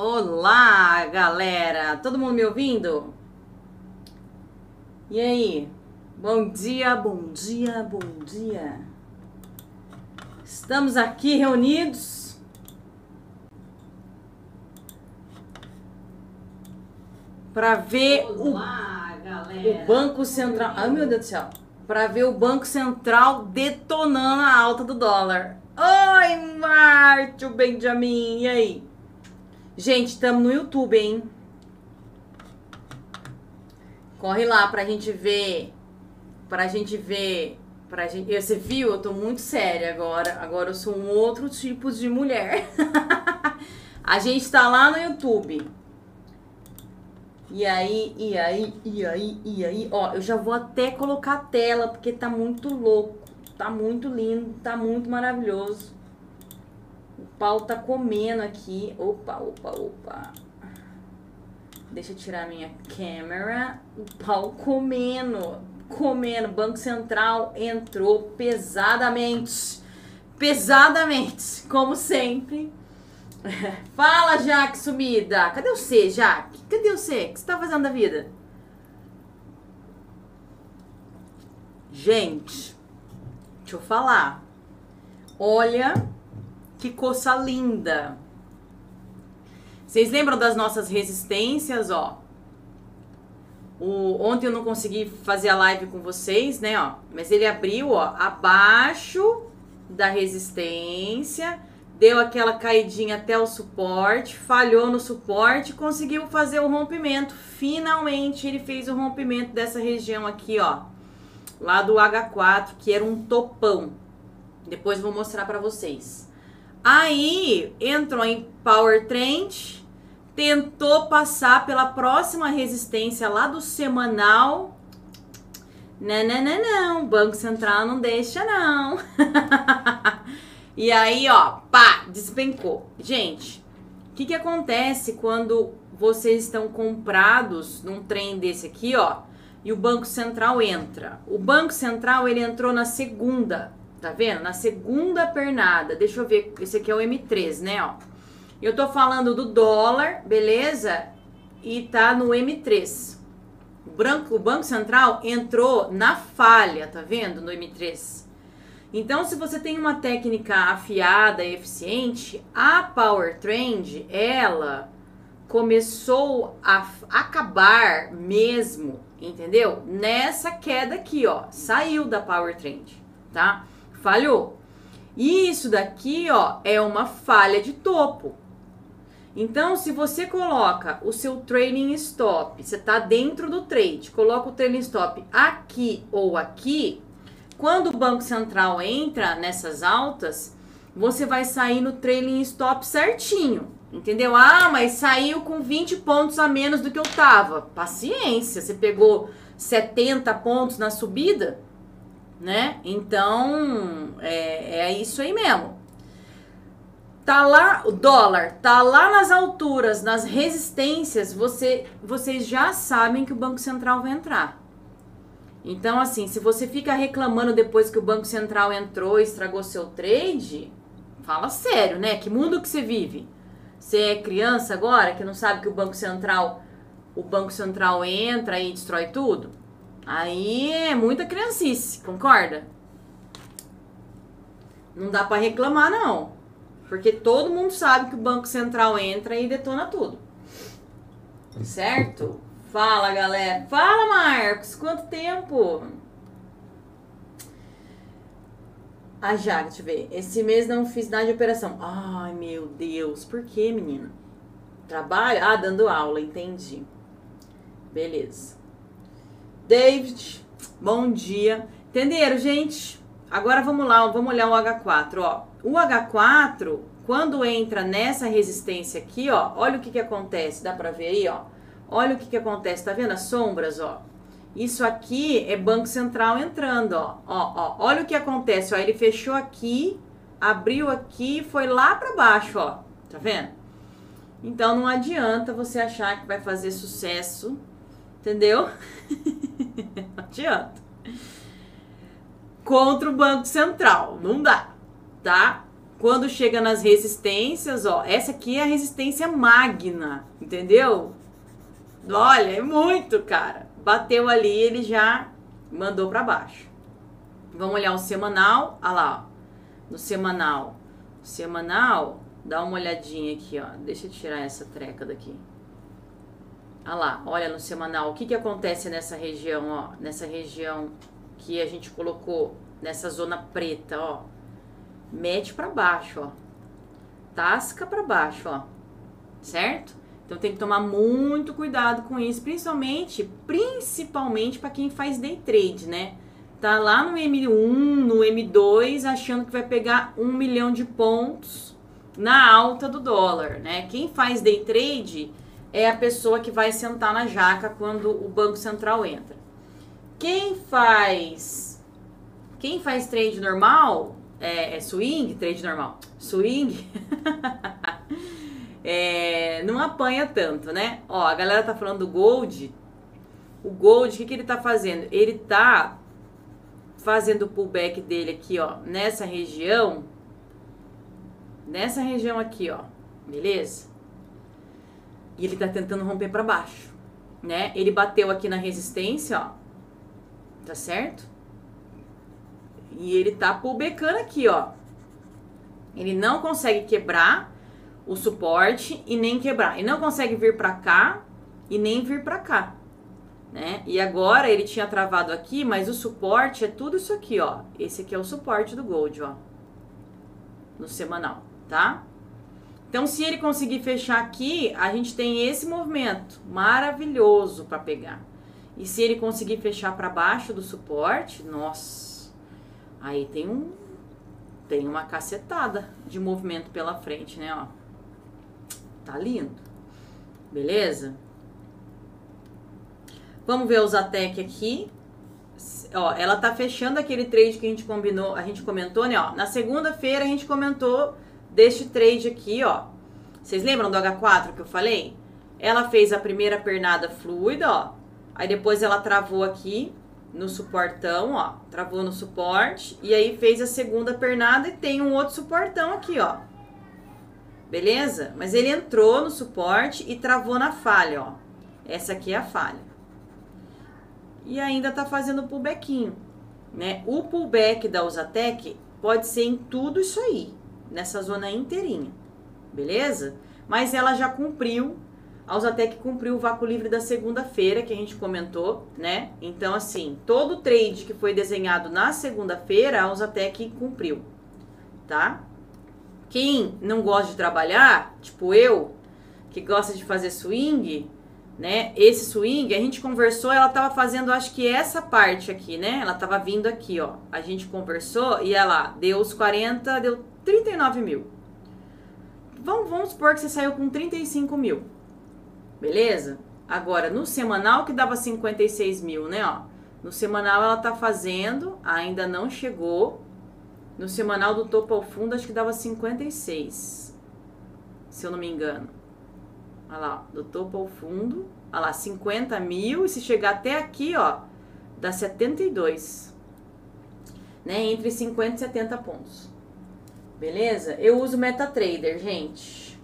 Olá, galera! Todo mundo me ouvindo? E aí? Bom dia, bom dia, bom dia. Estamos aqui reunidos para ver Olá, o, o Banco Central. Ai, meu Deus do céu! Para ver o Banco Central detonando a alta do dólar. Oi, Márcio Benjamin! E aí? Gente, estamos no YouTube, hein? Corre lá pra gente ver. Pra gente ver. Pra gente, você viu? Eu tô muito séria agora. Agora eu sou um outro tipo de mulher. a gente tá lá no YouTube. E aí, e aí, e aí, e aí. Ó, eu já vou até colocar a tela, porque tá muito louco. Tá muito lindo, tá muito maravilhoso. Pau tá comendo aqui. Opa, opa, opa. Deixa eu tirar minha câmera. O pau comendo. Comendo. Banco Central entrou pesadamente. Pesadamente. Como sempre. Fala, Jaque, sumida. Cadê você, Jaque? Cadê você? O que você tá fazendo da vida? Gente, deixa eu falar. Olha que coça linda. Vocês lembram das nossas resistências, ó? O, ontem eu não consegui fazer a live com vocês, né, ó? Mas ele abriu, ó, abaixo da resistência, deu aquela caidinha até o suporte, falhou no suporte, conseguiu fazer o rompimento. Finalmente ele fez o rompimento dessa região aqui, ó. Lá do H4, que era um topão. Depois vou mostrar para vocês. Aí entrou em Power Trend, tentou passar pela próxima resistência lá do semanal. Não, não, não, não. Banco Central não deixa, não. e aí, ó, pá, despencou. Gente, o que, que acontece quando vocês estão comprados num trem desse aqui, ó, e o Banco Central entra? O Banco Central, ele entrou na segunda Tá vendo? Na segunda pernada. Deixa eu ver. Esse aqui é o M3, né? Ó. Eu tô falando do dólar, beleza? E tá no M3. O, branco, o Banco Central entrou na falha, tá vendo? No M3. Então, se você tem uma técnica afiada e eficiente, a Power Trend, ela começou a acabar mesmo, entendeu? Nessa queda aqui, ó. Saiu da Power Trend, tá? Falhou. E isso daqui, ó, é uma falha de topo. Então, se você coloca o seu trailing stop, você está dentro do trade, coloca o trailing stop aqui ou aqui, quando o Banco Central entra nessas altas, você vai sair no trailing stop certinho. Entendeu? Ah, mas saiu com 20 pontos a menos do que eu tava. Paciência, você pegou 70 pontos na subida, né? Então, é, é isso aí mesmo. Tá lá, o dólar tá lá nas alturas, nas resistências, você, vocês já sabem que o Banco Central vai entrar. Então, assim, se você fica reclamando depois que o Banco Central entrou e estragou seu trade, fala sério, né? Que mundo que você vive? Você é criança agora que não sabe que o Banco Central, o Banco Central entra e destrói tudo? Aí é muita criancice, concorda? Não dá para reclamar, não. Porque todo mundo sabe que o Banco Central entra e detona tudo. Certo? Fala, galera. Fala, Marcos. Quanto tempo? Ah, já, deixa eu ver. Esse mês não fiz nada de operação. Ai, meu Deus. Por que, menina? Trabalho? Ah, dando aula, entendi. Beleza. David, bom dia. Entenderam, gente? Agora vamos lá, vamos olhar o H4, ó. O H4, quando entra nessa resistência aqui, ó, olha o que que acontece, dá pra ver aí, ó. Olha o que que acontece, tá vendo as sombras, ó? Isso aqui é Banco Central entrando, ó. Ó, ó, olha o que acontece, ó. Ele fechou aqui, abriu aqui, foi lá para baixo, ó. Tá vendo? Então não adianta você achar que vai fazer sucesso Entendeu? Não adianta. Contra o Banco Central. Não dá, tá? quando chega nas resistências, ó, essa aqui é a resistência magna, entendeu? Olha, é muito, cara. Bateu ali, ele já mandou para baixo. Vamos olhar o semanal, olha lá, ó. no semanal. Semanal, dá uma olhadinha aqui, ó. Deixa eu tirar essa treca daqui. Olha lá, olha no semanal, o que que acontece nessa região, ó, nessa região que a gente colocou nessa zona preta, ó mete para baixo, ó. Tasca para baixo, ó. Certo? Então tem que tomar muito cuidado com isso, principalmente, principalmente para quem faz day trade, né? Tá lá no M1, no M2, achando que vai pegar um milhão de pontos na alta do dólar, né? Quem faz day trade é a pessoa que vai sentar na jaca quando o Banco Central entra. Quem faz quem faz trade normal é, é swing, trade normal, swing, é, não apanha tanto, né? Ó, a galera tá falando do gold. O gold, o que, que ele tá fazendo? Ele tá fazendo o pullback dele aqui, ó, nessa região. Nessa região aqui, ó. Beleza? E ele tá tentando romper para baixo, né? Ele bateu aqui na resistência, ó. Tá certo? E ele tá pulbecando aqui, ó. Ele não consegue quebrar o suporte e nem quebrar. E não consegue vir para cá e nem vir para cá, né? E agora ele tinha travado aqui, mas o suporte é tudo isso aqui, ó. Esse aqui é o suporte do Gold, ó. No semanal, tá? Então, se ele conseguir fechar aqui, a gente tem esse movimento maravilhoso para pegar. E se ele conseguir fechar para baixo do suporte, nossa, Aí tem um tem uma cacetada de movimento pela frente, né, ó. Tá lindo. Beleza? Vamos ver o Zatec aqui. Ó, ela tá fechando aquele trade que a gente combinou, a gente comentou, né, ó. Na segunda-feira a gente comentou deste trade aqui, ó. Vocês lembram do H4 que eu falei? Ela fez a primeira pernada fluida, ó. Aí depois ela travou aqui, no suportão, ó. Travou no suporte. E aí fez a segunda pernada e tem um outro suportão aqui, ó. Beleza? Mas ele entrou no suporte e travou na falha, ó. Essa aqui é a falha. E ainda tá fazendo pullbackinho, né? O pullback da Usatec pode ser em tudo isso aí, nessa zona inteirinha. Beleza? Mas ela já cumpriu a Usatec cumpriu o vácuo livre da segunda-feira, que a gente comentou, né? Então, assim, todo trade que foi desenhado na segunda-feira, a Usatec cumpriu, tá? Quem não gosta de trabalhar, tipo eu, que gosta de fazer swing, né? Esse swing, a gente conversou, ela tava fazendo, acho que essa parte aqui, né? Ela tava vindo aqui, ó. A gente conversou e ela deu os 40, deu 39 mil. Vamos, vamos supor que você saiu com 35 mil. Beleza? Agora, no semanal que dava 56 mil, né? Ó, no semanal ela tá fazendo, ainda não chegou. No semanal do topo ao fundo, acho que dava 56. Se eu não me engano. Olha lá, do topo ao fundo. Olha lá, 50 mil. E se chegar até aqui, ó, dá 72. Né? Entre 50 e 70 pontos. Beleza? Eu uso MetaTrader, gente.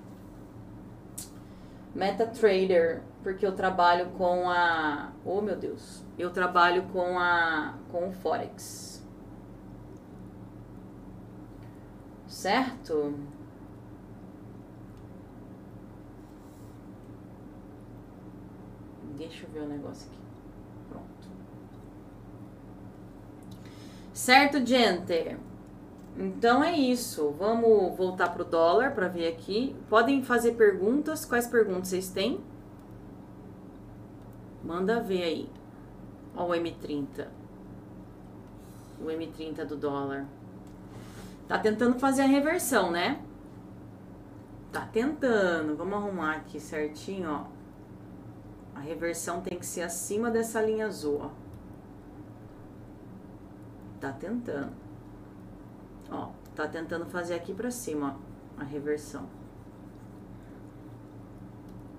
MetaTrader, porque eu trabalho com a. Oh meu Deus! Eu trabalho com a. com o Forex. Certo? Deixa eu ver o negócio aqui. Pronto. Certo, gente? Então é isso. Vamos voltar pro dólar para ver aqui. Podem fazer perguntas. Quais perguntas vocês têm? Manda ver aí. Ó, o M30. O M30 do dólar. Tá tentando fazer a reversão, né? Tá tentando. Vamos arrumar aqui certinho, ó. A reversão tem que ser acima dessa linha azul, ó. Tá tentando. Ó, tá tentando fazer aqui pra cima, ó, a reversão.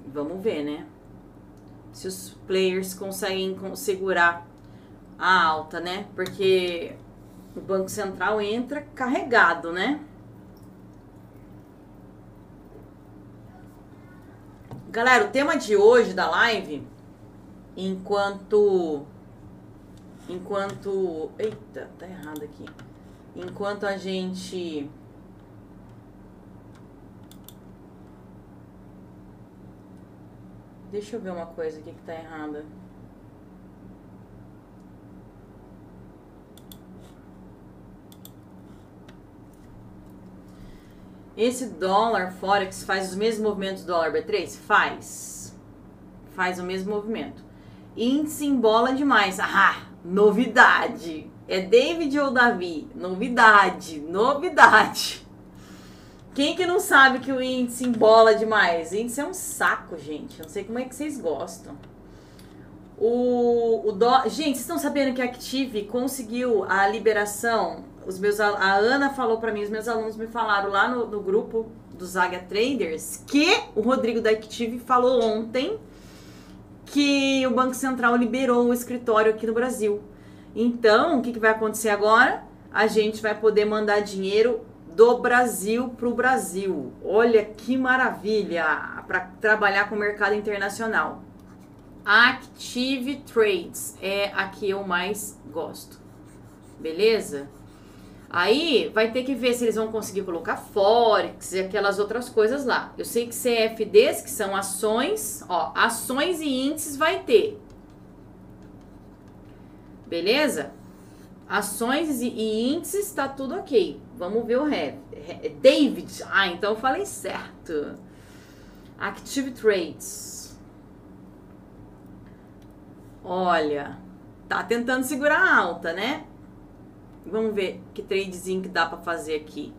Vamos ver, né? Se os players conseguem segurar a alta, né? Porque o Banco Central entra carregado, né? Galera, o tema de hoje da live, enquanto enquanto, eita, tá errado aqui. Enquanto a gente. Deixa eu ver uma coisa aqui que tá errada. Esse dólar Forex faz os mesmos movimentos do dólar B3? Faz. Faz o mesmo movimento. Índice embola demais. Ah, novidade. É David ou Davi? Novidade, novidade. Quem que não sabe que o índice embola demais? O índice é um saco, gente. Não sei como é que vocês gostam. O, o. Gente, vocês estão sabendo que a Active conseguiu a liberação os meus a Ana falou para mim, os meus alunos me falaram lá no, no grupo dos Águia Traders que o Rodrigo da Active falou ontem que o Banco Central liberou o escritório aqui no Brasil. Então, o que, que vai acontecer agora? A gente vai poder mandar dinheiro do Brasil para o Brasil. Olha que maravilha para trabalhar com o mercado internacional. Active Trades é a que eu mais gosto. Beleza? Aí vai ter que ver se eles vão conseguir colocar Forex e aquelas outras coisas lá. Eu sei que CFDs, que são ações, ó, ações e índices vai ter. Beleza? Ações e, índices tá tudo ok. Vamos ver o Rev. David. Ah, então eu falei certo. Active Trades. Olha, tá tentando segurar a alta, né? Vamos ver que tradezinho que dá para fazer aqui.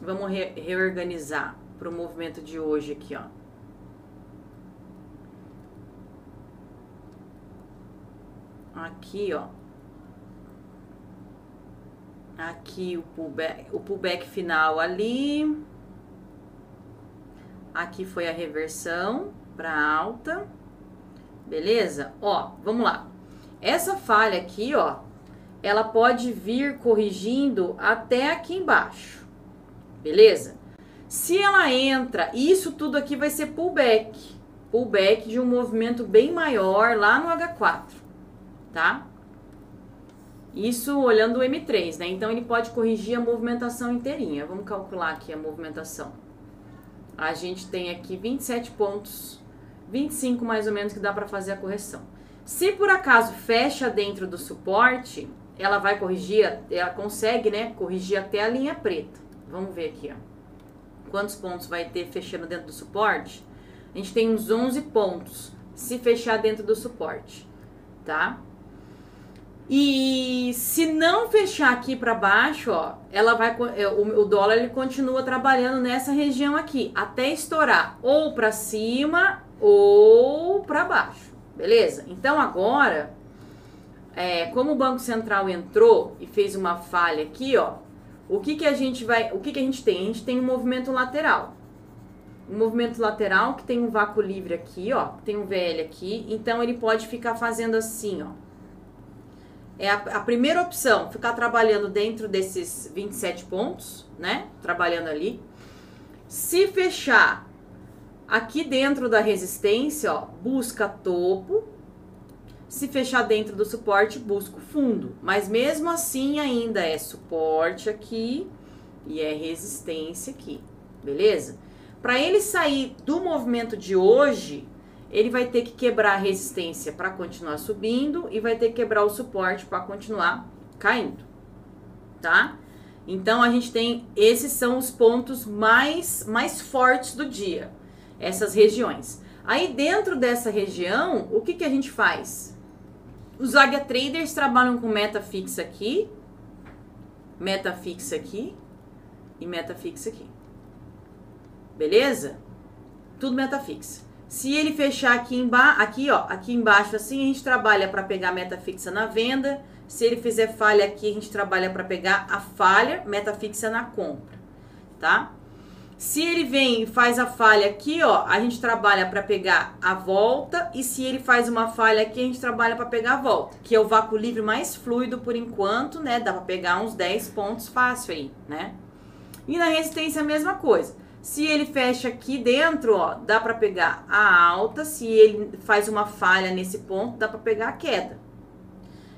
Vamos re reorganizar para o movimento de hoje aqui, ó. Aqui, ó. Aqui o pullback, o pullback final ali. Aqui foi a reversão para alta. Beleza? Ó, vamos lá. Essa falha aqui, ó, ela pode vir corrigindo até aqui embaixo. Beleza? Se ela entra, isso tudo aqui vai ser pullback. Pullback de um movimento bem maior lá no H4, tá? Isso olhando o M3, né? Então ele pode corrigir a movimentação inteirinha. Vamos calcular aqui a movimentação. A gente tem aqui 27 pontos, 25 mais ou menos que dá para fazer a correção. Se por acaso fecha dentro do suporte, ela vai corrigir, ela consegue, né, corrigir até a linha preta. Vamos ver aqui, ó. Quantos pontos vai ter fechando dentro do suporte? A gente tem uns 11 pontos se fechar dentro do suporte, tá? E se não fechar aqui para baixo, ó, ela vai é, o, dólar ele continua trabalhando nessa região aqui até estourar ou para cima ou para baixo. Beleza? Então agora, é, como o Banco Central entrou e fez uma falha aqui, ó, o que, que a gente vai. O que, que a gente tem? A gente tem um movimento lateral. Um movimento lateral que tem um vácuo livre aqui, ó. Tem um VL aqui. Então ele pode ficar fazendo assim, ó. É a, a primeira opção, ficar trabalhando dentro desses 27 pontos, né? Trabalhando ali. Se fechar Aqui dentro da resistência, ó, busca topo. Se fechar dentro do suporte, busca fundo. Mas mesmo assim ainda é suporte aqui e é resistência aqui. Beleza? Para ele sair do movimento de hoje, ele vai ter que quebrar a resistência para continuar subindo e vai ter que quebrar o suporte para continuar caindo. Tá? Então a gente tem esses são os pontos mais mais fortes do dia essas regiões. Aí dentro dessa região, o que, que a gente faz? Os Águia Traders trabalham com meta fixa aqui, meta fixa aqui e meta fixa aqui. Beleza? Tudo meta fixa. Se ele fechar aqui embaixo, aqui ó, aqui embaixo assim, a gente trabalha para pegar meta fixa na venda. Se ele fizer falha aqui, a gente trabalha para pegar a falha, meta fixa na compra, tá? Se ele vem e faz a falha aqui, ó, a gente trabalha para pegar a volta. E se ele faz uma falha aqui, a gente trabalha para pegar a volta. Que é o vácuo livre mais fluido por enquanto, né? Dá para pegar uns 10 pontos fácil aí, né? E na resistência a mesma coisa. Se ele fecha aqui dentro, ó, dá para pegar a alta. Se ele faz uma falha nesse ponto, dá para pegar a queda.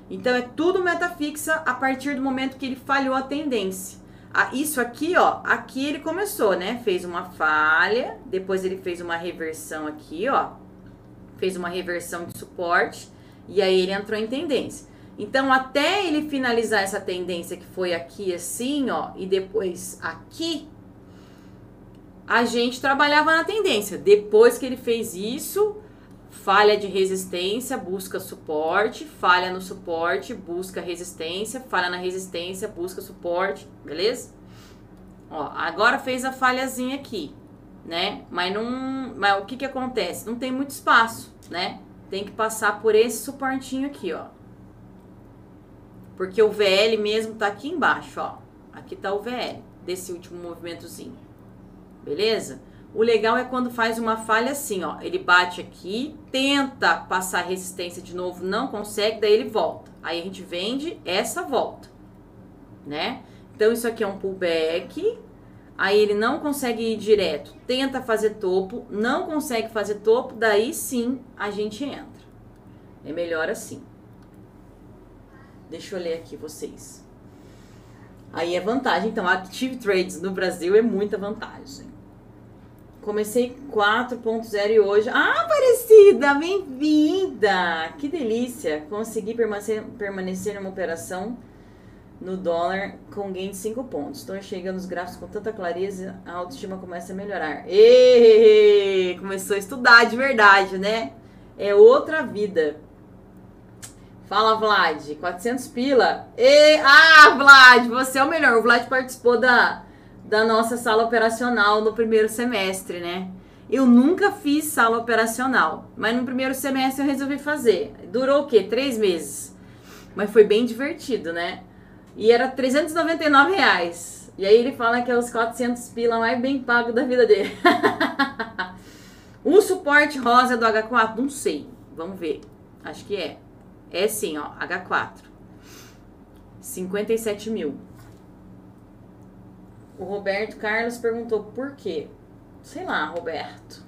Então é tudo meta fixa a partir do momento que ele falhou a tendência. Ah, isso aqui, ó, aqui ele começou, né? Fez uma falha, depois ele fez uma reversão aqui, ó. Fez uma reversão de suporte e aí ele entrou em tendência. Então, até ele finalizar essa tendência que foi aqui assim, ó, e depois aqui, a gente trabalhava na tendência. Depois que ele fez isso, falha de resistência, busca suporte, falha no suporte, busca resistência, falha na resistência, busca suporte, beleza? Ó, agora fez a falhazinha aqui, né? Mas não, mas o que que acontece? Não tem muito espaço, né? Tem que passar por esse suportinho aqui, ó. Porque o VL mesmo tá aqui embaixo, ó. Aqui tá o VL desse último movimentozinho. Beleza? O legal é quando faz uma falha assim, ó. Ele bate aqui, tenta passar resistência de novo, não consegue, daí ele volta. Aí a gente vende essa volta, né? Então isso aqui é um pullback. Aí ele não consegue ir direto, tenta fazer topo, não consegue fazer topo, daí sim a gente entra. É melhor assim. Deixa eu ler aqui vocês. Aí é vantagem. Então, Active Trades no Brasil é muita vantagem. Comecei 4.0 e hoje. Ah, Aparecida! Bem-vinda! Que delícia! Consegui permanecer, permanecer numa operação no dólar com gain de 5 pontos. Estou chegando nos gráficos com tanta clareza, a autoestima começa a melhorar. Êêê! Começou a estudar de verdade, né? É outra vida. Fala, Vlad. 400 pila. E... Ah, Vlad, você é o melhor. O Vlad participou da da nossa sala operacional no primeiro semestre, né? Eu nunca fiz sala operacional, mas no primeiro semestre eu resolvi fazer. Durou o quê? Três meses. Mas foi bem divertido, né? E era 399 reais. E aí ele fala que é os 400 pila mais bem pago da vida dele. o suporte rosa do H4, não sei. Vamos ver. Acho que é. É sim, ó. H4. 57 mil. O Roberto Carlos perguntou por quê? Sei lá, Roberto.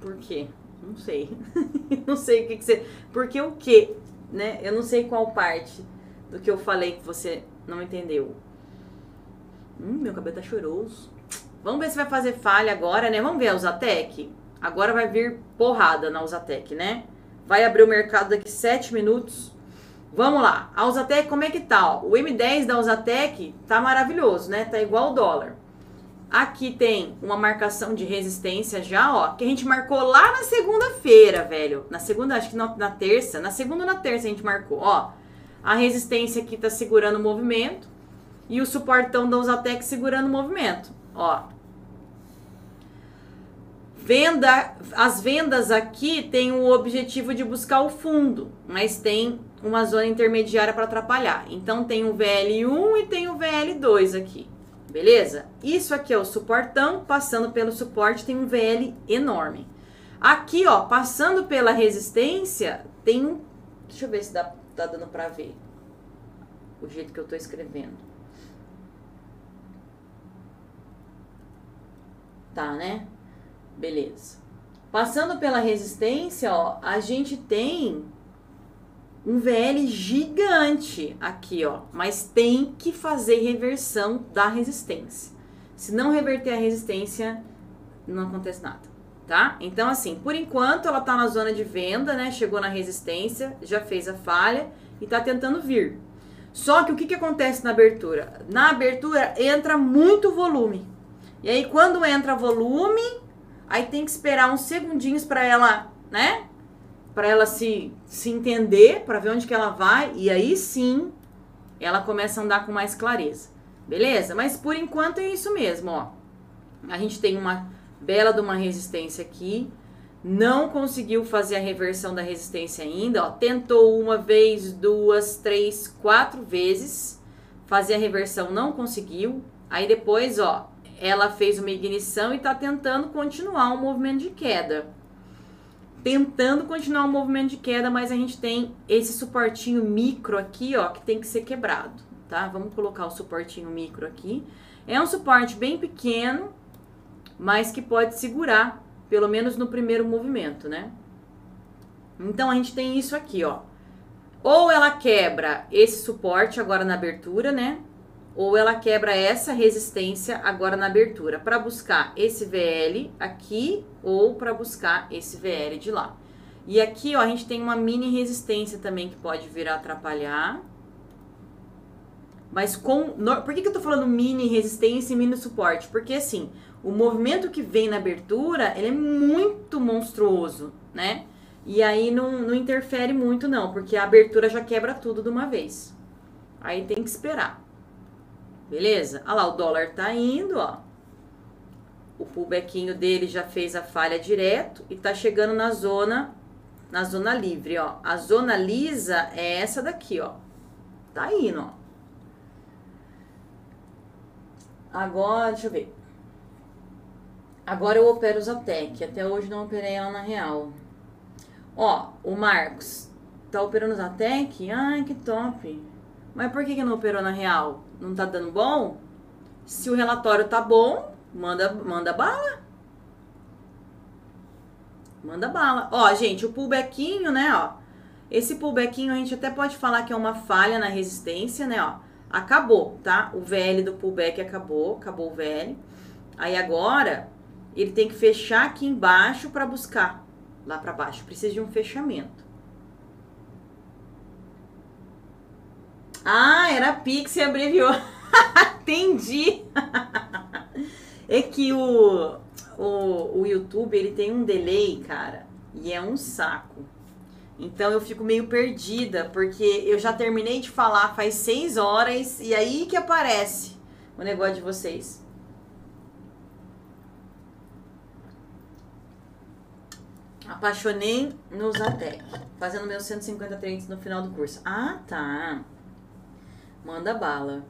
Por quê? Não sei. não sei o que, que você. Por que o quê? Né? Eu não sei qual parte do que eu falei que você não entendeu. Hum, meu cabelo tá choroso. Vamos ver se vai fazer falha agora, né? Vamos ver a Usatec? Agora vai vir porrada na Usatec, né? Vai abrir o mercado daqui 7 minutos. Vamos lá, a Usatec, como é que tá? O M10 da Usatec tá maravilhoso, né? Tá igual o dólar. Aqui tem uma marcação de resistência já, ó, que a gente marcou lá na segunda-feira, velho. Na segunda, acho que na, na, terça, na segunda ou na terça a gente marcou, ó. A resistência aqui tá segurando o movimento e o suportão da Usatec segurando o movimento, ó. Venda, as vendas aqui têm o objetivo de buscar o fundo, mas tem uma zona intermediária para atrapalhar. Então tem o VL1 e tem o VL2 aqui. Beleza? Isso aqui é o suportão, passando pelo suporte tem um VL enorme. Aqui, ó, passando pela resistência, tem um... Deixa eu ver se dá, tá dando para ver o jeito que eu tô escrevendo. Tá, né? Beleza. Passando pela resistência, ó, a gente tem um VL gigante aqui, ó, mas tem que fazer reversão da resistência. Se não reverter a resistência, não acontece nada, tá? Então, assim, por enquanto ela tá na zona de venda, né? Chegou na resistência, já fez a falha e tá tentando vir. Só que o que, que acontece na abertura? Na abertura entra muito volume. E aí, quando entra volume, aí tem que esperar uns segundinhos para ela, né? Para ela se, se entender, para ver onde que ela vai, e aí sim ela começa a andar com mais clareza. Beleza? Mas por enquanto é isso mesmo, ó. A gente tem uma bela de uma resistência aqui, não conseguiu fazer a reversão da resistência ainda, ó. Tentou uma vez, duas, três, quatro vezes fazer a reversão, não conseguiu. Aí depois, ó, ela fez uma ignição e tá tentando continuar um movimento de queda tentando continuar o movimento de queda, mas a gente tem esse suportinho micro aqui, ó, que tem que ser quebrado, tá? Vamos colocar o suportinho micro aqui. É um suporte bem pequeno, mas que pode segurar, pelo menos no primeiro movimento, né? Então a gente tem isso aqui, ó. Ou ela quebra esse suporte agora na abertura, né? Ou ela quebra essa resistência agora na abertura, para buscar esse VL aqui ou para buscar esse VL de lá. E aqui, ó, a gente tem uma mini resistência também que pode vir a atrapalhar. Mas com. Por que, que eu tô falando mini resistência e mini suporte? Porque assim, o movimento que vem na abertura, ele é muito monstruoso, né? E aí não, não interfere muito, não, porque a abertura já quebra tudo de uma vez. Aí tem que esperar. Beleza? Olha lá, o dólar tá indo, ó. O pullbackinho dele já fez a falha direto e tá chegando na zona na zona livre, ó. A zona lisa é essa daqui, ó. Tá indo, ó. Agora, deixa eu ver. Agora eu opero Zatec. Até hoje não operei ela na real. Ó, o Marcos tá operando Zatec? Ai, que top. Mas por que, que não operou na real? Não tá dando bom? Se o relatório tá bom, manda, manda bala. Manda bala. Ó, gente, o pullbackinho, né, ó. Esse pullbackinho a gente até pode falar que é uma falha na resistência, né, ó. Acabou, tá? O VL do pullback acabou, acabou o VL. Aí agora ele tem que fechar aqui embaixo para buscar lá para baixo. Precisa de um fechamento. Ah, era Pix e abreviou. Entendi. é que o, o, o YouTube ele tem um delay, cara, e é um saco. Então eu fico meio perdida, porque eu já terminei de falar faz seis horas e aí que aparece o negócio de vocês. Apaixonei no Zatec, fazendo meus 150 treinos no final do curso. Ah, tá. Manda bala.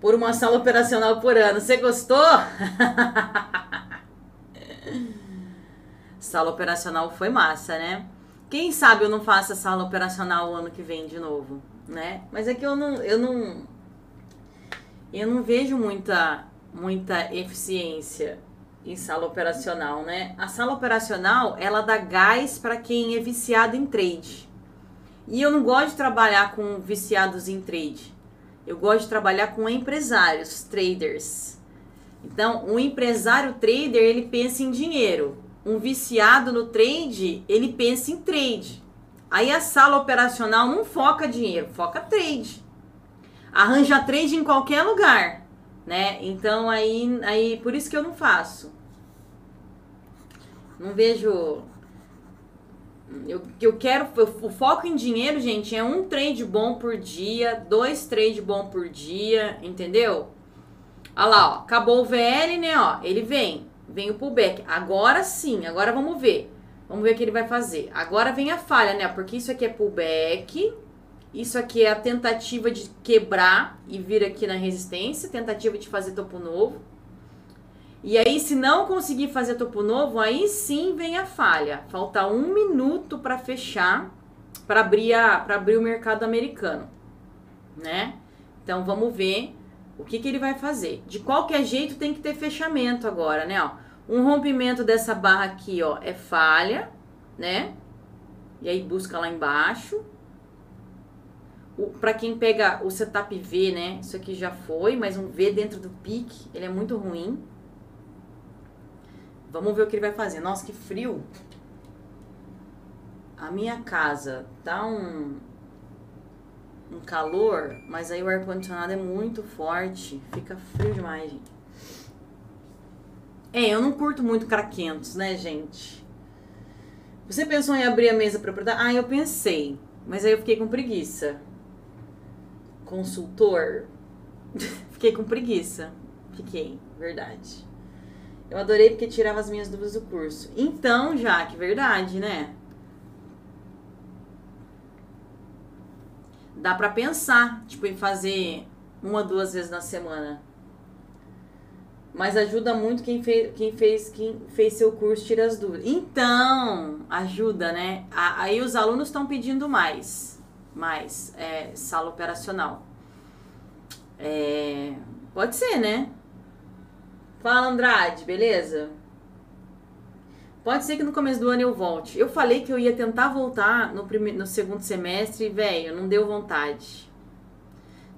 Por uma sala operacional por ano. Você gostou? sala operacional foi massa, né? Quem sabe eu não faço a sala operacional o ano que vem de novo, né? Mas é que eu não, eu não, eu não vejo muita, muita eficiência em sala operacional, né? A sala operacional, ela dá gás para quem é viciado em trade. E eu não gosto de trabalhar com viciados em trade. Eu gosto de trabalhar com empresários, traders. Então, um empresário trader, ele pensa em dinheiro. Um viciado no trade, ele pensa em trade. Aí a sala operacional não foca dinheiro, foca trade. Arranja trade em qualquer lugar, né? Então aí, aí por isso que eu não faço. Não vejo. Eu, eu quero. O foco em dinheiro, gente, é um trade bom por dia, dois trade bom por dia, entendeu? Olha lá, ó. Acabou o VL, né? Ó, ele vem. Vem o pullback. Agora sim, agora vamos ver. Vamos ver o que ele vai fazer. Agora vem a falha, né? Porque isso aqui é pullback. Isso aqui é a tentativa de quebrar e vir aqui na resistência. Tentativa de fazer topo novo. E aí, se não conseguir fazer topo novo, aí sim vem a falha. Falta um minuto para fechar, para abrir, abrir o mercado americano, né? Então, vamos ver o que, que ele vai fazer. De qualquer jeito, tem que ter fechamento agora, né? Ó, um rompimento dessa barra aqui, ó, é falha, né? E aí, busca lá embaixo. Para quem pega o setup V, né? Isso aqui já foi, mas um V dentro do pique, ele é muito ruim. Vamos ver o que ele vai fazer. Nossa, que frio. A minha casa tá um, um calor, mas aí o ar-condicionado é muito forte. Fica frio demais, gente. É, eu não curto muito craquentos, né, gente? Você pensou em abrir a mesa propriedade? Ah, eu pensei. Mas aí eu fiquei com preguiça. Consultor. fiquei com preguiça. Fiquei, verdade. Eu adorei porque tirava as minhas dúvidas do curso. Então, Jaque, verdade, né? Dá para pensar, tipo, em fazer uma, duas vezes na semana. Mas ajuda muito quem fez, quem fez, quem fez seu curso tira as dúvidas. Então, ajuda, né? Aí os alunos estão pedindo mais, mais é, sala operacional. É, pode ser, né? Fala, Andrade, beleza? Pode ser que no começo do ano eu volte. Eu falei que eu ia tentar voltar no, primeiro, no segundo semestre e, velho, não deu vontade.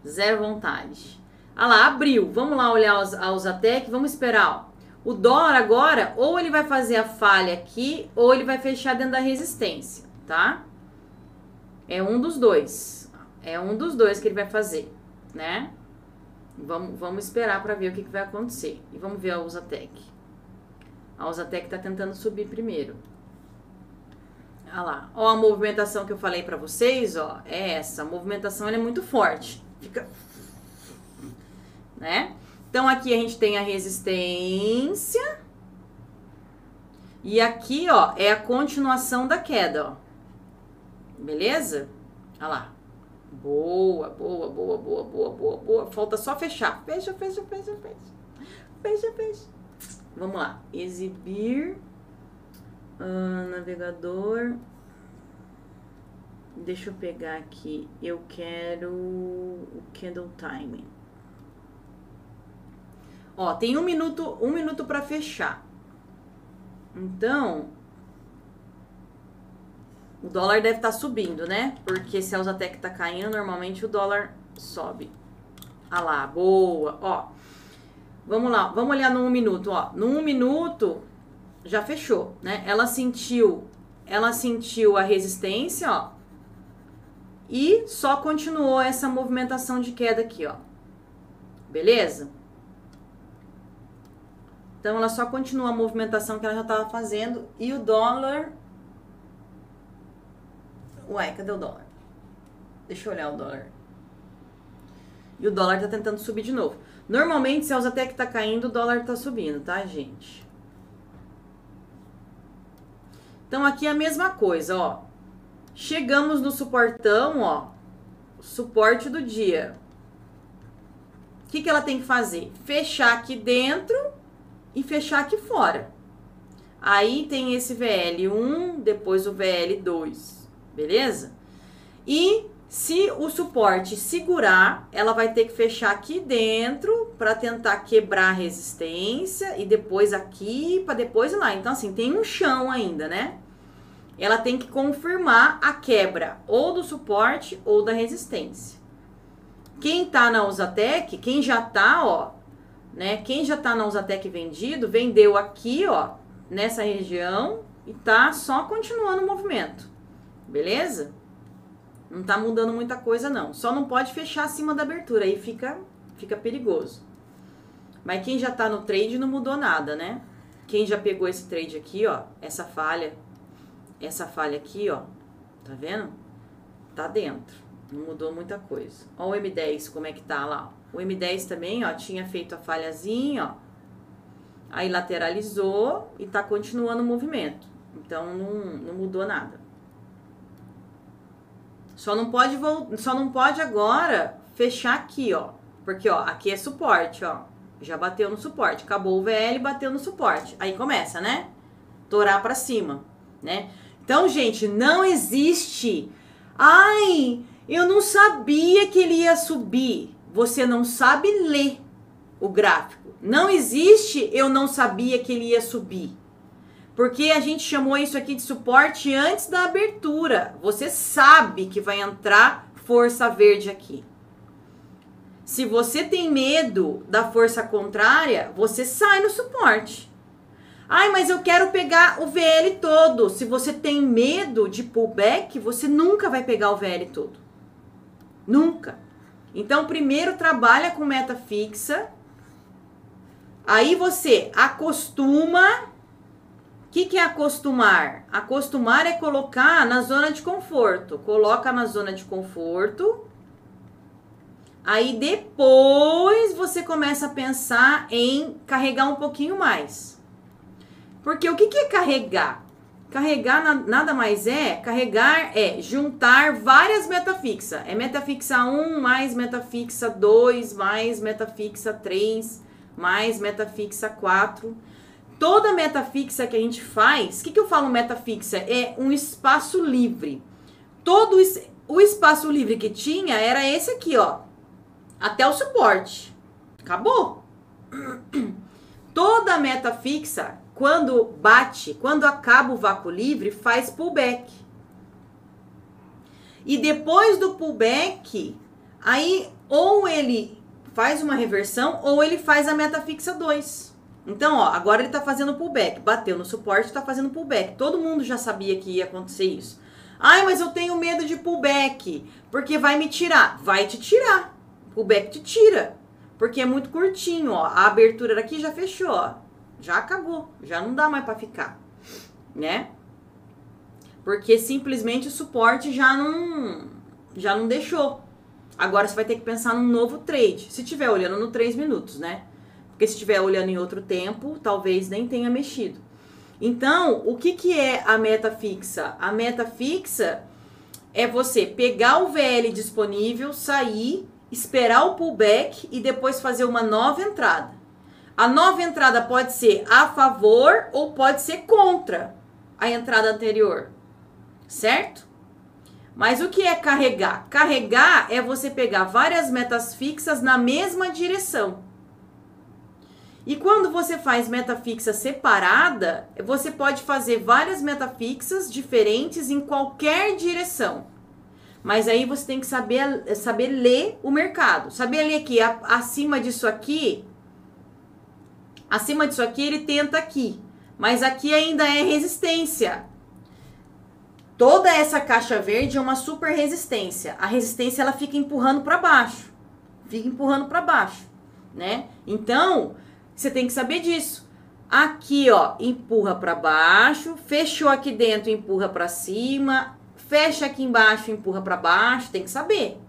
Zero vontade. Ah lá, abriu. Vamos lá olhar a Usatec. Vamos esperar. Ó. O dólar agora, ou ele vai fazer a falha aqui, ou ele vai fechar dentro da resistência, tá? É um dos dois. É um dos dois que ele vai fazer, né? Vamos, vamos esperar para ver o que, que vai acontecer. E vamos ver a Usatec. A Usatec tá tentando subir primeiro. Olha lá. Ó a movimentação que eu falei para vocês, ó. É essa. A movimentação é muito forte. Fica... Né? Então, aqui a gente tem a resistência. E aqui, ó, é a continuação da queda, ó. Beleza? Olha lá. Boa, boa, boa, boa, boa, boa, boa. Falta só fechar. Fecha, fecha, fecha, fecha. Fecha, fecha. Vamos lá. Exibir. Uh, navegador. Deixa eu pegar aqui. Eu quero o candle time. Ó, tem um minuto, um minuto para fechar. Então, o dólar deve estar tá subindo, né? Porque se a Usatec tá caindo, normalmente o dólar sobe. Ah lá, boa. Ó, vamos lá, vamos olhar no um minuto, ó. No um minuto já fechou, né? Ela sentiu, ela sentiu a resistência, ó. E só continuou essa movimentação de queda aqui, ó. Beleza? Então ela só continua a movimentação que ela já estava fazendo e o dólar Uai, cadê o dólar? Deixa eu olhar o dólar. E o dólar tá tentando subir de novo. Normalmente, se a Usatec tá caindo, o dólar tá subindo, tá, gente? Então, aqui é a mesma coisa, ó. Chegamos no suportão, ó. Suporte do dia. O que, que ela tem que fazer? Fechar aqui dentro e fechar aqui fora. Aí tem esse VL1, depois o VL2 beleza? E se o suporte segurar, ela vai ter que fechar aqui dentro para tentar quebrar a resistência e depois aqui para depois lá. Então assim, tem um chão ainda, né? Ela tem que confirmar a quebra ou do suporte ou da resistência. Quem tá na Usatec, quem já tá, ó, né? Quem já tá na Usatec vendido, vendeu aqui, ó, nessa região e tá só continuando o movimento. Beleza? Não tá mudando muita coisa não. Só não pode fechar acima da abertura, aí fica fica perigoso. Mas quem já tá no trade não mudou nada, né? Quem já pegou esse trade aqui, ó, essa falha, essa falha aqui, ó, tá vendo? Tá dentro. Não mudou muita coisa. Ó o M10 como é que tá lá. O M10 também, ó, tinha feito a falhazinha, ó. Aí lateralizou e tá continuando o movimento. Então não, não mudou nada. Só não pode só não pode agora fechar aqui, ó. Porque ó, aqui é suporte, ó. Já bateu no suporte, acabou o VL, bateu no suporte. Aí começa, né? Torar para cima, né? Então, gente, não existe. Ai, eu não sabia que ele ia subir. Você não sabe ler o gráfico. Não existe eu não sabia que ele ia subir. Porque a gente chamou isso aqui de suporte antes da abertura. Você sabe que vai entrar força verde aqui. Se você tem medo da força contrária, você sai no suporte. Ai, mas eu quero pegar o VL todo. Se você tem medo de pullback, você nunca vai pegar o VL todo. Nunca. Então, primeiro trabalha com meta fixa. Aí você acostuma o que, que é acostumar? Acostumar é colocar na zona de conforto. Coloca na zona de conforto. Aí depois você começa a pensar em carregar um pouquinho mais. Porque o que, que é carregar? Carregar nada mais é, carregar é juntar várias metafixa. É metafixa 1 mais metafixa 2 mais metafixa 3 mais metafixa 4 toda meta fixa que a gente faz, o que, que eu falo meta fixa? É um espaço livre. Todo o espaço livre que tinha era esse aqui, ó. Até o suporte. Acabou. Toda meta fixa, quando bate, quando acaba o vácuo livre, faz pullback. E depois do pullback, aí ou ele faz uma reversão ou ele faz a meta fixa 2. Então, ó, agora ele tá fazendo pullback, bateu no suporte, tá fazendo pullback. Todo mundo já sabia que ia acontecer isso. Ai, mas eu tenho medo de pullback, porque vai me tirar. Vai te tirar. Pullback te tira, porque é muito curtinho, ó. A abertura daqui já fechou, ó. Já acabou, já não dá mais para ficar, né? Porque simplesmente o suporte já não já não deixou. Agora você vai ter que pensar num novo trade. Se tiver olhando no 3 minutos, né? Porque se estiver olhando em outro tempo, talvez nem tenha mexido. Então, o que, que é a meta fixa? A meta fixa é você pegar o VL disponível, sair, esperar o pullback e depois fazer uma nova entrada. A nova entrada pode ser a favor ou pode ser contra a entrada anterior, certo? Mas o que é carregar? Carregar é você pegar várias metas fixas na mesma direção. E quando você faz meta fixa separada, você pode fazer várias metafixas diferentes em qualquer direção. Mas aí você tem que saber, saber ler o mercado. Saber ler que acima disso aqui, acima disso aqui ele tenta aqui. Mas aqui ainda é resistência. Toda essa caixa verde é uma super resistência. A resistência ela fica empurrando para baixo. Fica empurrando para baixo, né? Então, você tem que saber disso. Aqui, ó, empurra para baixo, fechou aqui dentro, empurra para cima, fecha aqui embaixo, empurra para baixo, tem que saber.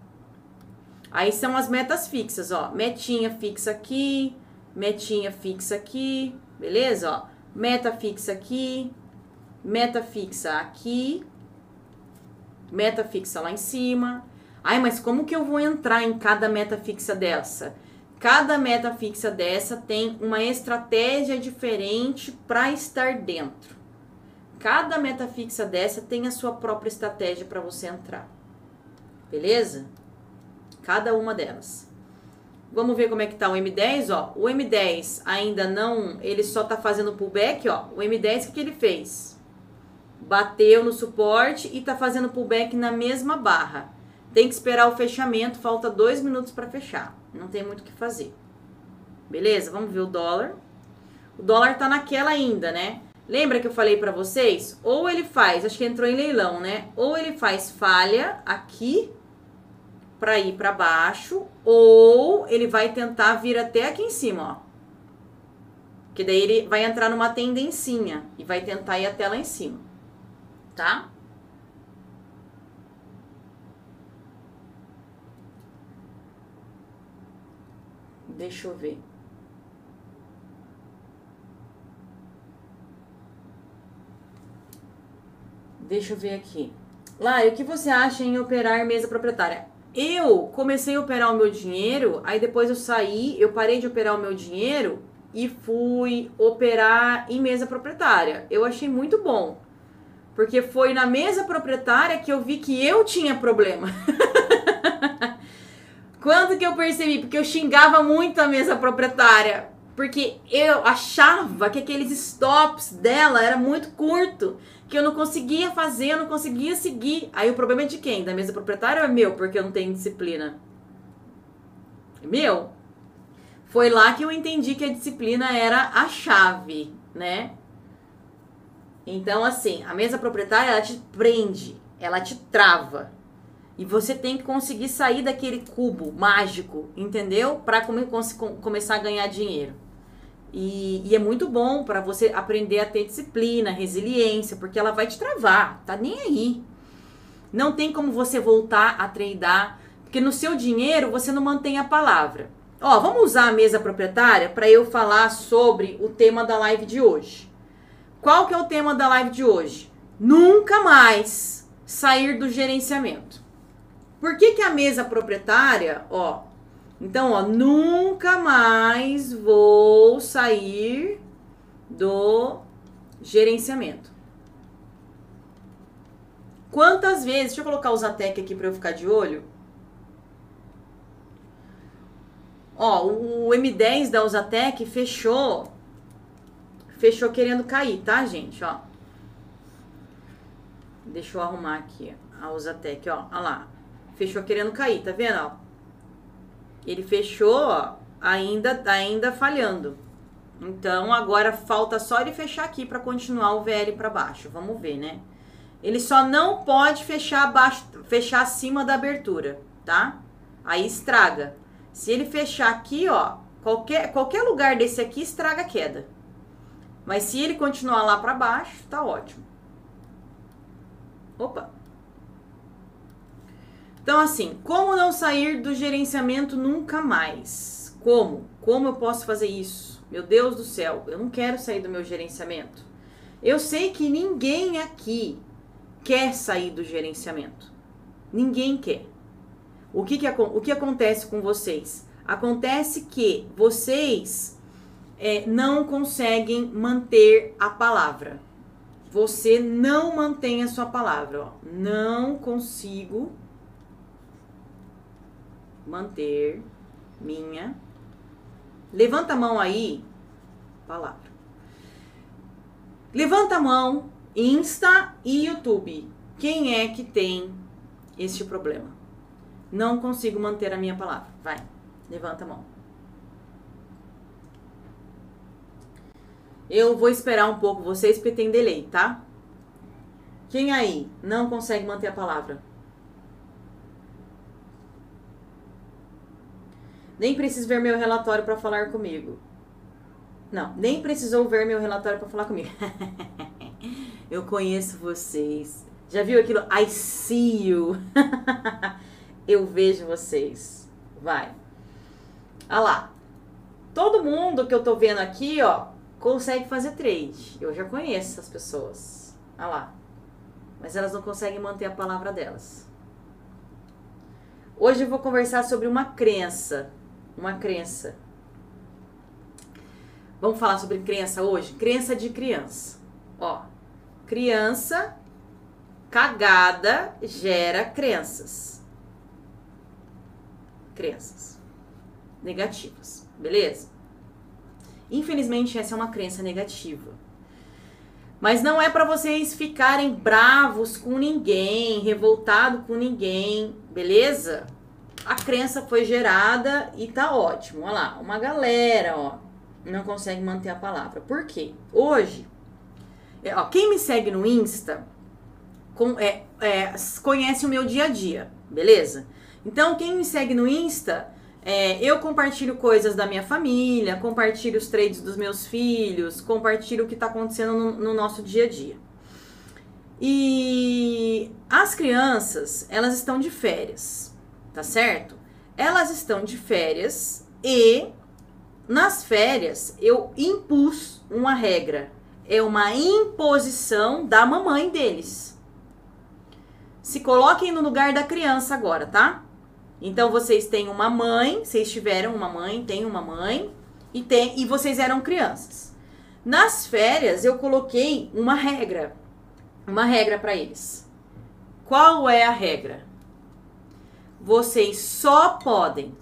Aí são as metas fixas, ó, metinha fixa aqui, metinha fixa aqui, beleza? Ó, meta fixa aqui, meta fixa aqui, meta fixa lá em cima. Ai, mas como que eu vou entrar em cada meta fixa dessa? Cada meta fixa dessa tem uma estratégia diferente para estar dentro. Cada meta fixa dessa tem a sua própria estratégia para você entrar. Beleza? Cada uma delas. Vamos ver como é que tá o M10, ó. O M10 ainda não, ele só tá fazendo pullback, ó. O M10 o que ele fez? Bateu no suporte e tá fazendo pullback na mesma barra. Tem que esperar o fechamento, falta dois minutos para fechar. Não tem muito o que fazer. Beleza? Vamos ver o dólar. O dólar tá naquela ainda, né? Lembra que eu falei para vocês? Ou ele faz, acho que entrou em leilão, né? Ou ele faz falha aqui para ir para baixo, ou ele vai tentar vir até aqui em cima, ó. Que daí ele vai entrar numa tendencinha e vai tentar ir até lá em cima. Tá? Deixa eu ver. Deixa eu ver aqui. Lá, o que você acha em operar mesa proprietária? Eu comecei a operar o meu dinheiro, aí depois eu saí, eu parei de operar o meu dinheiro e fui operar em mesa proprietária. Eu achei muito bom. Porque foi na mesa proprietária que eu vi que eu tinha problema. Quando que eu percebi? Porque eu xingava muito a mesa proprietária. Porque eu achava que aqueles stops dela era muito curto, que eu não conseguia fazer, eu não conseguia seguir. Aí o problema é de quem? Da mesa proprietária ou é meu, porque eu não tenho disciplina? É meu. Foi lá que eu entendi que a disciplina era a chave, né? Então, assim, a mesa proprietária, ela te prende, ela te trava. E você tem que conseguir sair daquele cubo mágico, entendeu? Para come começar a ganhar dinheiro. E, e é muito bom para você aprender a ter disciplina, resiliência, porque ela vai te travar, tá nem aí. Não tem como você voltar a treinar, porque no seu dinheiro você não mantém a palavra. Ó, vamos usar a mesa proprietária para eu falar sobre o tema da live de hoje. Qual que é o tema da live de hoje? Nunca mais sair do gerenciamento. Por que, que a mesa proprietária, ó, então, ó, nunca mais vou sair do gerenciamento. Quantas vezes, deixa eu colocar o Zatec aqui para eu ficar de olho. Ó, o M10 da Usatec fechou fechou querendo cair, tá, gente? Ó. Deixa eu arrumar aqui a Usatec, ó. Olha lá. Fechou querendo cair, tá vendo, ó? Ele fechou, ó, ainda, ainda falhando. Então, agora falta só ele fechar aqui para continuar o VL para baixo. Vamos ver, né? Ele só não pode fechar abaixo, fechar acima da abertura, tá? Aí estraga. Se ele fechar aqui, ó, qualquer, qualquer lugar desse aqui estraga a queda. Mas se ele continuar lá para baixo, tá ótimo. Opa. Então, assim, como não sair do gerenciamento nunca mais? Como? Como eu posso fazer isso? Meu Deus do céu, eu não quero sair do meu gerenciamento. Eu sei que ninguém aqui quer sair do gerenciamento. Ninguém quer. O que, que, o que acontece com vocês? Acontece que vocês é, não conseguem manter a palavra. Você não mantém a sua palavra. Ó. Não consigo manter minha. Levanta a mão aí. Palavra. Levanta a mão, Insta e YouTube. Quem é que tem este problema? Não consigo manter a minha palavra. Vai, levanta a mão. Eu vou esperar um pouco vocês porque tem delay, tá? Quem aí não consegue manter a palavra? Nem precisa ver meu relatório para falar comigo. Não, nem precisou ver meu relatório para falar comigo. Eu conheço vocês. Já viu aquilo? I see you. Eu vejo vocês. Vai. Olha lá. Todo mundo que eu tô vendo aqui, ó, consegue fazer trade. Eu já conheço essas pessoas. Olha lá. Mas elas não conseguem manter a palavra delas. Hoje eu vou conversar sobre uma crença uma crença. Vamos falar sobre crença hoje? Crença de criança. Ó, criança cagada gera crenças. Crenças negativas, beleza? Infelizmente essa é uma crença negativa. Mas não é para vocês ficarem bravos com ninguém, revoltado com ninguém, beleza? A crença foi gerada e tá ótimo. Olha lá, uma galera, ó, não consegue manter a palavra. Por quê? Hoje, é, ó, quem me segue no Insta com, é, é, conhece o meu dia a dia, beleza? Então, quem me segue no Insta, é, eu compartilho coisas da minha família, compartilho os trades dos meus filhos, compartilho o que está acontecendo no, no nosso dia a dia. E as crianças, elas estão de férias tá certo? Elas estão de férias e nas férias eu impus uma regra. É uma imposição da mamãe deles. Se coloquem no lugar da criança agora, tá? Então vocês têm uma mãe, vocês tiveram uma mãe, tem uma mãe e tem e vocês eram crianças. Nas férias eu coloquei uma regra, uma regra para eles. Qual é a regra? Vocês só podem,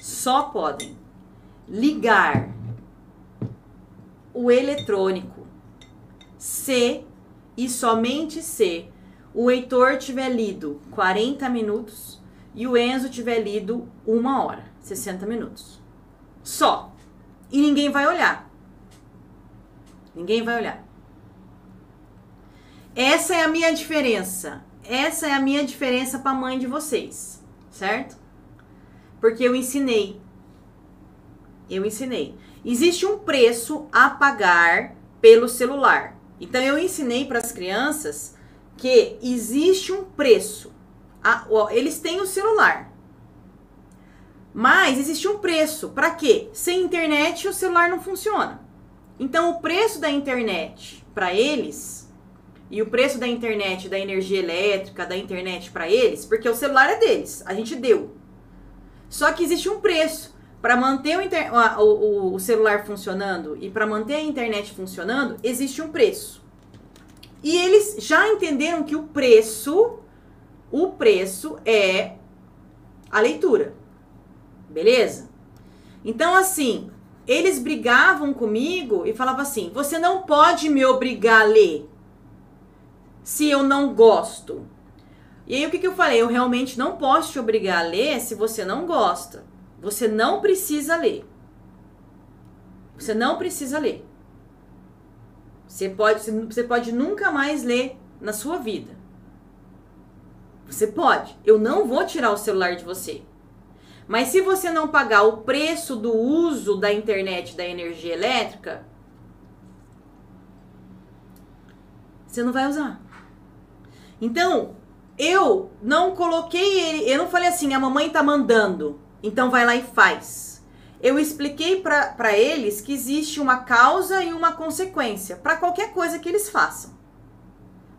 só podem ligar o eletrônico se e somente se o Heitor tiver lido 40 minutos e o Enzo tiver lido uma hora, 60 minutos. Só. E ninguém vai olhar. Ninguém vai olhar. Essa é a minha diferença essa é a minha diferença para a mãe de vocês, certo? Porque eu ensinei. Eu ensinei. Existe um preço a pagar pelo celular. Então eu ensinei para as crianças que existe um preço. eles têm o celular. Mas existe um preço. Para quê? Sem internet o celular não funciona. Então o preço da internet para eles e o preço da internet, da energia elétrica, da internet para eles, porque o celular é deles, a gente deu. Só que existe um preço para manter o, inter... o, o, celular funcionando e para manter a internet funcionando, existe um preço. E eles já entenderam que o preço, o preço é a leitura. Beleza? Então assim, eles brigavam comigo e falavam assim: você não pode me obrigar a ler se eu não gosto. E aí o que, que eu falei? Eu realmente não posso te obrigar a ler se você não gosta. Você não precisa ler. Você não precisa ler. Você pode, você pode nunca mais ler na sua vida. Você pode. Eu não vou tirar o celular de você. Mas se você não pagar o preço do uso da internet, da energia elétrica, você não vai usar. Então, eu não coloquei ele, eu não falei assim, a mamãe tá mandando, então vai lá e faz. Eu expliquei para eles que existe uma causa e uma consequência para qualquer coisa que eles façam.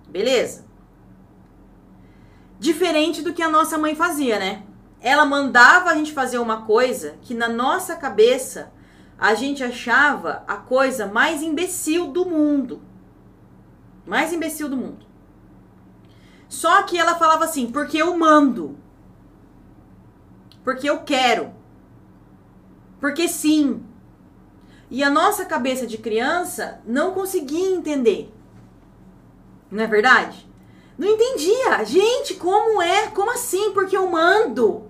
Beleza? Diferente do que a nossa mãe fazia, né? Ela mandava a gente fazer uma coisa que na nossa cabeça a gente achava a coisa mais imbecil do mundo. Mais imbecil do mundo. Só que ela falava assim, porque eu mando. Porque eu quero. Porque sim. E a nossa cabeça de criança não conseguia entender. Não é verdade? Não entendia. Gente, como é? Como assim? Porque eu mando.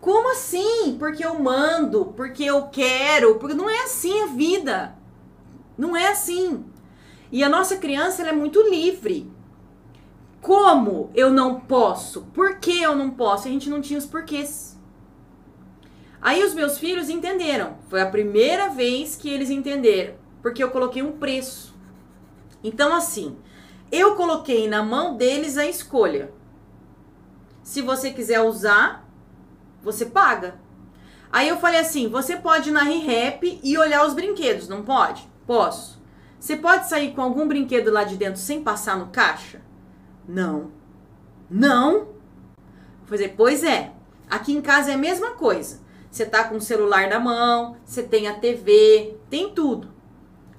Como assim? Porque eu mando, porque eu quero, porque não é assim a vida. Não é assim. E a nossa criança ela é muito livre. Como eu não posso? Por que eu não posso? A gente não tinha os porquês. Aí os meus filhos entenderam. Foi a primeira vez que eles entenderam. Porque eu coloquei um preço. Então, assim, eu coloquei na mão deles a escolha. Se você quiser usar, você paga. Aí eu falei assim: você pode ir na ReHap e olhar os brinquedos, não pode? Posso. Você pode sair com algum brinquedo lá de dentro sem passar no caixa? Não. Não? Vou dizer, pois é. Aqui em casa é a mesma coisa. Você tá com o celular na mão, você tem a TV, tem tudo.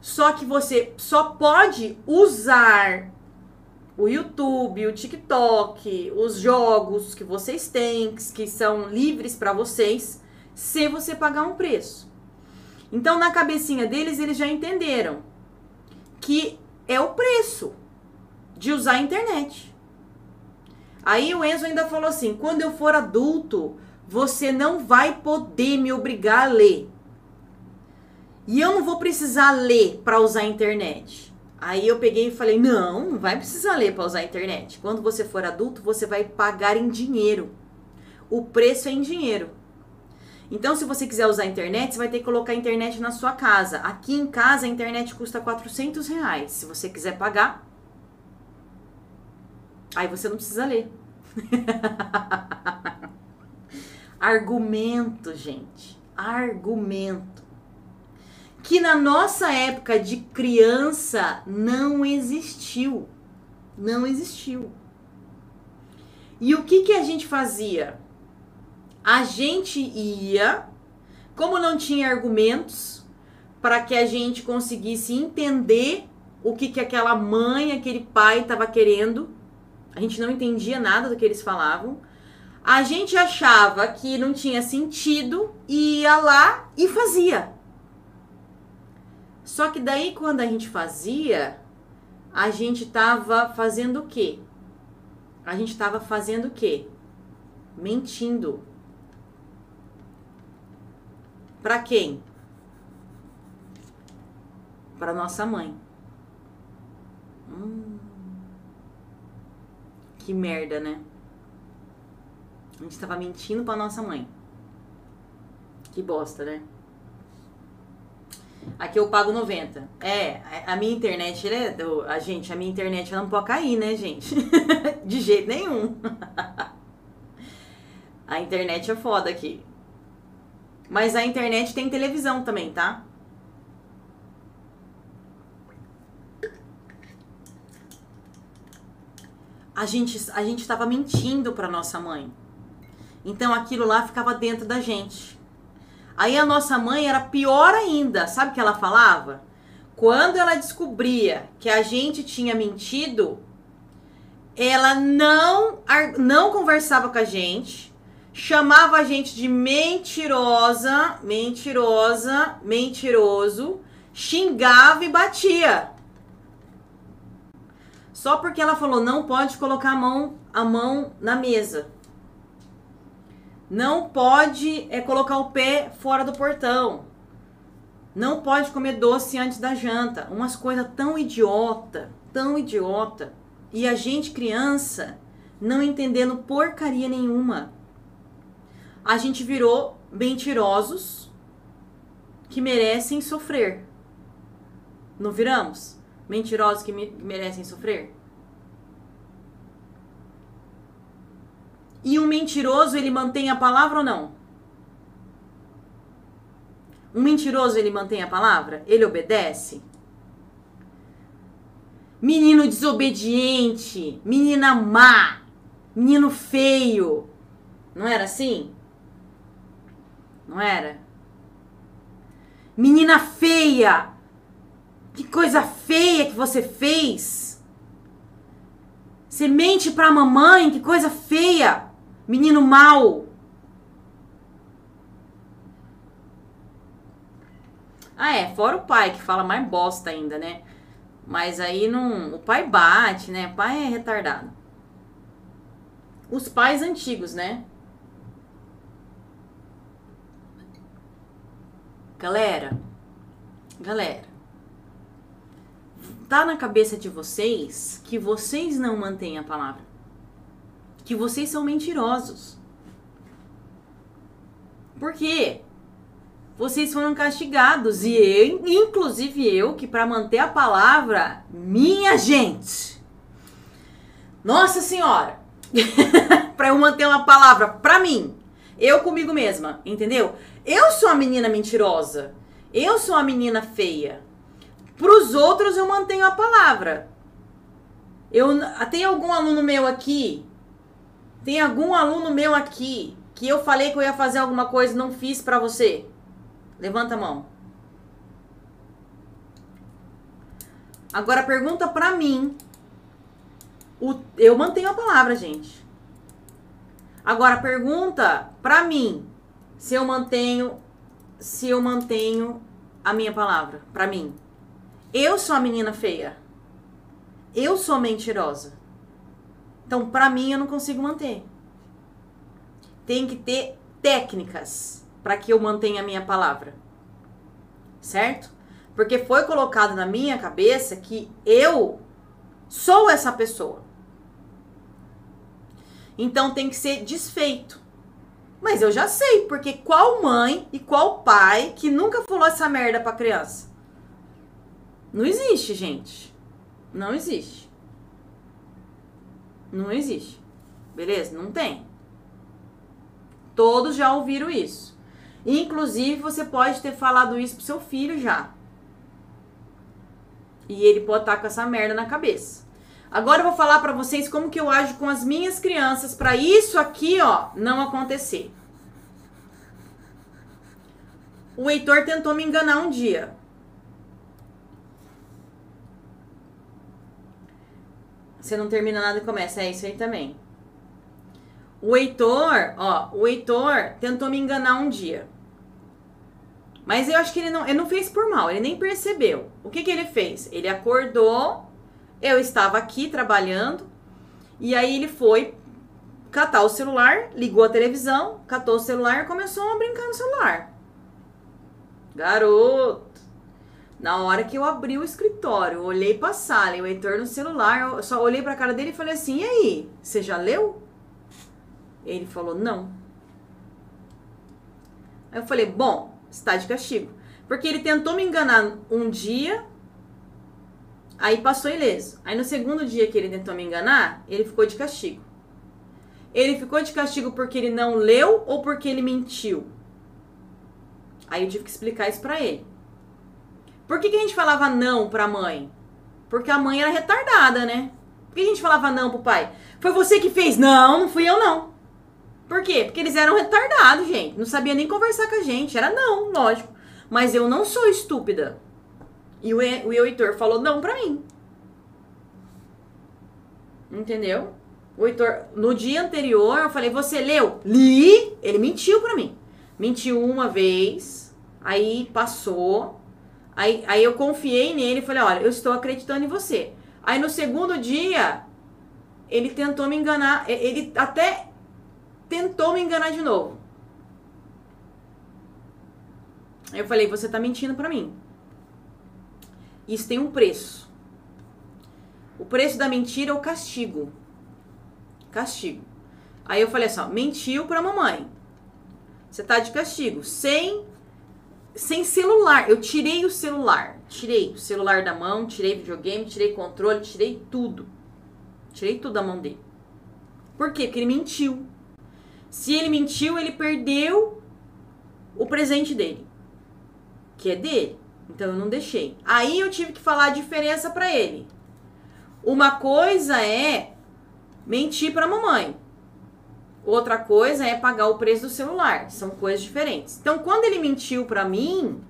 Só que você só pode usar o YouTube, o TikTok, os jogos que vocês têm, que são livres para vocês, se você pagar um preço. Então, na cabecinha deles, eles já entenderam que é o preço de usar a internet. Aí o Enzo ainda falou assim: quando eu for adulto, você não vai poder me obrigar a ler. E eu não vou precisar ler para usar a internet. Aí eu peguei e falei: não, não vai precisar ler para usar a internet. Quando você for adulto, você vai pagar em dinheiro. O preço é em dinheiro. Então, se você quiser usar a internet, você vai ter que colocar a internet na sua casa. Aqui em casa, a internet custa 400 reais. Se você quiser pagar, Aí você não precisa ler. Argumento, gente. Argumento. Que na nossa época de criança não existiu. Não existiu. E o que, que a gente fazia? A gente ia, como não tinha argumentos, para que a gente conseguisse entender o que, que aquela mãe, aquele pai estava querendo a gente não entendia nada do que eles falavam. A gente achava que não tinha sentido e ia lá e fazia. Só que daí quando a gente fazia, a gente tava fazendo o quê? A gente tava fazendo o quê? Mentindo. Para quem? Para nossa mãe. Hum. Que merda, né? A gente tava mentindo pra nossa mãe. Que bosta, né? Aqui eu pago 90. É, a minha internet, é, a gente, a minha internet ela não pode cair, né, gente? De jeito nenhum. a internet é foda aqui. Mas a internet tem televisão também, tá? A gente a gente estava mentindo para nossa mãe. Então aquilo lá ficava dentro da gente. Aí a nossa mãe era pior ainda. Sabe o que ela falava? Quando ela descobria que a gente tinha mentido, ela não não conversava com a gente, chamava a gente de mentirosa, mentirosa, mentiroso, xingava e batia. Só porque ela falou não pode colocar a mão, a mão na mesa. Não pode é, colocar o pé fora do portão. Não pode comer doce antes da janta. Umas coisas tão idiota, tão idiota. E a gente, criança, não entendendo porcaria nenhuma. A gente virou mentirosos que merecem sofrer. Não viramos? Mentirosos que me merecem sofrer? E um mentiroso, ele mantém a palavra ou não? Um mentiroso, ele mantém a palavra? Ele obedece? Menino desobediente, menina má, menino feio. Não era assim? Não era? Menina feia. Que coisa feia que você fez. Você mente pra mamãe, que coisa feia. Menino mau. Ah, é, fora o pai que fala mais bosta ainda, né? Mas aí não. O pai bate, né? O pai é retardado. Os pais antigos, né? Galera, galera, tá na cabeça de vocês que vocês não mantêm a palavra que vocês são mentirosos. Por quê? Vocês foram castigados e eu, inclusive eu, que para manter a palavra, minha gente. Nossa Senhora. para eu manter uma palavra para mim, eu comigo mesma, entendeu? Eu sou a menina mentirosa. Eu sou a menina feia. Para os outros eu mantenho a palavra. Eu tem algum aluno meu aqui tem algum aluno meu aqui que eu falei que eu ia fazer alguma coisa e não fiz para você? Levanta a mão. Agora pergunta para mim. O, eu mantenho a palavra, gente. Agora pergunta para mim se eu mantenho se eu mantenho a minha palavra para mim. Eu sou a menina feia. Eu sou mentirosa. Então, para mim, eu não consigo manter. Tem que ter técnicas para que eu mantenha a minha palavra. Certo? Porque foi colocado na minha cabeça que eu sou essa pessoa. Então tem que ser desfeito. Mas eu já sei, porque qual mãe e qual pai que nunca falou essa merda pra criança? Não existe, gente. Não existe. Não existe. Beleza? Não tem. Todos já ouviram isso. Inclusive, você pode ter falado isso pro seu filho já. E ele pode estar com essa merda na cabeça. Agora eu vou falar para vocês como que eu ajo com as minhas crianças para isso aqui, ó, não acontecer. O Heitor tentou me enganar um dia. Você não termina nada e começa. É isso aí também. O Heitor, ó, o Heitor tentou me enganar um dia. Mas eu acho que ele não, ele não fez por mal, ele nem percebeu. O que que ele fez? Ele acordou, eu estava aqui trabalhando, e aí ele foi catar o celular, ligou a televisão, catou o celular e começou a brincar no celular. Garoto. Na hora que eu abri o escritório, olhei pra sala e o Heitor no celular, eu só olhei pra cara dele e falei assim: e aí, você já leu? Ele falou: não. Aí eu falei: bom, está de castigo. Porque ele tentou me enganar um dia, aí passou ileso. Aí no segundo dia que ele tentou me enganar, ele ficou de castigo. Ele ficou de castigo porque ele não leu ou porque ele mentiu? Aí eu tive que explicar isso pra ele. Por que, que a gente falava não pra mãe? Porque a mãe era retardada, né? Por que a gente falava não pro pai? Foi você que fez? Não, não fui eu não. Por quê? Porque eles eram retardados, gente. Não sabia nem conversar com a gente. Era não, lógico. Mas eu não sou estúpida. E o, o Heitor falou não pra mim. Entendeu? O Heitor, no dia anterior, eu falei, você leu? Li! Ele mentiu pra mim. Mentiu uma vez, aí passou. Aí, aí eu confiei nele e falei, olha, eu estou acreditando em você. Aí no segundo dia, ele tentou me enganar. Ele até tentou me enganar de novo. Eu falei, você tá mentindo pra mim. Isso tem um preço. O preço da mentira é o castigo. Castigo. Aí eu falei assim, ó, mentiu pra mamãe. Você tá de castigo. Sem sem celular. Eu tirei o celular. Tirei o celular da mão, tirei videogame, tirei controle, tirei tudo. Tirei tudo da mão dele. Por quê? Porque ele mentiu. Se ele mentiu, ele perdeu o presente dele, que é dele. Então eu não deixei. Aí eu tive que falar a diferença para ele. Uma coisa é mentir para mamãe. Outra coisa é pagar o preço do celular. São coisas diferentes. Então, quando ele mentiu para mim,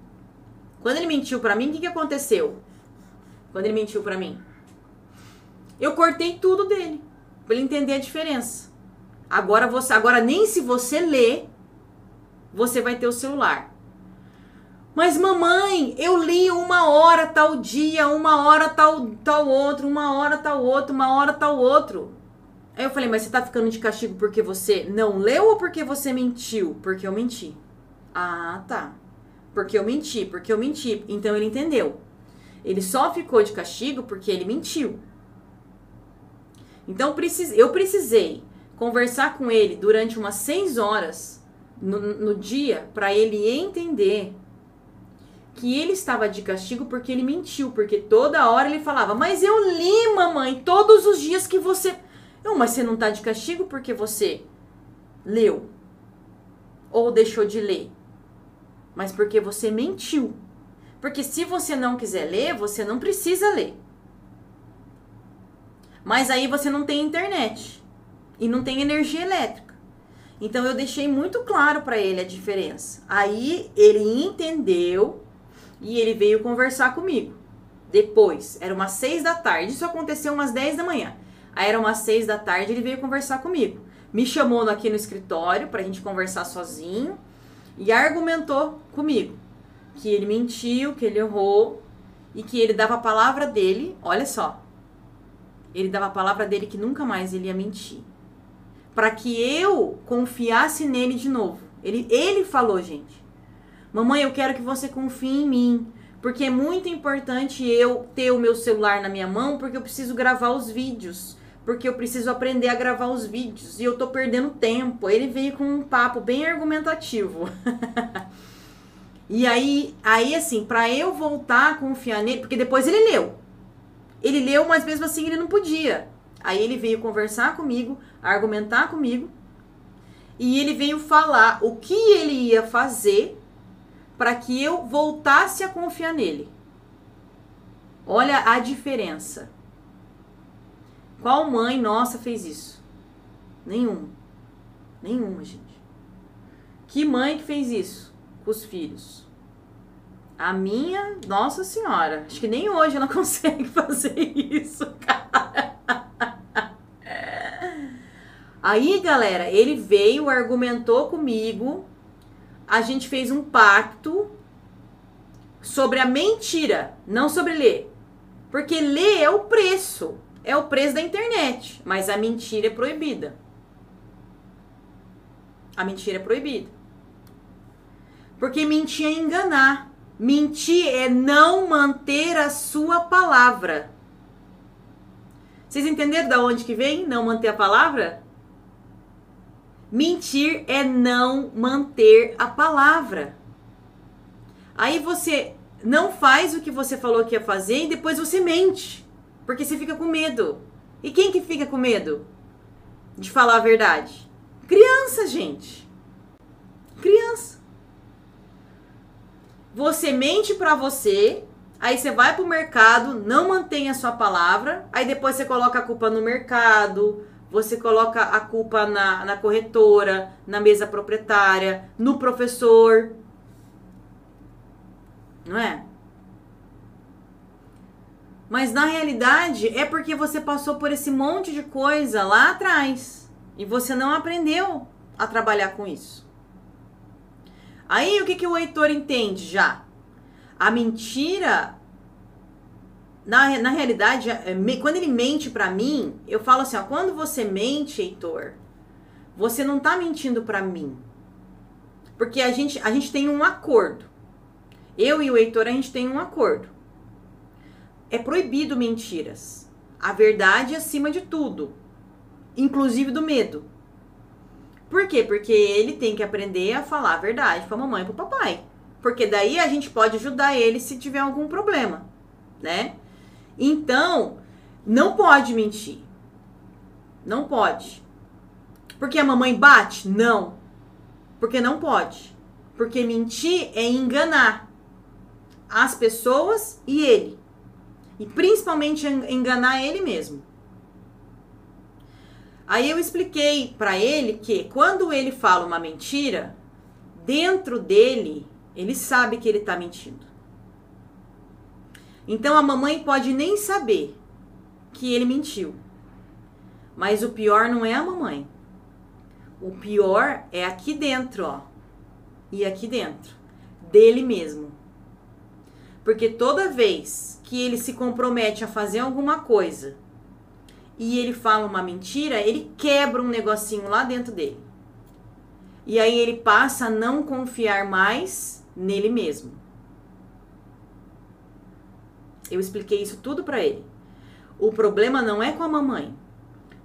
quando ele mentiu para mim, o que, que aconteceu? Quando ele mentiu para mim, eu cortei tudo dele para ele entender a diferença. Agora você, agora nem se você ler, você vai ter o celular. Mas mamãe, eu li uma hora tal dia, uma hora tal tal outro, uma hora tal outro, uma hora tal outro. Aí eu falei, mas você tá ficando de castigo porque você não leu ou porque você mentiu? Porque eu menti. Ah, tá. Porque eu menti, porque eu menti. Então ele entendeu. Ele só ficou de castigo porque ele mentiu. Então eu precisei conversar com ele durante umas seis horas no, no dia para ele entender que ele estava de castigo porque ele mentiu, porque toda hora ele falava: "Mas eu li, mamãe, todos os dias que você não, mas você não está de castigo porque você leu ou deixou de ler, mas porque você mentiu. Porque se você não quiser ler, você não precisa ler. Mas aí você não tem internet e não tem energia elétrica. Então eu deixei muito claro para ele a diferença. Aí ele entendeu e ele veio conversar comigo. Depois, era umas seis da tarde. Isso aconteceu umas dez da manhã. Aí era umas seis da tarde, ele veio conversar comigo. Me chamou aqui no escritório pra gente conversar sozinho e argumentou comigo que ele mentiu, que ele errou e que ele dava a palavra dele, olha só. Ele dava a palavra dele que nunca mais ele ia mentir. Para que eu confiasse nele de novo. Ele, ele falou, gente. Mamãe, eu quero que você confie em mim. Porque é muito importante eu ter o meu celular na minha mão, porque eu preciso gravar os vídeos porque eu preciso aprender a gravar os vídeos e eu tô perdendo tempo. Ele veio com um papo bem argumentativo. e aí, aí assim, para eu voltar a confiar nele, porque depois ele leu. Ele leu, mas mesmo assim ele não podia. Aí ele veio conversar comigo, argumentar comigo, e ele veio falar o que ele ia fazer para que eu voltasse a confiar nele. Olha a diferença. Qual mãe nossa fez isso? Nenhuma. Nenhuma, gente. Que mãe que fez isso com os filhos? A minha, nossa senhora, acho que nem hoje ela consegue fazer isso, cara. Aí, galera, ele veio, argumentou comigo, a gente fez um pacto sobre a mentira, não sobre ler. Porque ler é o preço é o preço da internet, mas a mentira é proibida. A mentira é proibida. Porque mentir é enganar. Mentir é não manter a sua palavra. Vocês entenderam da onde que vem não manter a palavra? Mentir é não manter a palavra. Aí você não faz o que você falou que ia fazer e depois você mente. Porque você fica com medo. E quem que fica com medo de falar a verdade? Criança, gente. Criança. Você mente para você, aí você vai pro mercado, não mantém a sua palavra, aí depois você coloca a culpa no mercado, você coloca a culpa na, na corretora, na mesa proprietária, no professor. Não é? Mas na realidade é porque você passou por esse monte de coisa lá atrás e você não aprendeu a trabalhar com isso. Aí o que, que o Heitor entende já? A mentira, na, na realidade, é, quando ele mente para mim, eu falo assim: ó, quando você mente, Heitor, você não tá mentindo para mim. Porque a gente, a gente tem um acordo. Eu e o Heitor, a gente tem um acordo. É proibido mentiras. A verdade é acima de tudo, inclusive do medo. Por quê? Porque ele tem que aprender a falar a verdade para a mamãe e para o papai. Porque daí a gente pode ajudar ele se tiver algum problema, né? Então, não pode mentir. Não pode. Porque a mamãe bate? Não. Porque não pode. Porque mentir é enganar as pessoas e ele. E principalmente enganar ele mesmo. Aí eu expliquei para ele que quando ele fala uma mentira, dentro dele, ele sabe que ele tá mentindo. Então a mamãe pode nem saber que ele mentiu. Mas o pior não é a mamãe. O pior é aqui dentro, ó. E aqui dentro. Dele mesmo. Porque toda vez que ele se compromete a fazer alguma coisa e ele fala uma mentira, ele quebra um negocinho lá dentro dele. E aí ele passa a não confiar mais nele mesmo. Eu expliquei isso tudo para ele. O problema não é com a mamãe.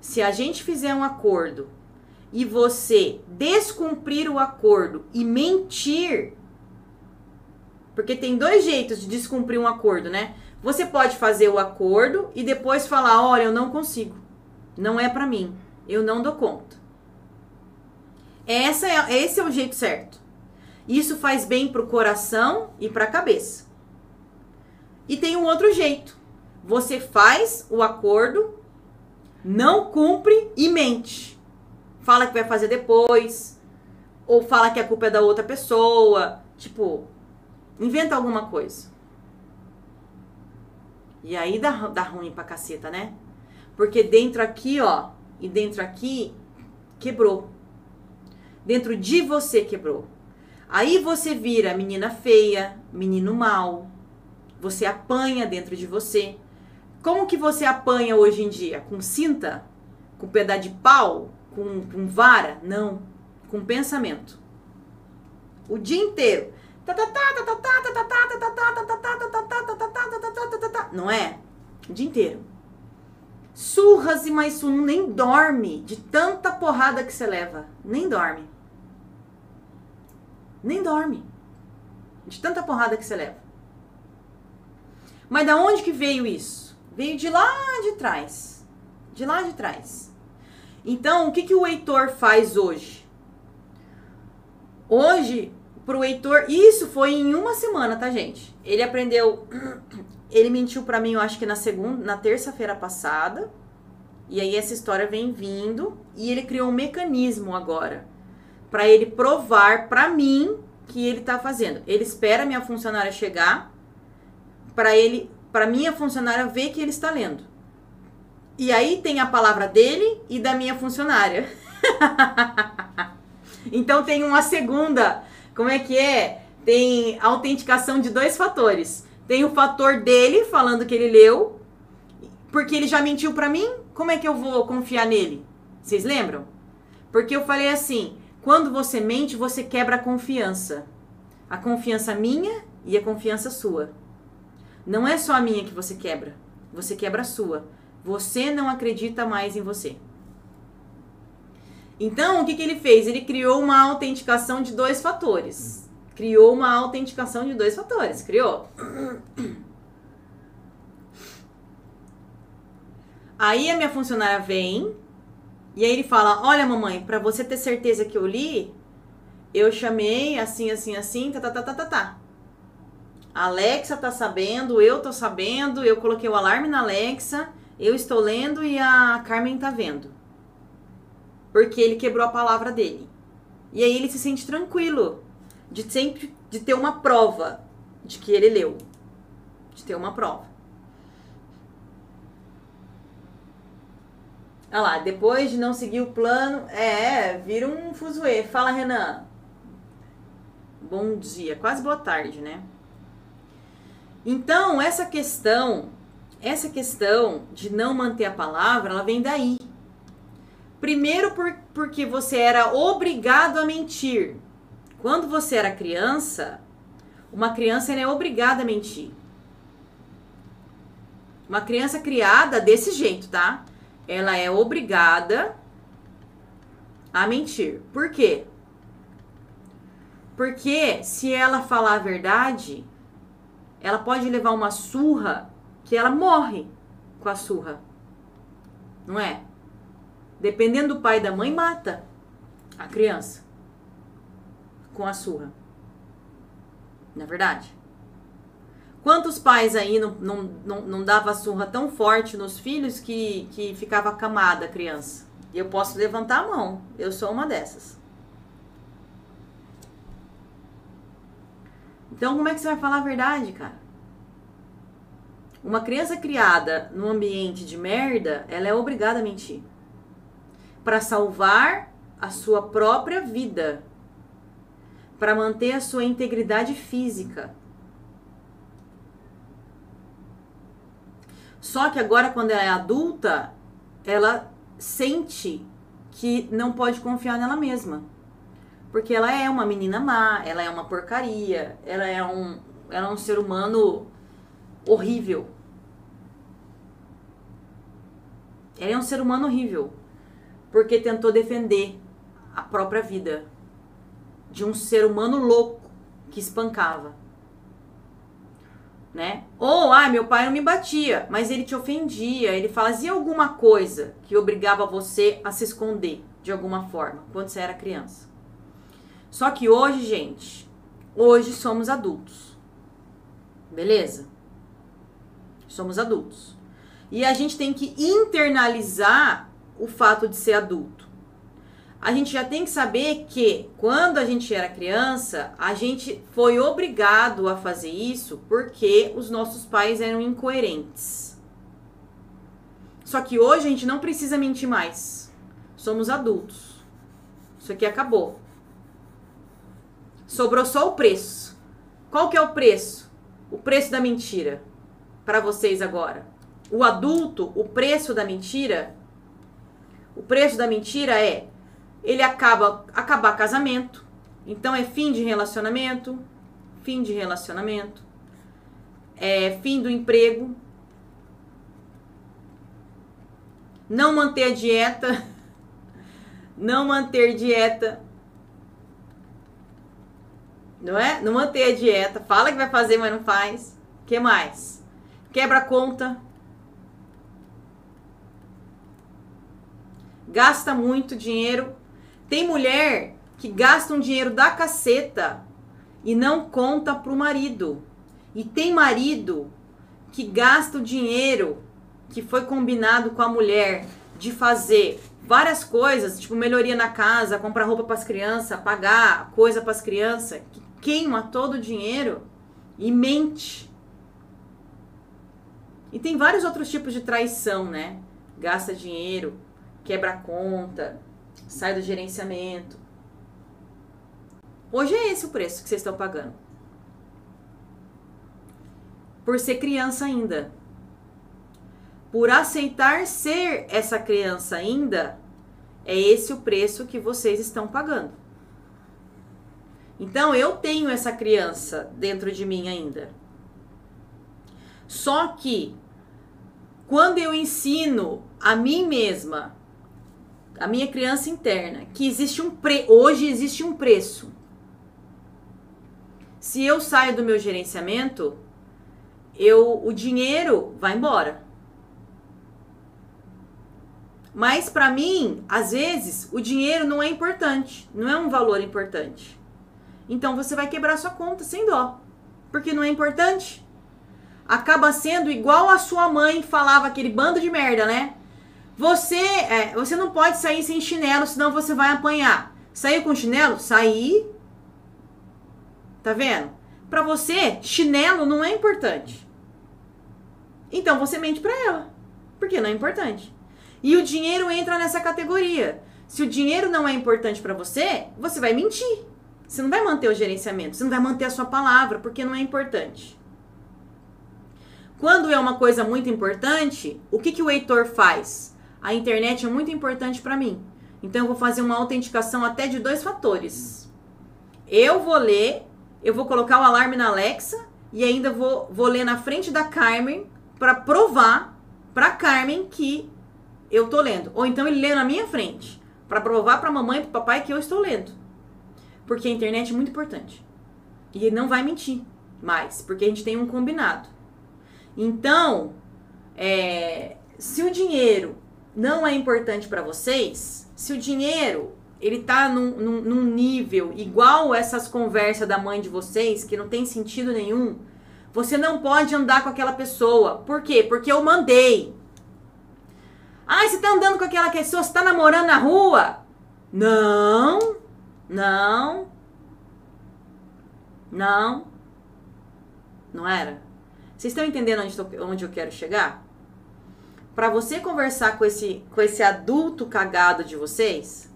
Se a gente fizer um acordo e você descumprir o acordo e mentir, porque tem dois jeitos de descumprir um acordo, né? Você pode fazer o acordo e depois falar: olha, eu não consigo, não é para mim, eu não dou conta. Essa é, esse é o jeito certo. Isso faz bem pro coração e pra cabeça. E tem um outro jeito. Você faz o acordo, não cumpre e mente fala que vai fazer depois, ou fala que a culpa é da outra pessoa, tipo, inventa alguma coisa. E aí dá, dá ruim pra caceta, né? Porque dentro aqui, ó, e dentro aqui, quebrou. Dentro de você quebrou. Aí você vira menina feia, menino mal. Você apanha dentro de você. Como que você apanha hoje em dia? Com cinta? Com pedaço de pau? com, com vara, não, com pensamento. O dia inteiro. Não é? O dia inteiro. Surras e mais um, nem dorme de tanta porrada que você leva. Nem dorme. Nem dorme. De tanta porrada que você leva. Mas da onde que veio isso? Veio de lá de trás. De lá de trás. Então, o que, que o Heitor faz hoje? Hoje, pro Heitor, isso foi em uma semana, tá, gente? Ele aprendeu, ele mentiu para mim, eu acho que na segunda, na terça-feira passada. E aí essa história vem vindo e ele criou um mecanismo agora para ele provar para mim que ele tá fazendo. Ele espera minha funcionária chegar para ele, para minha funcionária ver que ele está lendo. E aí tem a palavra dele e da minha funcionária. então tem uma segunda, como é que é? Tem autenticação de dois fatores. Tem o fator dele falando que ele leu, porque ele já mentiu para mim. Como é que eu vou confiar nele? Vocês lembram? Porque eu falei assim: quando você mente, você quebra a confiança. A confiança minha e a confiança sua. Não é só a minha que você quebra, você quebra a sua. Você não acredita mais em você. Então, o que, que ele fez? Ele criou uma autenticação de dois fatores. Criou uma autenticação de dois fatores. Criou. Aí a minha funcionária vem e aí ele fala: Olha, mamãe, para você ter certeza que eu li, eu chamei assim, assim, assim, tá, tá, tá, tá, tá, tá. A Alexa tá sabendo, eu tô sabendo, eu coloquei o alarme na Alexa eu estou lendo e a Carmen está vendo porque ele quebrou a palavra dele. E aí ele se sente tranquilo de sempre de ter uma prova de que ele leu, de ter uma prova. Olha lá, depois de não seguir o plano, é, é vira um fuzuê. Fala, Renan. Bom dia, quase boa tarde, né? Então, essa questão, essa questão de não manter a palavra, ela vem daí. Primeiro por, porque você era obrigado a mentir. Quando você era criança, uma criança é obrigada a mentir. Uma criança criada desse jeito, tá? Ela é obrigada a mentir. Por quê? Porque se ela falar a verdade, ela pode levar uma surra que ela morre com a surra. Não é? Dependendo do pai e da mãe, mata a criança com a surra. Não é verdade? Quantos pais aí não, não, não, não dava surra tão forte nos filhos que, que ficava acamada a criança? E eu posso levantar a mão. Eu sou uma dessas. Então, como é que você vai falar a verdade, cara? Uma criança criada num ambiente de merda, ela é obrigada a mentir. Para salvar a sua própria vida. Para manter a sua integridade física. Só que agora, quando ela é adulta, ela sente que não pode confiar nela mesma. Porque ela é uma menina má, ela é uma porcaria, ela é um, ela é um ser humano horrível. Ela é um ser humano horrível. Porque tentou defender a própria vida de um ser humano louco que espancava. Né? Ou, ah, meu pai não me batia, mas ele te ofendia, ele fazia alguma coisa que obrigava você a se esconder de alguma forma, quando você era criança. Só que hoje, gente, hoje somos adultos. Beleza? Somos adultos. E a gente tem que internalizar o fato de ser adulto. A gente já tem que saber que quando a gente era criança, a gente foi obrigado a fazer isso porque os nossos pais eram incoerentes. Só que hoje a gente não precisa mentir mais. Somos adultos. Isso aqui acabou. Sobrou só o preço. Qual que é o preço? O preço da mentira para vocês agora. O adulto, o preço da mentira, o preço da mentira é ele acaba acabar casamento. Então é fim de relacionamento, fim de relacionamento, é fim do emprego, não manter a dieta, não manter dieta, não é? Não manter a dieta. Fala que vai fazer, mas não faz. que mais? Quebra conta. Gasta muito dinheiro. Tem mulher que gasta um dinheiro da caceta e não conta pro marido. E tem marido que gasta o dinheiro que foi combinado com a mulher de fazer várias coisas, tipo melhoria na casa, comprar roupa para as crianças, pagar coisa para as crianças, que queima todo o dinheiro e mente. E tem vários outros tipos de traição, né? Gasta dinheiro, quebra a conta, sai do gerenciamento. Hoje é esse o preço que vocês estão pagando. Por ser criança ainda. Por aceitar ser essa criança ainda, é esse o preço que vocês estão pagando. Então eu tenho essa criança dentro de mim ainda. Só que quando eu ensino a mim mesma, a minha criança interna, que existe um pre hoje existe um preço. Se eu saio do meu gerenciamento, eu o dinheiro vai embora. Mas para mim, às vezes, o dinheiro não é importante, não é um valor importante. Então você vai quebrar sua conta sem dó, porque não é importante. Acaba sendo igual a sua mãe falava aquele bando de merda, né? Você, é, você não pode sair sem chinelo, senão você vai apanhar. Saiu com chinelo? Sair. Tá vendo? Para você, chinelo não é importante. Então você mente para ela, porque não é importante. E o dinheiro entra nessa categoria. Se o dinheiro não é importante para você, você vai mentir. Você não vai manter o gerenciamento, você não vai manter a sua palavra, porque não é importante. Quando é uma coisa muito importante, o que, que o Heitor faz? A internet é muito importante para mim. Então eu vou fazer uma autenticação até de dois fatores. Eu vou ler, eu vou colocar o alarme na Alexa e ainda vou, vou ler na frente da Carmen para provar para Carmen que eu tô lendo. Ou então ele lê na minha frente para provar para mamãe e para papai que eu estou lendo. Porque a internet é muito importante. E ele não vai mentir mais, porque a gente tem um combinado. Então, é, se o dinheiro não é importante para vocês, se o dinheiro ele tá num, num, num, nível igual essas conversas da mãe de vocês, que não tem sentido nenhum, você não pode andar com aquela pessoa. Por quê? Porque eu mandei. Ah, você tá andando com aquela pessoa, você tá namorando na rua? Não, não, não, não era. Vocês estão entendendo onde, tô, onde eu quero chegar? Para você conversar com esse, com esse adulto cagado de vocês,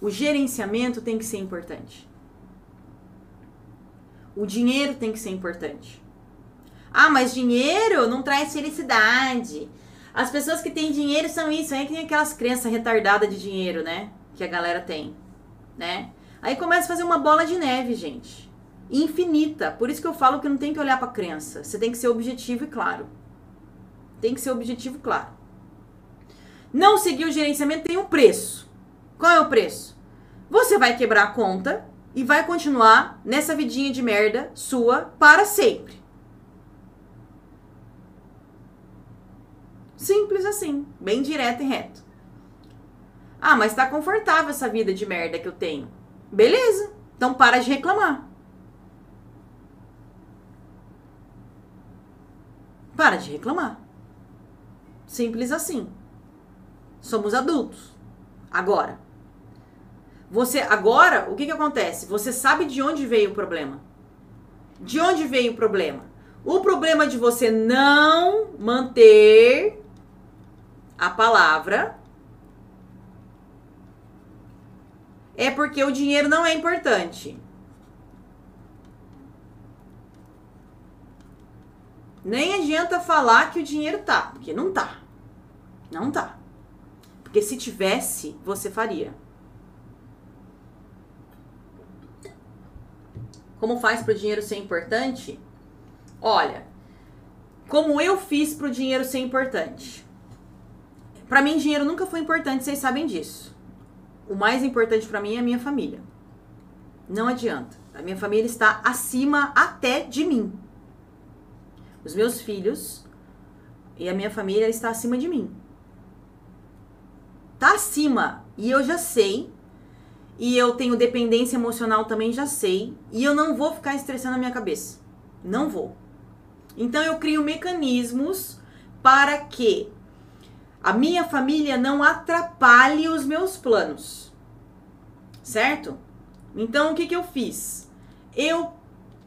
o gerenciamento tem que ser importante. O dinheiro tem que ser importante. Ah, mas dinheiro não traz felicidade. As pessoas que têm dinheiro são isso. Aí tem aquelas crenças retardadas de dinheiro, né? Que a galera tem, né? Aí começa a fazer uma bola de neve, gente infinita. Por isso que eu falo que não tem que olhar para crença. Você tem que ser objetivo e claro. Tem que ser objetivo claro. Não seguir o gerenciamento tem um preço. Qual é o preço? Você vai quebrar a conta e vai continuar nessa vidinha de merda sua para sempre. Simples assim, bem direto e reto. Ah, mas tá confortável essa vida de merda que eu tenho. Beleza. Então para de reclamar. Para de reclamar. Simples assim. Somos adultos. Agora. Você agora, o que que acontece? Você sabe de onde veio o problema. De onde veio o problema? O problema de você não manter a palavra é porque o dinheiro não é importante. Nem adianta falar que o dinheiro tá, porque não tá. Não tá. Porque se tivesse, você faria. Como faz para o dinheiro ser importante? Olha, como eu fiz para o dinheiro ser importante. Para mim, dinheiro nunca foi importante, vocês sabem disso. O mais importante para mim é a minha família. Não adianta. A minha família está acima até de mim. Os meus filhos e a minha família está acima de mim. Tá acima. E eu já sei. E eu tenho dependência emocional também, já sei. E eu não vou ficar estressando a minha cabeça. Não vou. Então eu crio mecanismos para que a minha família não atrapalhe os meus planos. Certo? Então o que, que eu fiz? Eu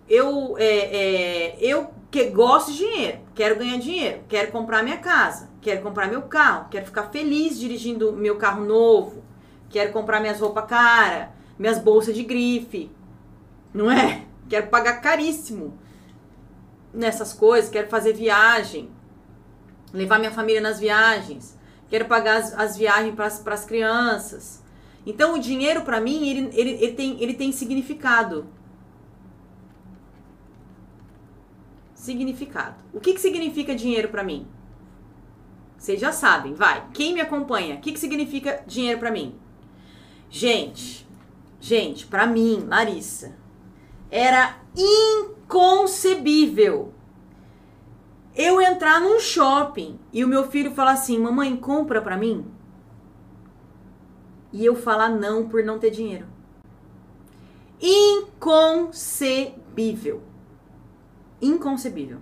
eu é, é, eu que gosto de dinheiro, quero ganhar dinheiro, quero comprar minha casa, quero comprar meu carro, quero ficar feliz dirigindo meu carro novo, quero comprar minhas roupas cara, minhas bolsas de grife, não é? Quero pagar caríssimo nessas coisas, quero fazer viagem, levar minha família nas viagens, quero pagar as, as viagens para as crianças. Então o dinheiro para mim ele, ele, ele, tem, ele tem significado. Significado. O que, que significa dinheiro para mim? Vocês já sabem, vai. Quem me acompanha? O que, que significa dinheiro para mim? Gente, gente, para mim, Larissa, era inconcebível eu entrar num shopping e o meu filho falar assim: "Mamãe, compra para mim?" E eu falar não por não ter dinheiro. Inconcebível inconcebível.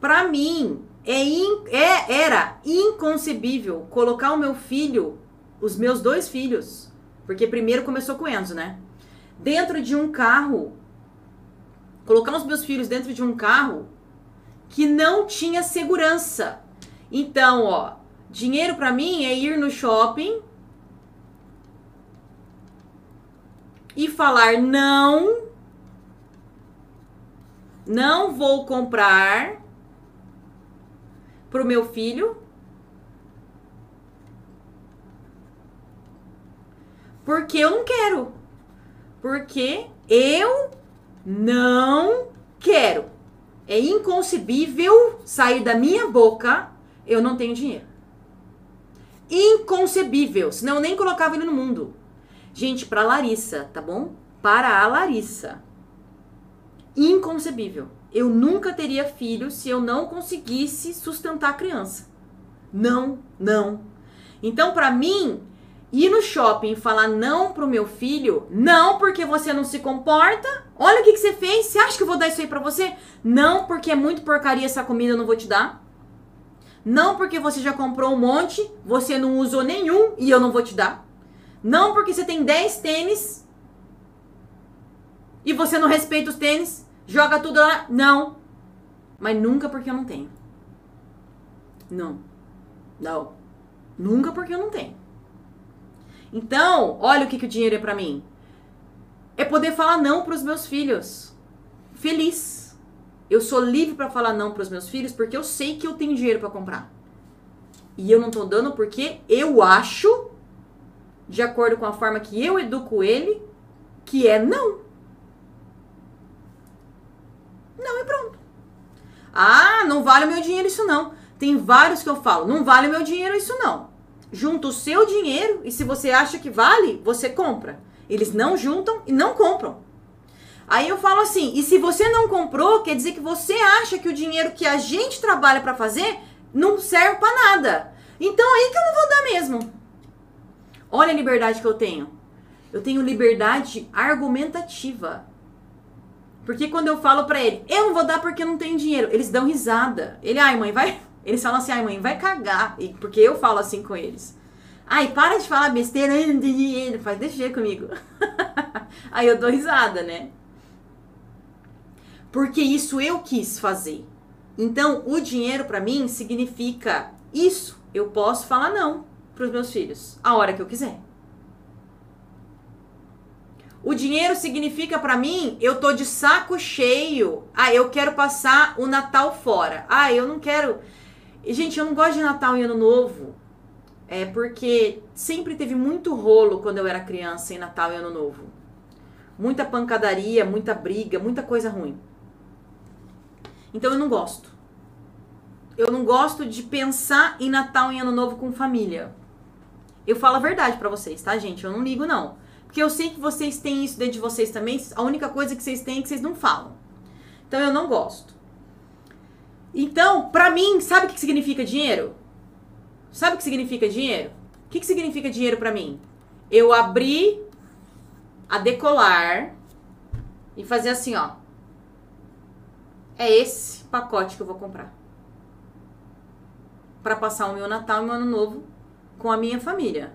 Para mim, é, in, é, era inconcebível colocar o meu filho, os meus dois filhos, porque primeiro começou com o Enzo, né? Dentro de um carro, colocar os meus filhos dentro de um carro que não tinha segurança. Então, ó, Dinheiro para mim é ir no shopping e falar não, não vou comprar pro meu filho porque eu não quero. Porque eu não quero. É inconcebível sair da minha boca eu não tenho dinheiro. Inconcebível, senão eu nem colocava ele no mundo. Gente, para Larissa, tá bom? Para a Larissa. Inconcebível. Eu nunca teria filho se eu não conseguisse sustentar a criança. Não, não. Então, para mim, ir no shopping e falar não pro meu filho, não porque você não se comporta. Olha o que, que você fez. Você acha que eu vou dar isso aí pra você? Não porque é muito porcaria essa comida, eu não vou te dar. Não porque você já comprou um monte, você não usou nenhum e eu não vou te dar. Não porque você tem 10 tênis e você não respeita os tênis, joga tudo lá. Não. Mas nunca porque eu não tenho. Não. Não. Nunca porque eu não tenho. Então, olha o que, que o dinheiro é para mim. É poder falar não para os meus filhos. Feliz. Eu sou livre para falar não para os meus filhos porque eu sei que eu tenho dinheiro para comprar. E eu não tô dando porque eu acho, de acordo com a forma que eu educo ele, que é não. Não e pronto. Ah, não vale o meu dinheiro isso não. Tem vários que eu falo, não vale o meu dinheiro isso não junta o seu dinheiro e se você acha que vale, você compra. Eles não juntam e não compram. Aí eu falo assim, e se você não comprou, quer dizer que você acha que o dinheiro que a gente trabalha para fazer não serve para nada. Então aí que eu não vou dar mesmo. Olha a liberdade que eu tenho. Eu tenho liberdade argumentativa. Porque quando eu falo para ele, eu não vou dar porque não tenho dinheiro, eles dão risada. Ele, ai mãe, vai, eles falam assim, ai mãe, vai cagar. E, porque eu falo assim com eles. Ai, para de falar besteira, ele faz deixar comigo. Aí eu dou risada, né? Porque isso eu quis fazer. Então, o dinheiro para mim significa isso. Eu posso falar não para os meus filhos a hora que eu quiser. O dinheiro significa para mim, eu tô de saco cheio. Ah, eu quero passar o Natal fora. Ah, eu não quero gente, eu não gosto de Natal e Ano Novo. É porque sempre teve muito rolo quando eu era criança em Natal e Ano Novo. Muita pancadaria, muita briga, muita coisa ruim. Então eu não gosto. Eu não gosto de pensar em Natal e Ano Novo com família. Eu falo a verdade para vocês, tá, gente? Eu não ligo, não. Porque eu sei que vocês têm isso dentro de vocês também. A única coisa que vocês têm é que vocês não falam. Então eu não gosto. Então, pra mim, sabe o que significa dinheiro? Sabe o que significa dinheiro? O que, significa dinheiro pra mim? Eu abrir a decolar e fazer assim, ó. É esse pacote que eu vou comprar. Para passar o meu Natal e o meu Ano Novo com a minha família.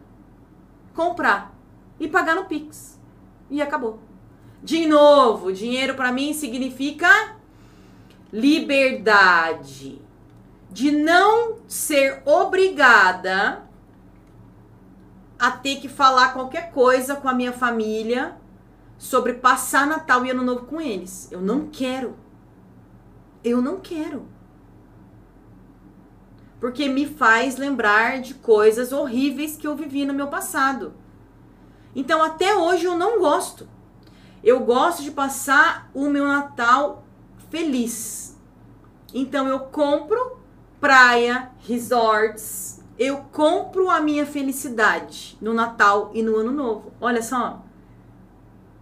Comprar e pagar no Pix. E acabou. De novo, dinheiro para mim significa liberdade de não ser obrigada a ter que falar qualquer coisa com a minha família sobre passar Natal e Ano Novo com eles. Eu não quero. Eu não quero. Porque me faz lembrar de coisas horríveis que eu vivi no meu passado. Então, até hoje eu não gosto. Eu gosto de passar o meu Natal feliz. Então eu compro praia, resorts, eu compro a minha felicidade no Natal e no Ano Novo. Olha só.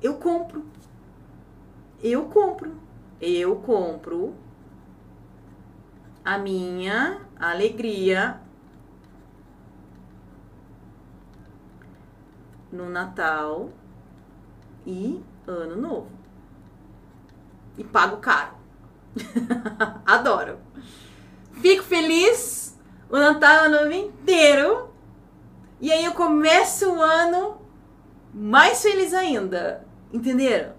Eu compro. Eu compro. Eu compro a minha alegria no Natal e Ano Novo e pago caro. Adoro. Fico feliz o Natal o ano inteiro. E aí eu começo o ano mais feliz ainda. Entenderam?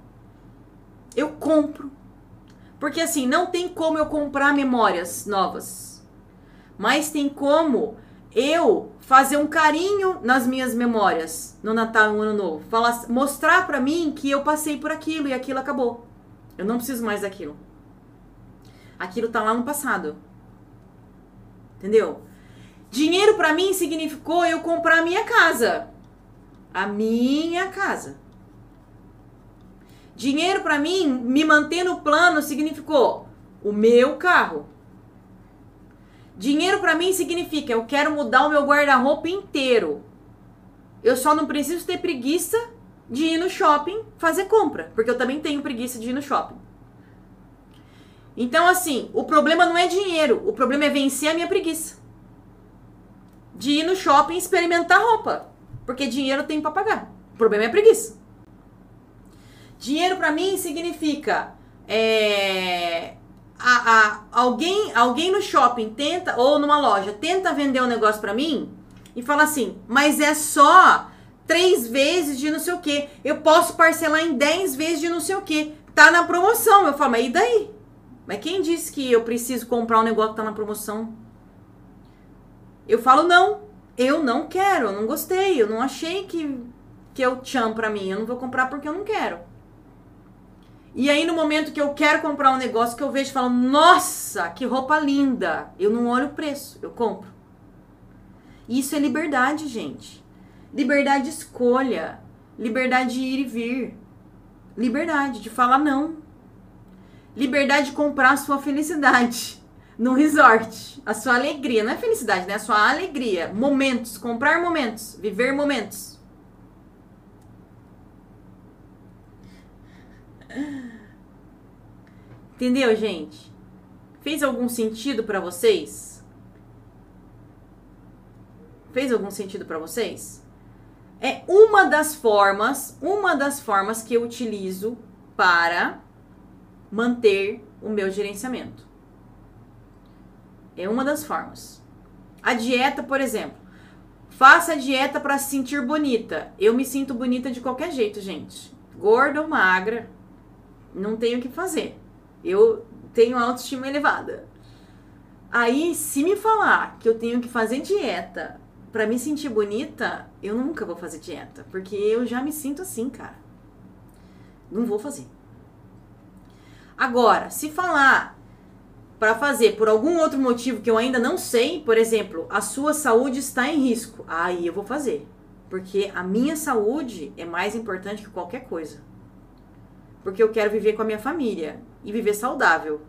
Eu compro. Porque assim, não tem como eu comprar memórias novas. Mas tem como eu fazer um carinho nas minhas memórias no Natal e no Ano Novo. Falar, mostrar para mim que eu passei por aquilo e aquilo acabou. Eu não preciso mais daquilo. Aquilo tá lá no passado. Entendeu? Dinheiro para mim significou eu comprar a minha casa. A minha casa. Dinheiro para mim, me manter no plano significou o meu carro. Dinheiro para mim significa eu quero mudar o meu guarda-roupa inteiro. Eu só não preciso ter preguiça de ir no shopping fazer compra, porque eu também tenho preguiça de ir no shopping. Então, assim, o problema não é dinheiro, o problema é vencer a minha preguiça. De ir no shopping experimentar roupa, porque dinheiro tem para pagar. O problema é preguiça. Dinheiro para mim significa é, a, a, alguém, alguém no shopping tenta, ou numa loja, tenta vender um negócio para mim e fala assim, mas é só três vezes de não sei o que. Eu posso parcelar em dez vezes de não sei o que. Tá na promoção. Eu falo, mas e daí? Mas quem disse que eu preciso comprar um negócio que tá na promoção? Eu falo, não, eu não quero, eu não gostei, eu não achei que, que é o tchan pra mim. Eu não vou comprar porque eu não quero. E aí, no momento que eu quero comprar um negócio que eu vejo e falo, nossa, que roupa linda, eu não olho o preço, eu compro. Isso é liberdade, gente. Liberdade de escolha, liberdade de ir e vir, liberdade de falar não, liberdade de comprar a sua felicidade no resort, a sua alegria, não é felicidade, né? A sua alegria, momentos, comprar momentos, viver momentos. Entendeu, gente? Fez algum sentido para vocês? Fez algum sentido para vocês? É uma das formas, uma das formas que eu utilizo para manter o meu gerenciamento. É uma das formas. A dieta, por exemplo. Faça a dieta para se sentir bonita. Eu me sinto bonita de qualquer jeito, gente. Gorda ou magra, não tenho o que fazer. Eu tenho autoestima elevada. Aí, se me falar que eu tenho que fazer dieta para me sentir bonita, eu nunca vou fazer dieta, porque eu já me sinto assim, cara. Não vou fazer. Agora, se falar para fazer por algum outro motivo que eu ainda não sei, por exemplo, a sua saúde está em risco, aí eu vou fazer. Porque a minha saúde é mais importante que qualquer coisa. Porque eu quero viver com a minha família e viver saudável.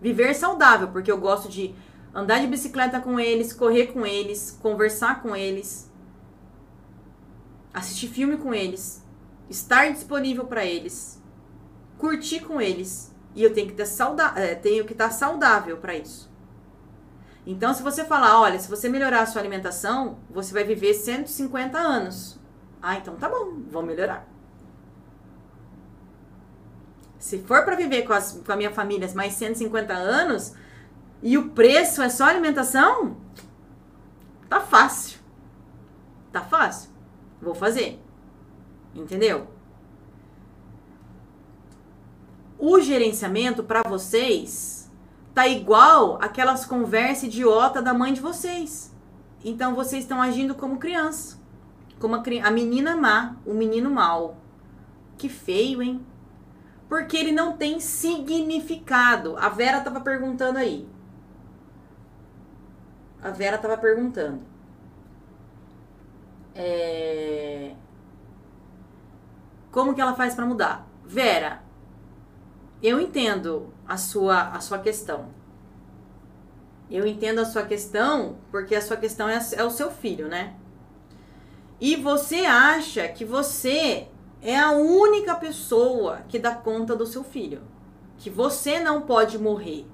Viver saudável, porque eu gosto de andar de bicicleta com eles, correr com eles, conversar com eles, assistir filme com eles, estar disponível para eles, curtir com eles. E eu tenho que ter sauda é, tenho que estar saudável para isso. Então, se você falar, olha, se você melhorar a sua alimentação, você vai viver 150 anos. Ah, então tá bom, vou melhorar. Se for para viver com, as, com a minha família mais 150 anos e o preço é só alimentação, tá fácil. Tá fácil. Vou fazer. Entendeu? O gerenciamento para vocês tá igual aquelas conversas idiota da mãe de vocês. Então vocês estão agindo como criança. Como a, a menina má, o menino mal. Que feio, hein? Porque ele não tem significado. A Vera estava perguntando aí. A Vera estava perguntando. É... Como que ela faz para mudar? Vera, eu entendo a sua, a sua questão. Eu entendo a sua questão porque a sua questão é, é o seu filho, né? E você acha que você é a única pessoa que dá conta do seu filho. Que você não pode morrer.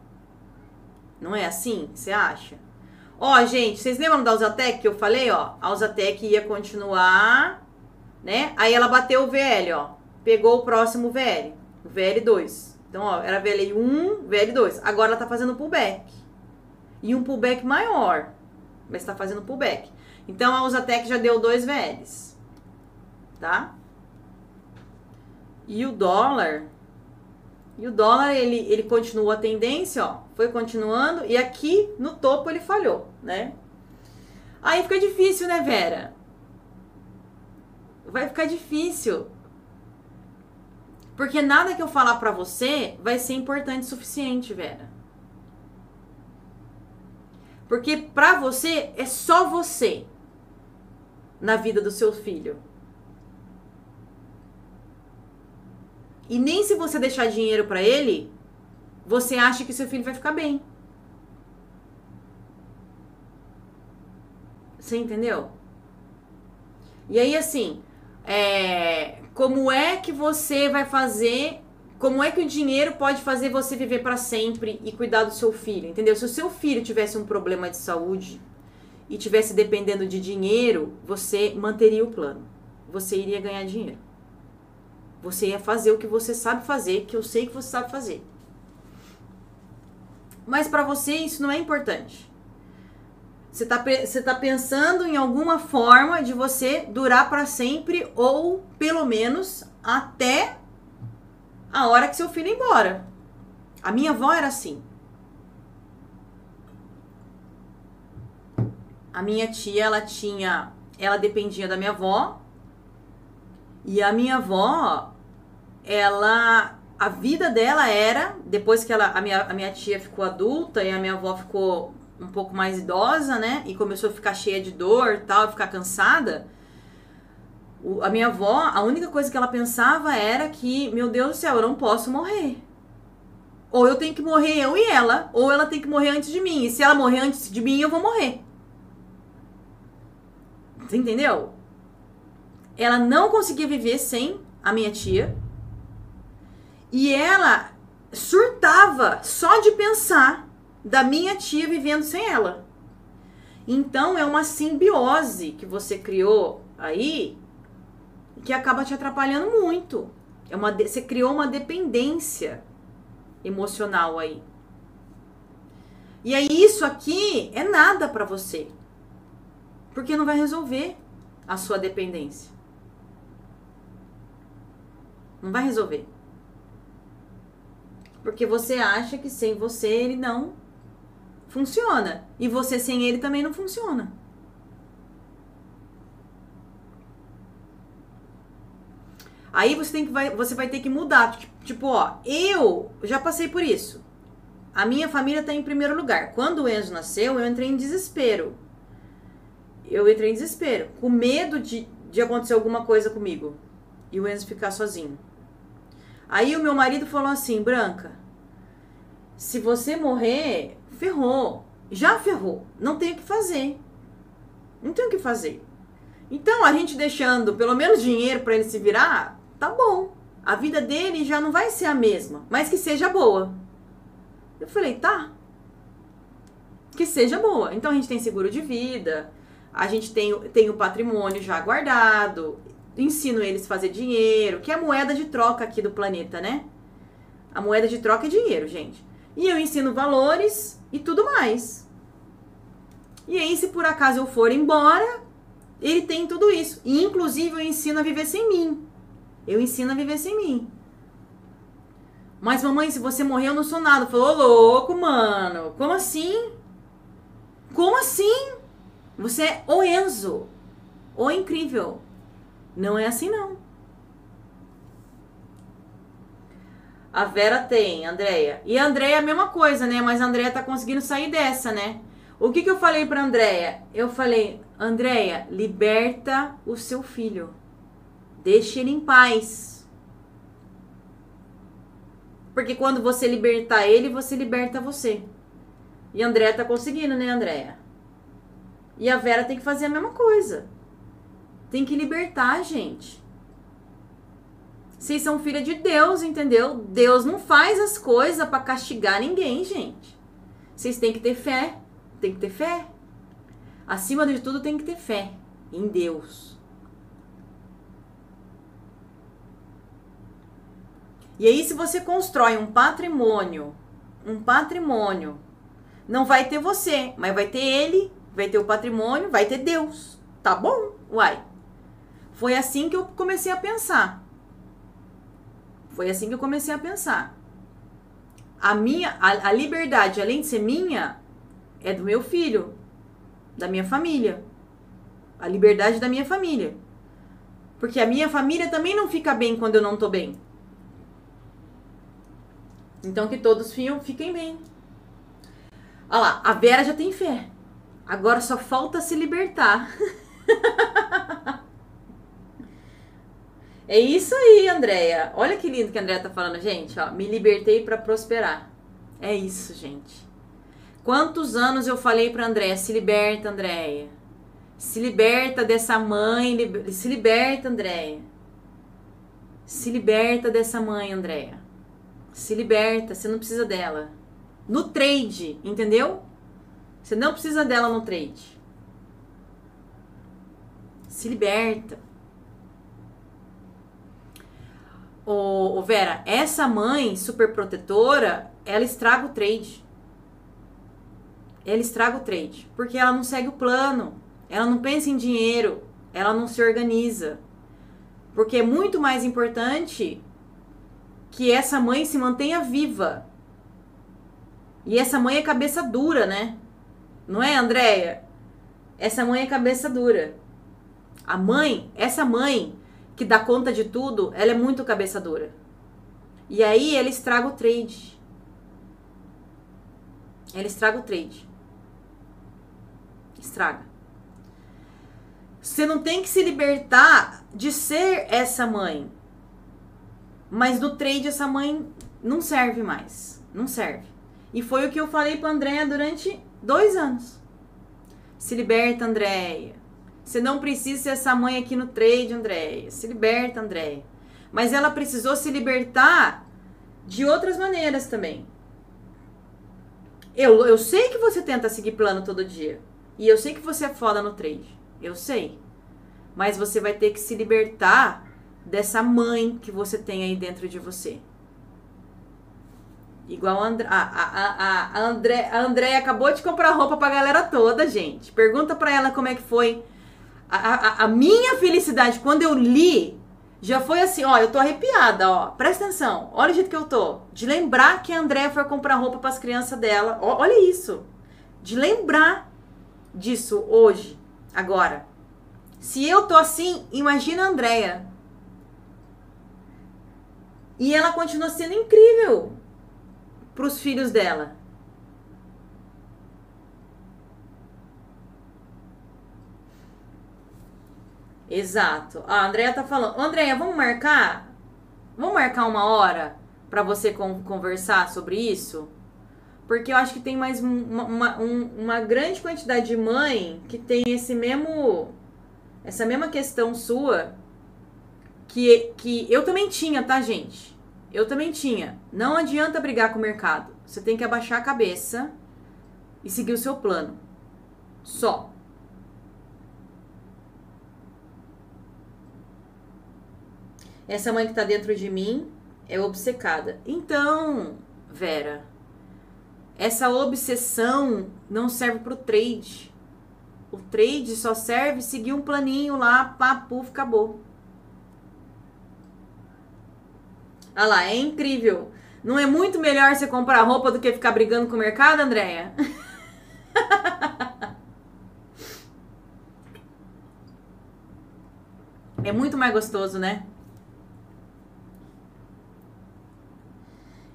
Não é assim? Você acha? Ó, gente, vocês lembram da Usatec que eu falei, ó? A Usatec ia continuar, né? Aí ela bateu o VL, ó. Pegou o próximo VL, o VL2. Então, ó, era VL1, VL2. Agora ela tá fazendo pullback. E um pullback maior. Mas tá fazendo pullback. Então, a Usatec já deu dois VLs. Tá? E o dólar, e o dólar ele, ele continuou a tendência, ó, foi continuando e aqui no topo ele falhou, né? Aí fica difícil, né, Vera? Vai ficar difícil. Porque nada que eu falar pra você vai ser importante o suficiente, Vera. Porque pra você é só você na vida do seu filho. E nem se você deixar dinheiro para ele, você acha que seu filho vai ficar bem. Você entendeu? E aí, assim, é, como é que você vai fazer? Como é que o dinheiro pode fazer você viver para sempre e cuidar do seu filho? Entendeu? Se o seu filho tivesse um problema de saúde e tivesse dependendo de dinheiro, você manteria o plano. Você iria ganhar dinheiro. Você ia fazer o que você sabe fazer, que eu sei que você sabe fazer. Mas para você isso não é importante. Você está você tá pensando em alguma forma de você durar para sempre ou pelo menos até a hora que seu filho ir embora. A minha avó era assim. A minha tia, ela tinha, ela dependia da minha avó. E a minha avó, ela a vida dela era, depois que ela, a, minha, a minha tia ficou adulta e a minha avó ficou um pouco mais idosa, né? E começou a ficar cheia de dor tal, ficar cansada. O, a minha avó, a única coisa que ela pensava era que, meu Deus do céu, eu não posso morrer. Ou eu tenho que morrer eu e ela, ou ela tem que morrer antes de mim. E se ela morrer antes de mim, eu vou morrer. Você entendeu? Ela não conseguia viver sem a minha tia e ela surtava só de pensar da minha tia vivendo sem ela. Então é uma simbiose que você criou aí que acaba te atrapalhando muito. É uma, você criou uma dependência emocional aí. E aí isso aqui é nada para você. Porque não vai resolver a sua dependência. Não vai resolver. Porque você acha que sem você ele não funciona. E você sem ele também não funciona. Aí você, tem que, vai, você vai ter que mudar. Tipo, ó, eu já passei por isso. A minha família está em primeiro lugar. Quando o Enzo nasceu, eu entrei em desespero. Eu entrei em desespero, com medo de, de acontecer alguma coisa comigo e o Enzo ficar sozinho. Aí o meu marido falou assim, Branca, se você morrer, ferrou. Já ferrou. Não tem o que fazer. Não tem o que fazer. Então, a gente deixando pelo menos dinheiro para ele se virar, tá bom. A vida dele já não vai ser a mesma, mas que seja boa. Eu falei, tá. Que seja boa. Então a gente tem seguro de vida, a gente tem, tem o patrimônio já guardado, ensino eles a fazer dinheiro, que é a moeda de troca aqui do planeta, né? A moeda de troca é dinheiro, gente. E eu ensino valores e tudo mais. E aí, se por acaso eu for embora, ele tem tudo isso. E, inclusive, eu ensino a viver sem mim. Eu ensino a viver sem mim. Mas, mamãe, se você morrer, eu não sou nada. Falou, louco, mano. Como assim? Como assim? Você é o Enzo. O incrível. Não é assim, não. A Vera tem, Andréia. E a Andréia é a mesma coisa, né? Mas a Andréia tá conseguindo sair dessa, né? O que, que eu falei pra Andréia? Eu falei, Andréia, liberta o seu filho. Deixe ele em paz. Porque quando você libertar ele, você liberta você. E a Andréia tá conseguindo, né, Andréia? E a Vera tem que fazer a mesma coisa. Tem que libertar, gente. Vocês são filha de Deus, entendeu? Deus não faz as coisas para castigar ninguém, gente. Vocês têm que ter fé. Tem que ter fé. Acima de tudo, tem que ter fé em Deus. E aí, se você constrói um patrimônio, um patrimônio, não vai ter você, mas vai ter ele, vai ter o patrimônio, vai ter Deus. Tá bom? Uai. Foi assim que eu comecei a pensar. Foi assim que eu comecei a pensar. A minha, a, a liberdade, além de ser minha, é do meu filho. da minha família. A liberdade da minha família. Porque a minha família também não fica bem quando eu não tô bem. Então que todos fiquem bem. Olha lá, a Vera já tem fé. Agora só falta se libertar. é isso aí, Andréia. Olha que lindo que a Andréia tá falando, gente. Ó, me libertei para prosperar. É isso, gente. Quantos anos eu falei pra Andréia, se liberta, Andréia. Se liberta dessa mãe, se liberta, Andréia. Se liberta dessa mãe, Andréia. Se liberta, você não precisa dela. No trade, entendeu? Você não precisa dela no trade. Se liberta. Ô Vera, essa mãe super protetora, ela estraga o trade. Ela estraga o trade. Porque ela não segue o plano. Ela não pensa em dinheiro. Ela não se organiza. Porque é muito mais importante que essa mãe se mantenha viva. E essa mãe é cabeça dura, né? Não é, Andréia? Essa mãe é cabeça dura. A mãe, essa mãe que dá conta de tudo, ela é muito cabeça dura. E aí ela estraga o trade. Ela estraga o trade. Estraga. Você não tem que se libertar de ser essa mãe. Mas no trade essa mãe não serve mais. Não serve. E foi o que eu falei para Andréia durante Dois anos. Se liberta, Andréia. Você não precisa ser essa mãe aqui no trade, Andréia. Se liberta, Andréia. Mas ela precisou se libertar de outras maneiras também. Eu, eu sei que você tenta seguir plano todo dia. E eu sei que você é foda no trade. Eu sei. Mas você vai ter que se libertar dessa mãe que você tem aí dentro de você. Igual a, André, a, a, a, André, a André acabou de comprar roupa pra galera toda, gente. Pergunta pra ela como é que foi. A, a, minha felicidade, quando eu li, já foi assim, ó, eu tô arrepiada, ó. Presta atenção, olha o jeito que eu tô. De lembrar que a André foi comprar roupa para as crianças dela. Ó, olha isso. De lembrar disso hoje, agora. Se eu tô assim, imagina a Andréia. E ela continua sendo incrível para os filhos dela. Exato. A Andrea tá falando. Andrea, vamos marcar? Vamos marcar uma hora para você conversar sobre isso? Porque eu acho que tem mais uma, uma, uma grande quantidade de mãe que tem esse mesmo. Essa mesma questão sua. Que, que eu também tinha, tá, gente? Eu também tinha. Não adianta brigar com o mercado. Você tem que abaixar a cabeça e seguir o seu plano. Só. Essa mãe que tá dentro de mim é obcecada. Então, Vera, essa obsessão não serve pro trade. O trade só serve seguir um planinho lá, papo, acabou. Olha lá, é incrível. Não é muito melhor você comprar roupa do que ficar brigando com o mercado, Andréia? é muito mais gostoso, né?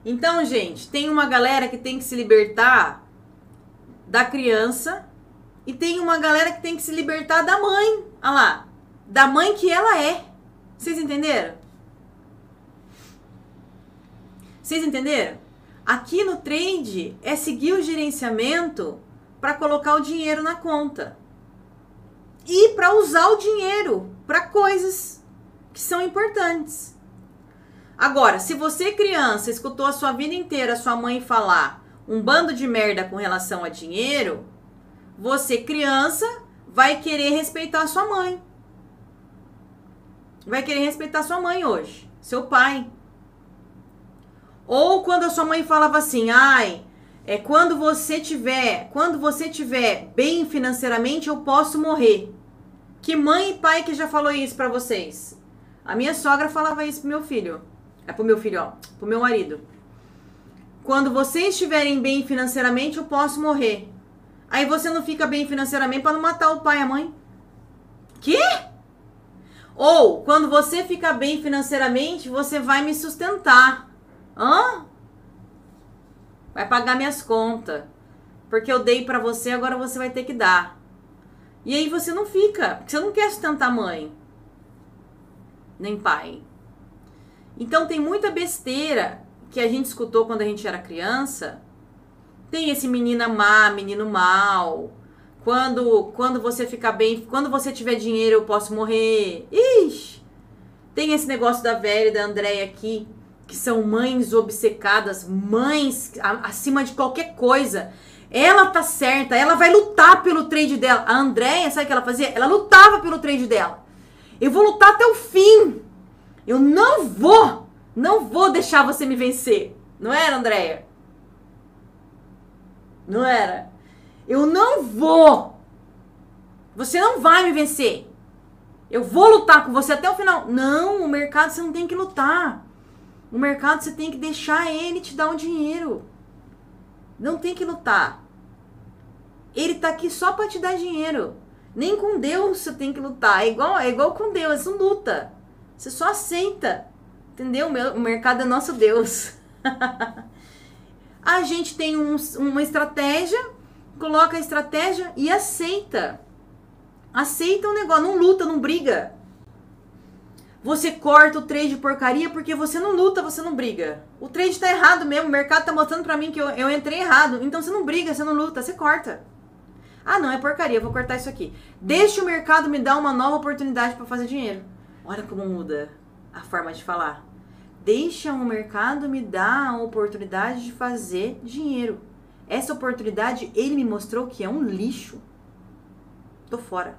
Então, gente, tem uma galera que tem que se libertar da criança e tem uma galera que tem que se libertar da mãe. Olha lá, da mãe que ela é. Vocês entenderam? Vocês entenderam? Aqui no trade é seguir o gerenciamento para colocar o dinheiro na conta e para usar o dinheiro para coisas que são importantes. Agora, se você criança escutou a sua vida inteira sua mãe falar um bando de merda com relação a dinheiro, você criança vai querer respeitar sua mãe. Vai querer respeitar sua mãe hoje, seu pai. Ou quando a sua mãe falava assim, ai, é quando você tiver, quando você tiver bem financeiramente, eu posso morrer. Que mãe e pai que já falou isso para vocês? A minha sogra falava isso pro meu filho. É pro meu filho, ó, pro meu marido. Quando vocês estiverem bem financeiramente, eu posso morrer. Aí você não fica bem financeiramente para não matar o pai e a mãe. Que? Ou, quando você fica bem financeiramente, você vai me sustentar. Hã? Vai pagar minhas contas. Porque eu dei para você, agora você vai ter que dar. E aí você não fica, porque você não quer sustentar mãe. Nem pai. Então tem muita besteira que a gente escutou quando a gente era criança. Tem esse menina má, menino mal. Quando, quando você ficar bem, quando você tiver dinheiro, eu posso morrer. Ixi! Tem esse negócio da velha e da Andréia aqui, que são mães obcecadas, mães acima de qualquer coisa. Ela tá certa, ela vai lutar pelo trade dela. A Andréia, sabe o que ela fazia? Ela lutava pelo trade dela. Eu vou lutar até o fim. Eu não vou, não vou deixar você me vencer. Não era, Andréia? Não era? Eu não vou. Você não vai me vencer. Eu vou lutar com você até o final. Não, o mercado você não tem que lutar. O mercado você tem que deixar ele te dar um dinheiro. Não tem que lutar. Ele tá aqui só para te dar dinheiro. Nem com Deus você tem que lutar. É igual, é igual com Deus, não luta. Você só aceita. Entendeu? O mercado é nosso Deus. a gente tem um, uma estratégia, coloca a estratégia e aceita. Aceita o negócio, não luta, não briga. Você corta o trade de porcaria porque você não luta, você não briga. O trade tá errado mesmo, o mercado tá mostrando pra mim que eu, eu entrei errado. Então você não briga, você não luta, você corta. Ah, não, é porcaria, vou cortar isso aqui. Deixa o mercado me dar uma nova oportunidade para fazer dinheiro. Olha como muda a forma de falar. Deixa o mercado me dar a oportunidade de fazer dinheiro. Essa oportunidade ele me mostrou que é um lixo. Tô fora.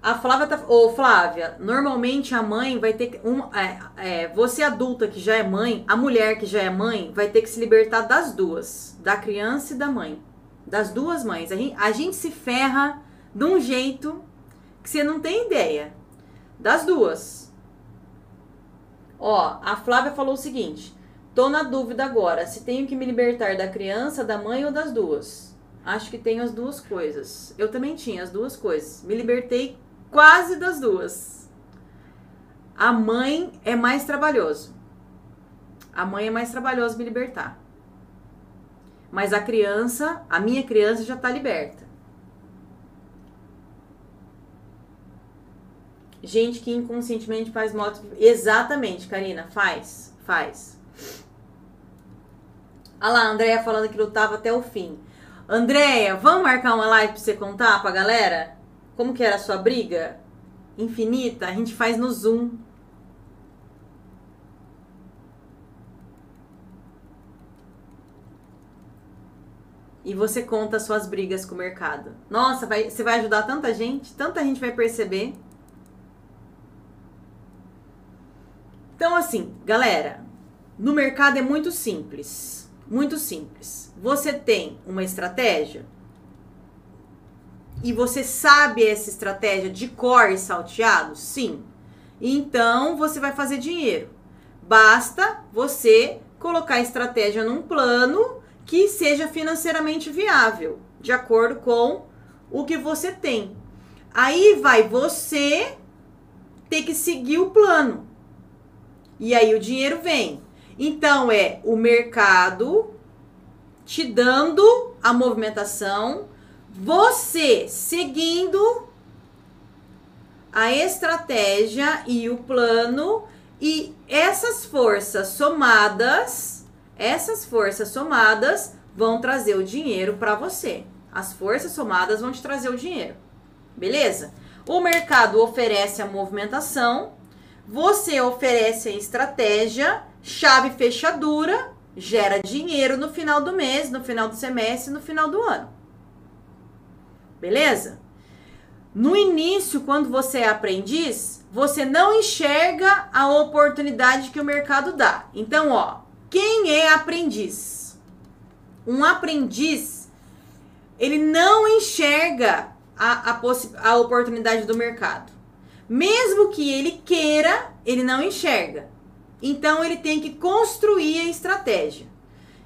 A Flávia tá. Ô, Flávia, normalmente a mãe vai ter que. Um, é, é, você adulta que já é mãe, a mulher que já é mãe, vai ter que se libertar das duas: da criança e da mãe. Das duas mães. A gente, a gente se ferra de um jeito que você não tem ideia. Das duas. Ó, a Flávia falou o seguinte: tô na dúvida agora se tenho que me libertar da criança, da mãe ou das duas. Acho que tenho as duas coisas. Eu também tinha as duas coisas. Me libertei quase das duas. A mãe é mais trabalhoso. A mãe é mais trabalhoso me libertar. Mas a criança, a minha criança já tá liberta. Gente que inconscientemente faz moto. Exatamente, Karina, faz, faz. Olha lá, a Andréia falando que lutava até o fim. Andréia, vamos marcar uma live pra você contar pra galera? Como que era a sua briga? Infinita? A gente faz no Zoom. E você conta suas brigas com o mercado. Nossa, vai, você vai ajudar tanta gente, tanta gente vai perceber. Então, assim, galera, no mercado é muito simples. Muito simples. Você tem uma estratégia, e você sabe essa estratégia de cor e salteado? Sim. Então você vai fazer dinheiro. Basta você colocar a estratégia num plano que seja financeiramente viável, de acordo com o que você tem. Aí vai você ter que seguir o plano. E aí o dinheiro vem. Então é o mercado te dando a movimentação você seguindo a estratégia e o plano e essas forças somadas, essas forças somadas vão trazer o dinheiro para você. As forças somadas vão te trazer o dinheiro. Beleza? O mercado oferece a movimentação, você oferece a estratégia, chave fechadura, gera dinheiro no final do mês, no final do semestre, no final do ano. Beleza? No início, quando você é aprendiz, você não enxerga a oportunidade que o mercado dá. Então, ó, quem é aprendiz? Um aprendiz, ele não enxerga a, a, a oportunidade do mercado. Mesmo que ele queira, ele não enxerga. Então ele tem que construir a estratégia.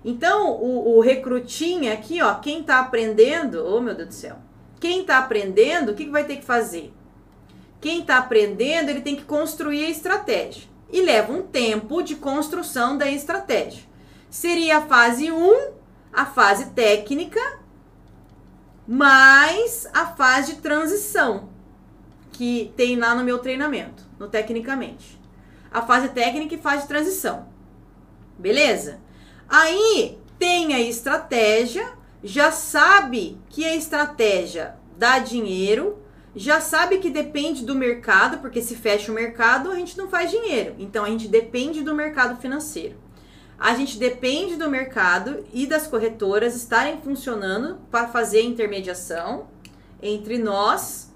Então o, o recrutinho aqui, ó, quem tá aprendendo, oh meu Deus do céu, quem tá aprendendo, o que, que vai ter que fazer? Quem tá aprendendo, ele tem que construir a estratégia. E leva um tempo de construção da estratégia. Seria a fase 1, a fase técnica, mais a fase de transição, que tem lá no meu treinamento, no Tecnicamente. A fase técnica e fase de transição. Beleza? Aí tem a estratégia, já sabe que a estratégia dá dinheiro, já sabe que depende do mercado, porque se fecha o mercado, a gente não faz dinheiro. Então a gente depende do mercado financeiro. A gente depende do mercado e das corretoras estarem funcionando para fazer a intermediação entre nós,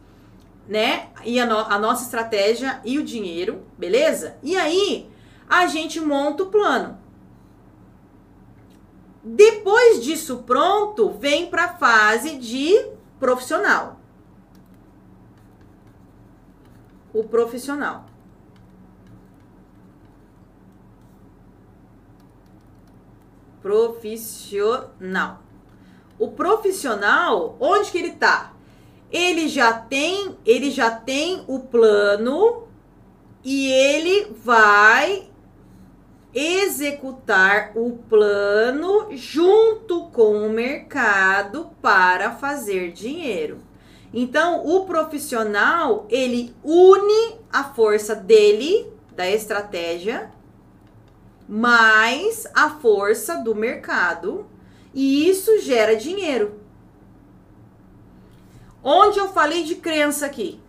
né? E a, no a nossa estratégia e o dinheiro, beleza? E aí a gente monta o plano. Depois disso pronto, vem para a fase de profissional. O profissional. profissional. O profissional, onde que ele tá? Ele já tem, ele já tem o plano e ele vai executar o plano junto com o mercado para fazer dinheiro. Então, o profissional, ele une a força dele, da estratégia, mais a força do mercado e isso gera dinheiro. Onde eu falei de crença aqui?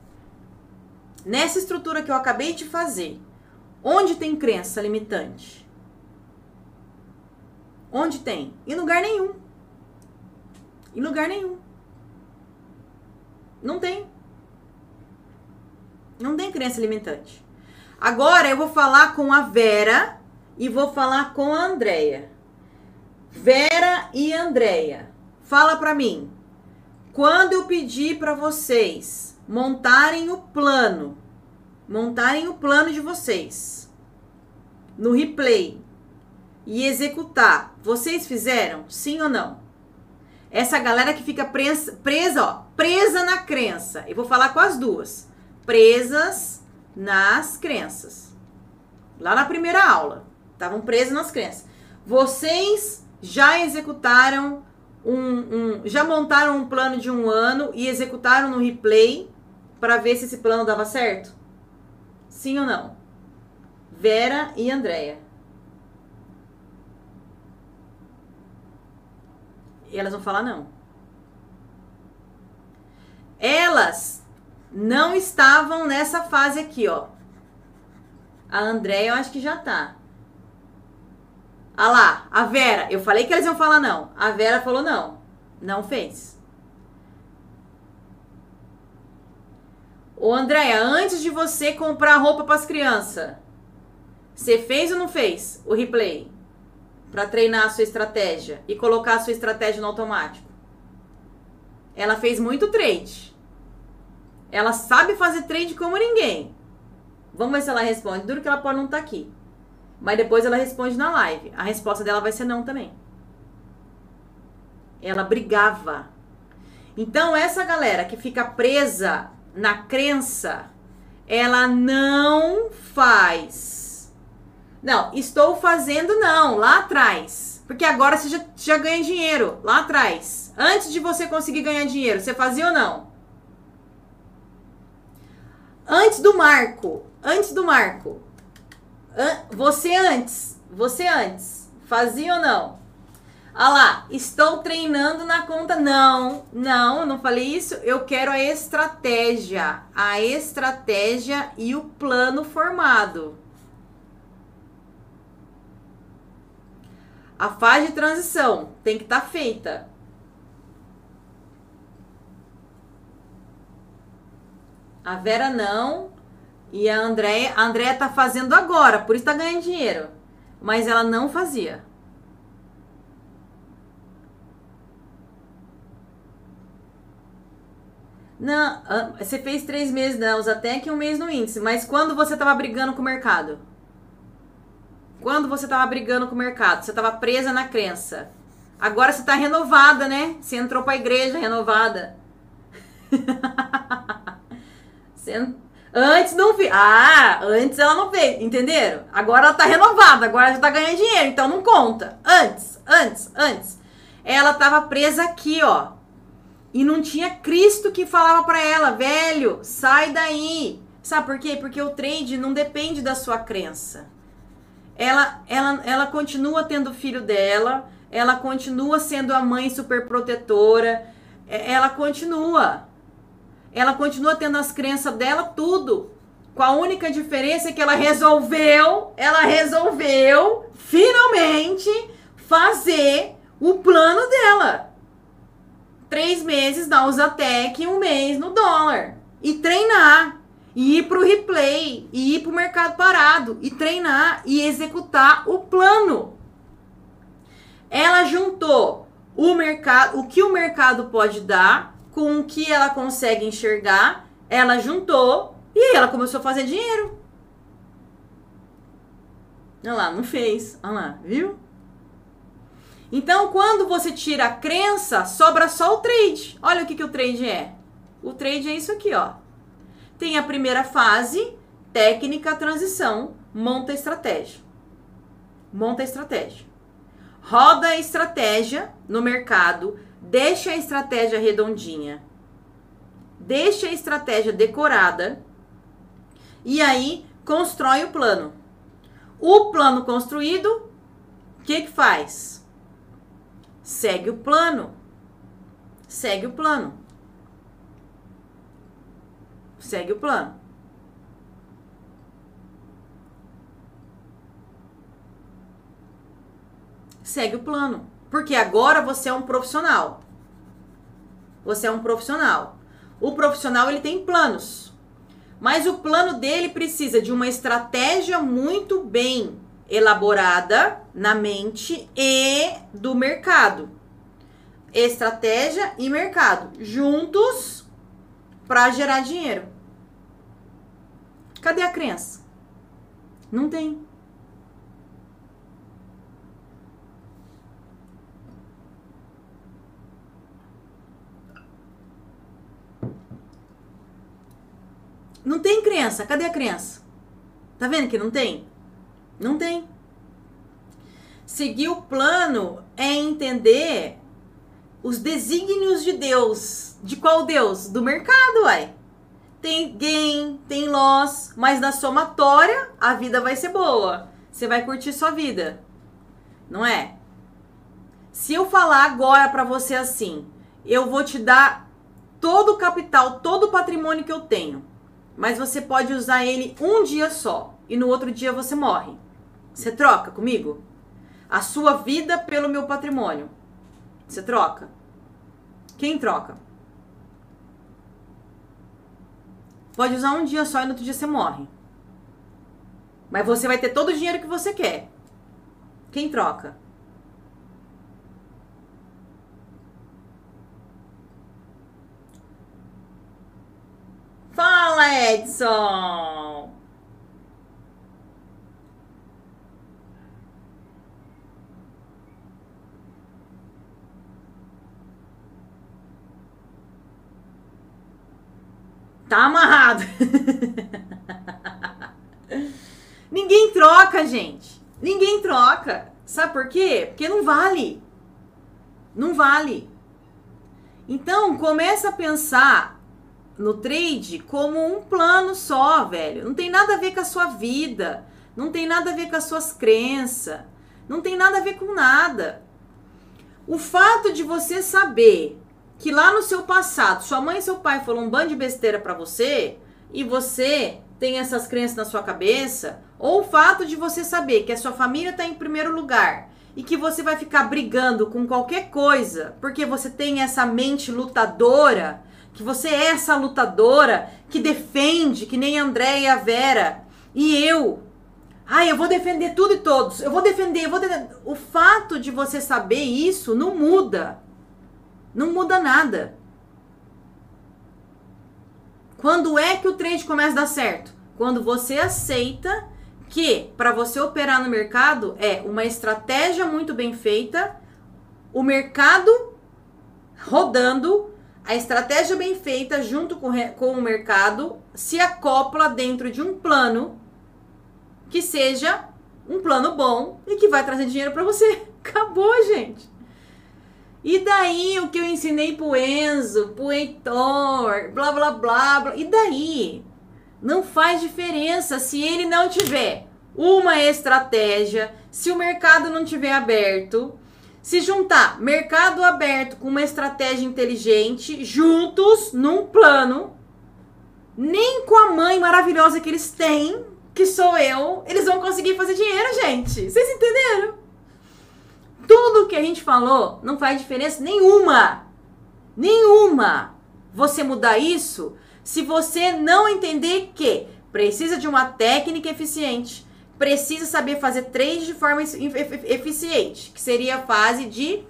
Nessa estrutura que eu acabei de fazer, onde tem crença limitante? Onde tem? Em lugar nenhum. Em lugar nenhum. Não tem. Não tem crença limitante. Agora eu vou falar com a Vera e vou falar com a Andrea. Vera e Andrea, fala para mim. Quando eu pedir para vocês montarem o plano, montarem o plano de vocês no replay e executar, vocês fizeram? Sim ou não? Essa galera que fica presa, presa, ó, presa na crença. Eu vou falar com as duas. Presas nas crenças. Lá na primeira aula. Estavam presos nas crenças. Vocês já executaram um, um, já montaram um plano de um ano e executaram no replay para ver se esse plano dava certo? Sim ou não? Vera e Andréia. E elas vão falar não. Elas não estavam nessa fase aqui, ó. A Andréia eu acho que já tá. Ah lá, a Vera, eu falei que eles iam falar não. A Vera falou não. Não fez. Ô Andréia, antes de você comprar roupa para as crianças, você fez ou não fez o replay? Para treinar a sua estratégia e colocar a sua estratégia no automático. Ela fez muito trade. Ela sabe fazer trade como ninguém. Vamos ver se ela responde. Duro que ela pode não estar tá aqui. Mas depois ela responde na live. A resposta dela vai ser não também. Ela brigava. Então, essa galera que fica presa na crença, ela não faz. Não, estou fazendo não, lá atrás. Porque agora você já, já ganha dinheiro, lá atrás. Antes de você conseguir ganhar dinheiro, você fazia ou não? Antes do marco, antes do marco, você antes, você antes, fazia ou não? Ah lá, estou treinando na conta. Não, não, eu não falei isso. Eu quero a estratégia. A estratégia e o plano formado. A fase de transição tem que estar tá feita. A Vera não. E a Andréia, a Andréia tá fazendo agora, por isso tá ganhando dinheiro. Mas ela não fazia. Não, você fez três meses, não, até que um mês no índice. Mas quando você tava brigando com o mercado? Quando você tava brigando com o mercado, você tava presa na crença. Agora você tá renovada, né? Você entrou pra igreja renovada. Antes não vi. Ah, antes ela não fez, entenderam? Agora ela tá renovada, agora já tá ganhando dinheiro, então não conta. Antes, antes, antes. Ela tava presa aqui, ó. E não tinha Cristo que falava para ela, velho, sai daí. Sabe por quê? Porque o trade não depende da sua crença. Ela, ela, ela continua tendo filho dela, ela continua sendo a mãe super protetora, é, ela continua. Ela continua tendo as crenças dela, tudo. Com a única diferença é que ela resolveu, ela resolveu finalmente fazer o plano dela três meses na Usatec um mês no dólar. E treinar. E ir pro replay. E ir pro mercado parado. E treinar e executar o plano. Ela juntou o mercado, o que o mercado pode dar com o que ela consegue enxergar. Ela juntou e ela começou a fazer dinheiro. Olha lá, não fez. Olha lá, viu? Então, quando você tira a crença, sobra só o trade. Olha o que, que o trade é. O trade é isso aqui, ó. Tem a primeira fase, técnica, transição, monta a estratégia. Monta a estratégia. Roda a estratégia no mercado, deixa a estratégia redondinha. Deixa a estratégia decorada e aí constrói o plano. O plano construído, o que que faz? Segue o plano. Segue o plano. Segue o plano. Segue o plano. Porque agora você é um profissional. Você é um profissional. O profissional ele tem planos. Mas o plano dele precisa de uma estratégia muito bem elaborada na mente e do mercado. Estratégia e mercado juntos para gerar dinheiro. Cadê a crença? Não tem. Não tem crença. Cadê a crença? Tá vendo que não tem? Não tem. Seguir o plano é entender os desígnios de Deus. De qual Deus? Do mercado, uai. Tem gain, tem loss, mas na somatória a vida vai ser boa. Você vai curtir sua vida. Não é? Se eu falar agora para você assim, eu vou te dar todo o capital, todo o patrimônio que eu tenho, mas você pode usar ele um dia só e no outro dia você morre. Você troca comigo? A sua vida pelo meu patrimônio. Você troca? Quem troca? Pode usar um dia só e no outro dia você morre. Mas você vai ter todo o dinheiro que você quer. Quem troca? Fala, Edson! Tá amarrado. Ninguém troca, gente. Ninguém troca. Sabe por quê? Porque não vale. Não vale. Então, começa a pensar no trade como um plano só, velho. Não tem nada a ver com a sua vida. Não tem nada a ver com as suas crenças. Não tem nada a ver com nada. O fato de você saber que lá no seu passado, sua mãe e seu pai falou um bando de besteira para você e você tem essas crenças na sua cabeça, ou o fato de você saber que a sua família está em primeiro lugar e que você vai ficar brigando com qualquer coisa porque você tem essa mente lutadora, que você é essa lutadora que defende, que nem André e a Vera e eu. Ai, eu vou defender tudo e todos. Eu vou defender, eu vou defender. O fato de você saber isso não muda. Não muda nada. Quando é que o trade começa a dar certo? Quando você aceita que para você operar no mercado é uma estratégia muito bem feita, o mercado rodando, a estratégia bem feita junto com, com o mercado se acopla dentro de um plano que seja um plano bom e que vai trazer dinheiro para você. Acabou, gente. E daí o que eu ensinei pro Enzo, pro Heitor, blá blá blá, blá. E daí? Não faz diferença se ele não tiver uma estratégia, se o mercado não tiver aberto. Se juntar mercado aberto com uma estratégia inteligente, juntos, num plano, nem com a mãe maravilhosa que eles têm, que sou eu, eles vão conseguir fazer dinheiro, gente. Vocês entenderam? Tudo que a gente falou não faz diferença nenhuma. Nenhuma. Você mudar isso se você não entender que precisa de uma técnica eficiente, precisa saber fazer trade de forma eficiente, que seria a fase de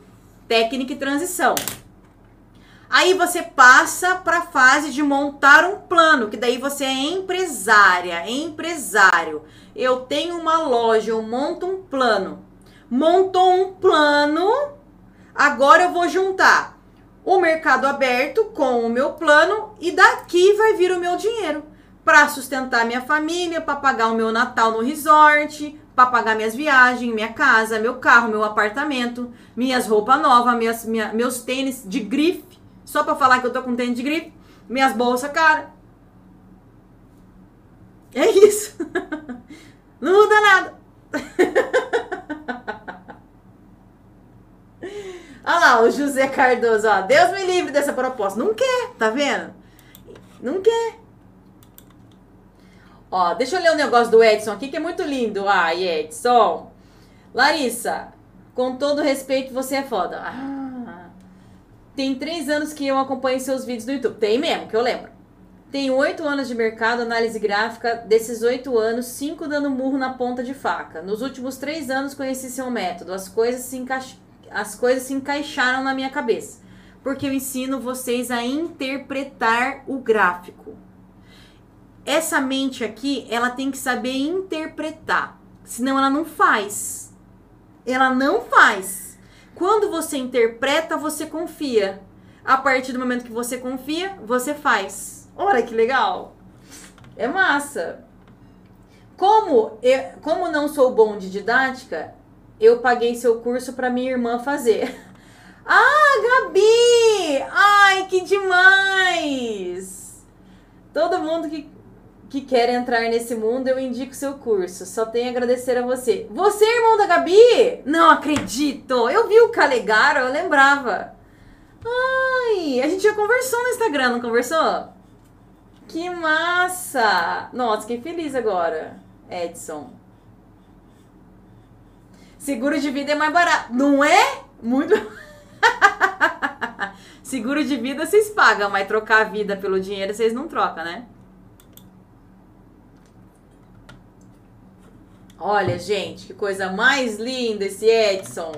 técnica e transição. Aí você passa para a fase de montar um plano, que daí você é empresária, empresário. Eu tenho uma loja, eu monto um plano. Montou um plano, agora eu vou juntar o mercado aberto com o meu plano e daqui vai vir o meu dinheiro para sustentar minha família, para pagar o meu Natal no resort, para pagar minhas viagens, minha casa, meu carro, meu apartamento, minhas roupas novas, minhas, minha, meus tênis de grife só pra falar que eu tô com tênis de gripe. Minhas bolsas, cara. É isso. Não muda nada. Olha lá, o José Cardoso, ó. Deus me livre dessa proposta. Não quer, tá vendo? Não quer. Ó, deixa eu ler um negócio do Edson aqui, que é muito lindo. Ai, Edson. Larissa, com todo respeito, você é foda. Ah. Tem três anos que eu acompanho seus vídeos no YouTube. Tem mesmo, que eu lembro. Tenho oito anos de mercado, análise gráfica. Desses oito anos, cinco dando murro na ponta de faca. Nos últimos três anos conheci seu método. As coisas se, encaix... As coisas se encaixaram na minha cabeça. Porque eu ensino vocês a interpretar o gráfico. Essa mente aqui, ela tem que saber interpretar. Senão ela não faz. Ela não faz. Quando você interpreta, você confia. A partir do momento que você confia, você faz. Olha que legal! É massa. Como eu, como não sou bom de didática, eu paguei seu curso para minha irmã fazer. Ah, Gabi! Ai, que demais! Todo mundo que que quer entrar nesse mundo, eu indico seu curso. Só tenho a agradecer a você. Você é irmão da Gabi? Não acredito! Eu vi o Calegaro, eu lembrava. Ai, a gente já conversou no Instagram, não conversou? Que massa! Nossa, fiquei feliz agora, Edson. Seguro de vida é mais barato, não é? Muito. Seguro de vida vocês pagam, mas trocar a vida pelo dinheiro vocês não trocam, né? Olha, gente, que coisa mais linda esse Edson.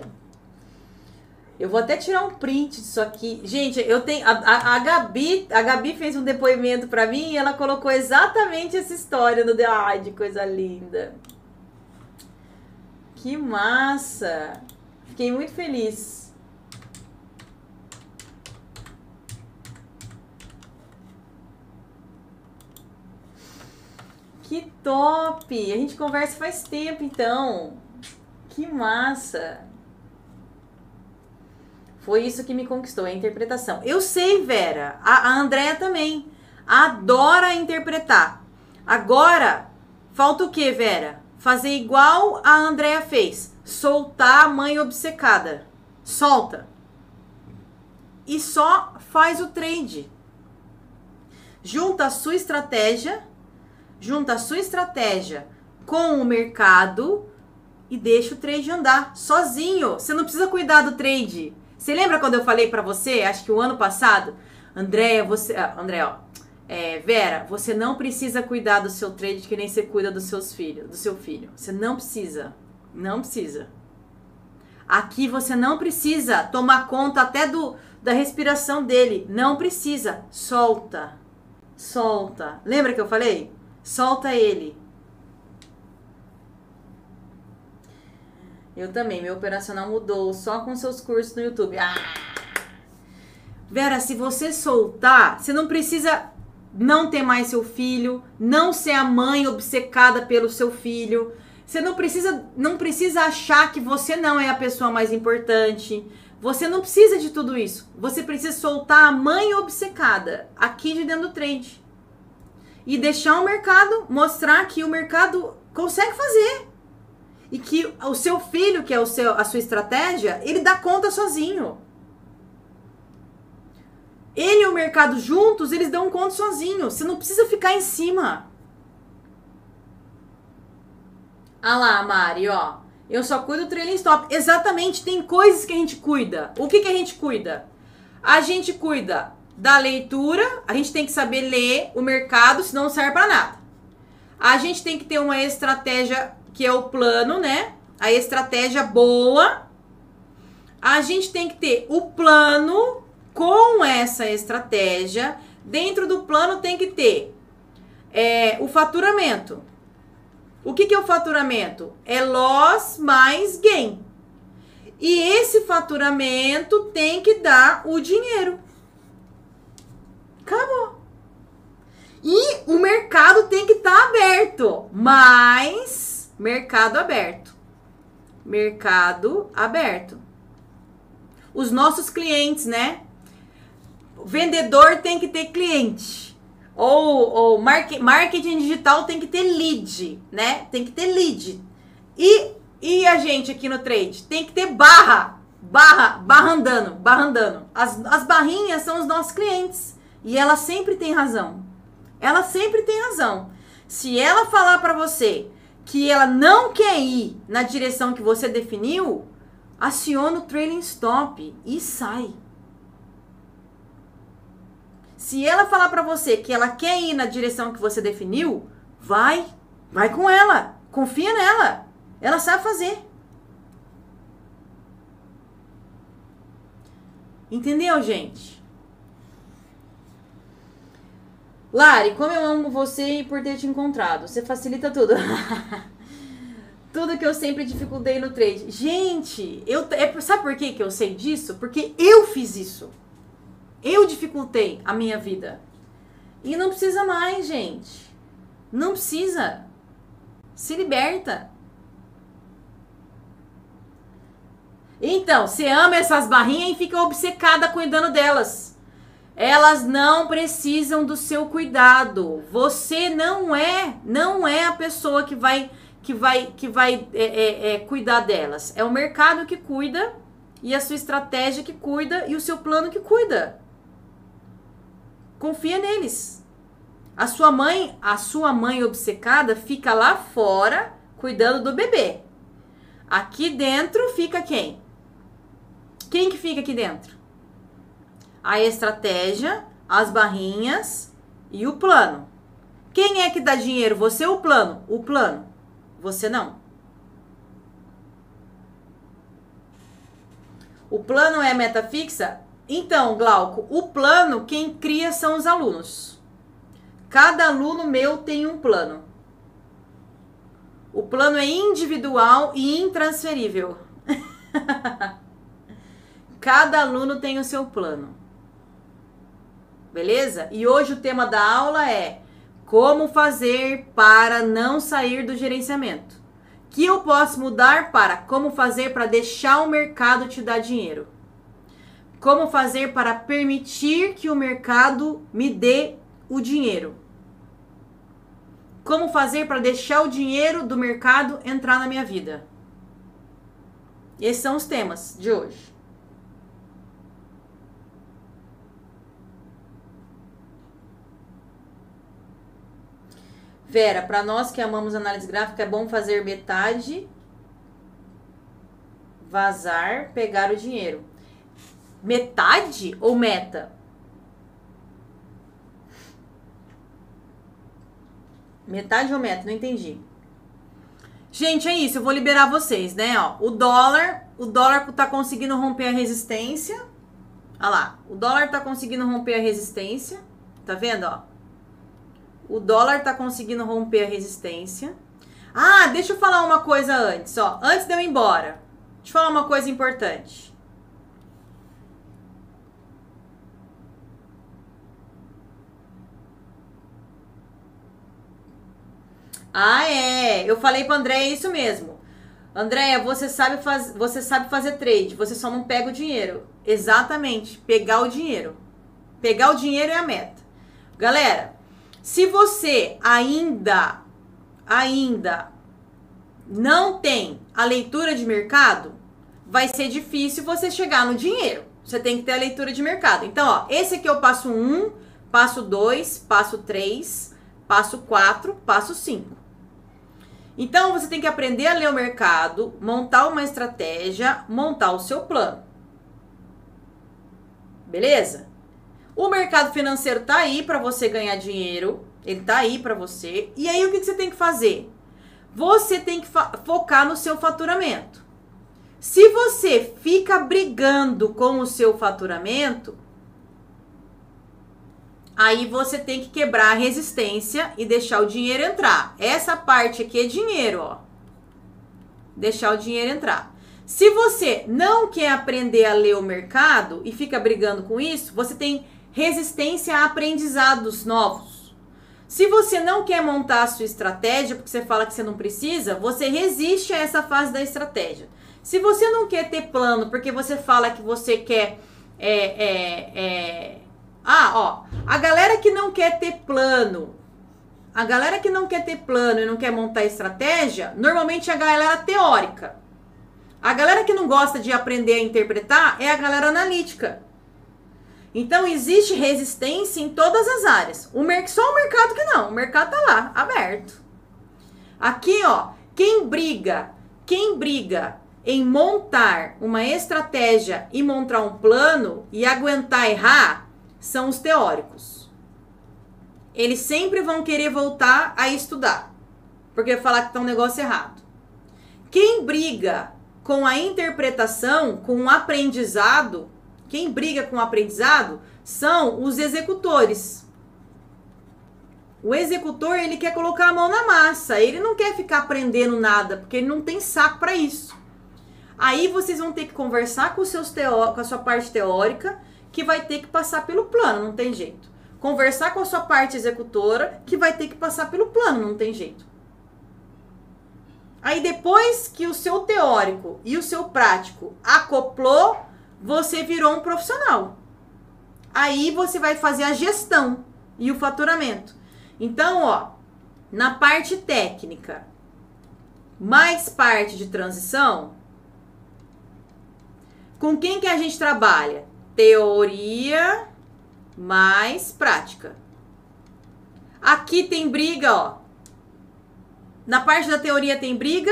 Eu vou até tirar um print disso aqui. Gente, eu tenho. A, a, a Gabi, a Gabi fez um depoimento para mim e ela colocou exatamente essa história no. Ai, de coisa linda. Que massa! Fiquei muito feliz. Que top! A gente conversa faz tempo então. Que massa! Foi isso que me conquistou, a interpretação. Eu sei, Vera. A, a Andrea também. Adora interpretar. Agora, falta o que, Vera? Fazer igual a Andrea fez. Soltar a mãe obcecada. Solta. E só faz o trade. Junta a sua estratégia junta a sua estratégia com o mercado e deixa o trade andar sozinho. Você não precisa cuidar do trade. Você lembra quando eu falei para você, acho que o ano passado, Andréia, você, ah, André, ó, é, Vera, você não precisa cuidar do seu trade que nem você cuida dos seus filhos, do seu filho. Você não precisa. Não precisa. Aqui você não precisa tomar conta até do da respiração dele. Não precisa. Solta. Solta. Lembra que eu falei? Solta ele. Eu também. Meu operacional mudou só com seus cursos no YouTube. Ah! Vera, se você soltar, você não precisa não ter mais seu filho, não ser a mãe obcecada pelo seu filho. Você não precisa, não precisa achar que você não é a pessoa mais importante. Você não precisa de tudo isso. Você precisa soltar a mãe obcecada aqui de dentro do trade. E deixar o mercado mostrar que o mercado consegue fazer. E que o seu filho, que é o seu, a sua estratégia, ele dá conta sozinho. Ele e o mercado juntos, eles dão conta sozinho. Você não precisa ficar em cima. Ah lá, Mari, ó. Eu só cuido do trailing stop. Exatamente, tem coisas que a gente cuida. O que, que a gente cuida? A gente cuida da leitura, a gente tem que saber ler o mercado, senão não serve para nada. A gente tem que ter uma estratégia que é o plano, né? A estratégia boa. A gente tem que ter o plano com essa estratégia. Dentro do plano tem que ter é, o faturamento. O que, que é o faturamento? É loss mais gain. E esse faturamento tem que dar o dinheiro. Acabou. E o mercado tem que estar tá aberto. Mas, mercado aberto. Mercado aberto. Os nossos clientes, né? Vendedor tem que ter cliente. Ou, ou marketing digital tem que ter lead, né? Tem que ter lead. E, e a gente aqui no trade tem que ter barra. Barra, barra andando, barra andando. As, as barrinhas são os nossos clientes. E ela sempre tem razão. Ela sempre tem razão. Se ela falar para você que ela não quer ir na direção que você definiu, aciona o trailing stop e sai. Se ela falar para você que ela quer ir na direção que você definiu, vai, vai com ela, confia nela. Ela sabe fazer. Entendeu, gente? Lari, como eu amo você e por ter te encontrado. Você facilita tudo. tudo que eu sempre dificultei no trade. Gente, eu, é, sabe por que, que eu sei disso? Porque eu fiz isso. Eu dificultei a minha vida. E não precisa mais, gente. Não precisa. Se liberta. Então, você ama essas barrinhas e fica obcecada cuidando delas. Elas não precisam do seu cuidado. Você não é, não é a pessoa que vai, que vai, que vai é, é, é, cuidar delas. É o mercado que cuida e a sua estratégia que cuida e o seu plano que cuida. Confia neles. A sua mãe, a sua mãe obcecada fica lá fora cuidando do bebê. Aqui dentro fica quem? Quem que fica aqui dentro? A estratégia, as barrinhas e o plano. Quem é que dá dinheiro? Você ou o plano? O plano. Você não. O plano é meta fixa? Então, Glauco, o plano quem cria são os alunos. Cada aluno meu tem um plano. O plano é individual e intransferível. Cada aluno tem o seu plano. Beleza? E hoje o tema da aula é como fazer para não sair do gerenciamento. Que eu posso mudar para como fazer para deixar o mercado te dar dinheiro. Como fazer para permitir que o mercado me dê o dinheiro? Como fazer para deixar o dinheiro do mercado entrar na minha vida? Esses são os temas de hoje. Vera, para nós que amamos análise gráfica, é bom fazer metade, vazar, pegar o dinheiro metade ou meta? Metade ou meta? Não entendi. Gente, é isso. Eu vou liberar vocês, né? Ó, o dólar, o dólar tá conseguindo romper a resistência. Olha lá, o dólar tá conseguindo romper a resistência. Tá vendo, ó? O dólar tá conseguindo romper a resistência. Ah, deixa eu falar uma coisa antes, ó. Antes de eu ir embora. Deixa eu falar uma coisa importante. Ah, é. Eu falei para André isso mesmo. Andréia, você sabe, faz, você sabe fazer trade, você só não pega o dinheiro. Exatamente, pegar o dinheiro. Pegar o dinheiro é a meta. Galera, se você ainda, ainda não tem a leitura de mercado, vai ser difícil você chegar no dinheiro. Você tem que ter a leitura de mercado. Então, ó, esse aqui é o passo 1, passo 2, passo 3, passo 4, passo 5. Então você tem que aprender a ler o mercado, montar uma estratégia, montar o seu plano. Beleza? O mercado financeiro tá aí para você ganhar dinheiro, ele tá aí para você. E aí o que, que você tem que fazer? Você tem que focar no seu faturamento. Se você fica brigando com o seu faturamento, Aí você tem que quebrar a resistência e deixar o dinheiro entrar. Essa parte aqui é dinheiro, ó. Deixar o dinheiro entrar. Se você não quer aprender a ler o mercado e fica brigando com isso, você tem resistência a aprendizados novos. Se você não quer montar a sua estratégia, porque você fala que você não precisa, você resiste a essa fase da estratégia. Se você não quer ter plano, porque você fala que você quer é, é, é, ah, ó, a galera que não quer ter plano, a galera que não quer ter plano e não quer montar estratégia, normalmente é a galera teórica. A galera que não gosta de aprender a interpretar é a galera analítica. Então existe resistência em todas as áreas. O só o mercado que não, o mercado tá lá, aberto. Aqui, ó, quem briga, quem briga em montar uma estratégia e montar um plano e aguentar errar, são os teóricos. Eles sempre vão querer voltar a estudar, porque falar que está um negócio errado. Quem briga com a interpretação, com o aprendizado, quem briga com o aprendizado são os executores. O executor, ele quer colocar a mão na massa, ele não quer ficar aprendendo nada, porque ele não tem saco para isso. Aí vocês vão ter que conversar com, seus teó com a sua parte teórica que vai ter que passar pelo plano, não tem jeito. Conversar com a sua parte executora, que vai ter que passar pelo plano, não tem jeito. Aí depois que o seu teórico e o seu prático acoplou, você virou um profissional. Aí você vai fazer a gestão e o faturamento. Então, ó, na parte técnica, mais parte de transição, com quem que a gente trabalha? Teoria mais prática. Aqui tem briga, ó. Na parte da teoria tem briga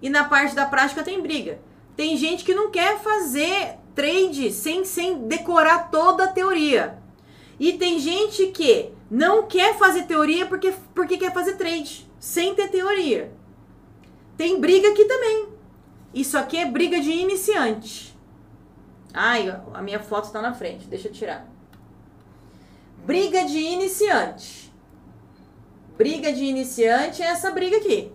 e na parte da prática tem briga. Tem gente que não quer fazer trade sem, sem decorar toda a teoria. E tem gente que não quer fazer teoria porque, porque quer fazer trade, sem ter teoria. Tem briga aqui também. Isso aqui é briga de iniciante. Ai, a minha foto está na frente, deixa eu tirar. Briga de iniciante. Briga de iniciante é essa briga aqui.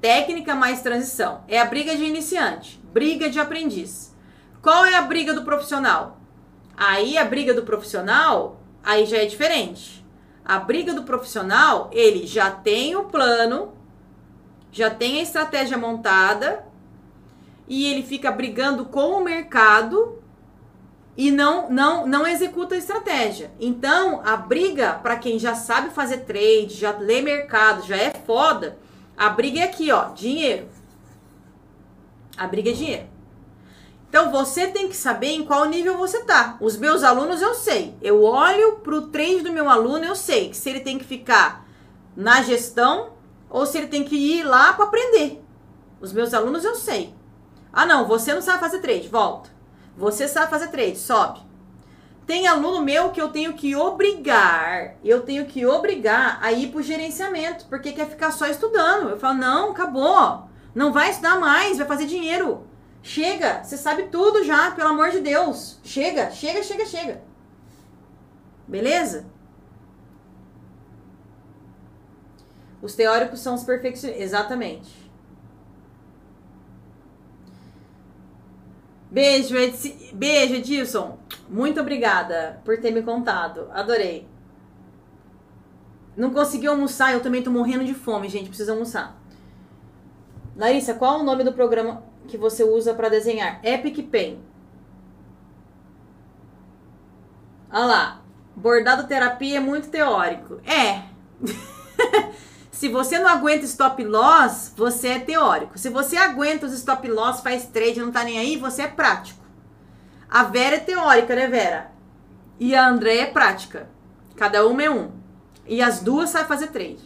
Técnica mais transição. É a briga de iniciante. Briga de aprendiz. Qual é a briga do profissional? Aí a briga do profissional, aí já é diferente. A briga do profissional, ele já tem o plano, já tem a estratégia montada, e ele fica brigando com o mercado e não não não executa a estratégia. Então, a briga para quem já sabe fazer trade, já lê mercado, já é foda, a briga é aqui, ó, dinheiro. A briga é dinheiro. Então, você tem que saber em qual nível você tá. Os meus alunos eu sei. Eu olho pro trade do meu aluno, eu sei que se ele tem que ficar na gestão ou se ele tem que ir lá para aprender. Os meus alunos eu sei. Ah, não, você não sabe fazer trade, volta. Você sabe fazer trade, sobe. Tem aluno meu que eu tenho que obrigar, eu tenho que obrigar a ir pro gerenciamento, porque quer ficar só estudando. Eu falo, não, acabou. Não vai estudar mais, vai fazer dinheiro. Chega, você sabe tudo já, pelo amor de Deus. Chega, chega, chega, chega. Beleza? Os teóricos são os perfeccionistas. Exatamente. Beijo. Beijo, Edilson. Muito obrigada por ter me contado. Adorei. Não consegui almoçar, eu também tô morrendo de fome, gente. Preciso almoçar. Larissa, qual o nome do programa que você usa para desenhar? Epic Pen. Olha lá. Bordado terapia é muito teórico. É. Se você não aguenta stop loss, você é teórico. Se você aguenta os stop loss, faz trade, não tá nem aí, você é prático. A Vera é teórica, né, Vera? E a André é prática. Cada uma é um. E as duas sabem fazer trade.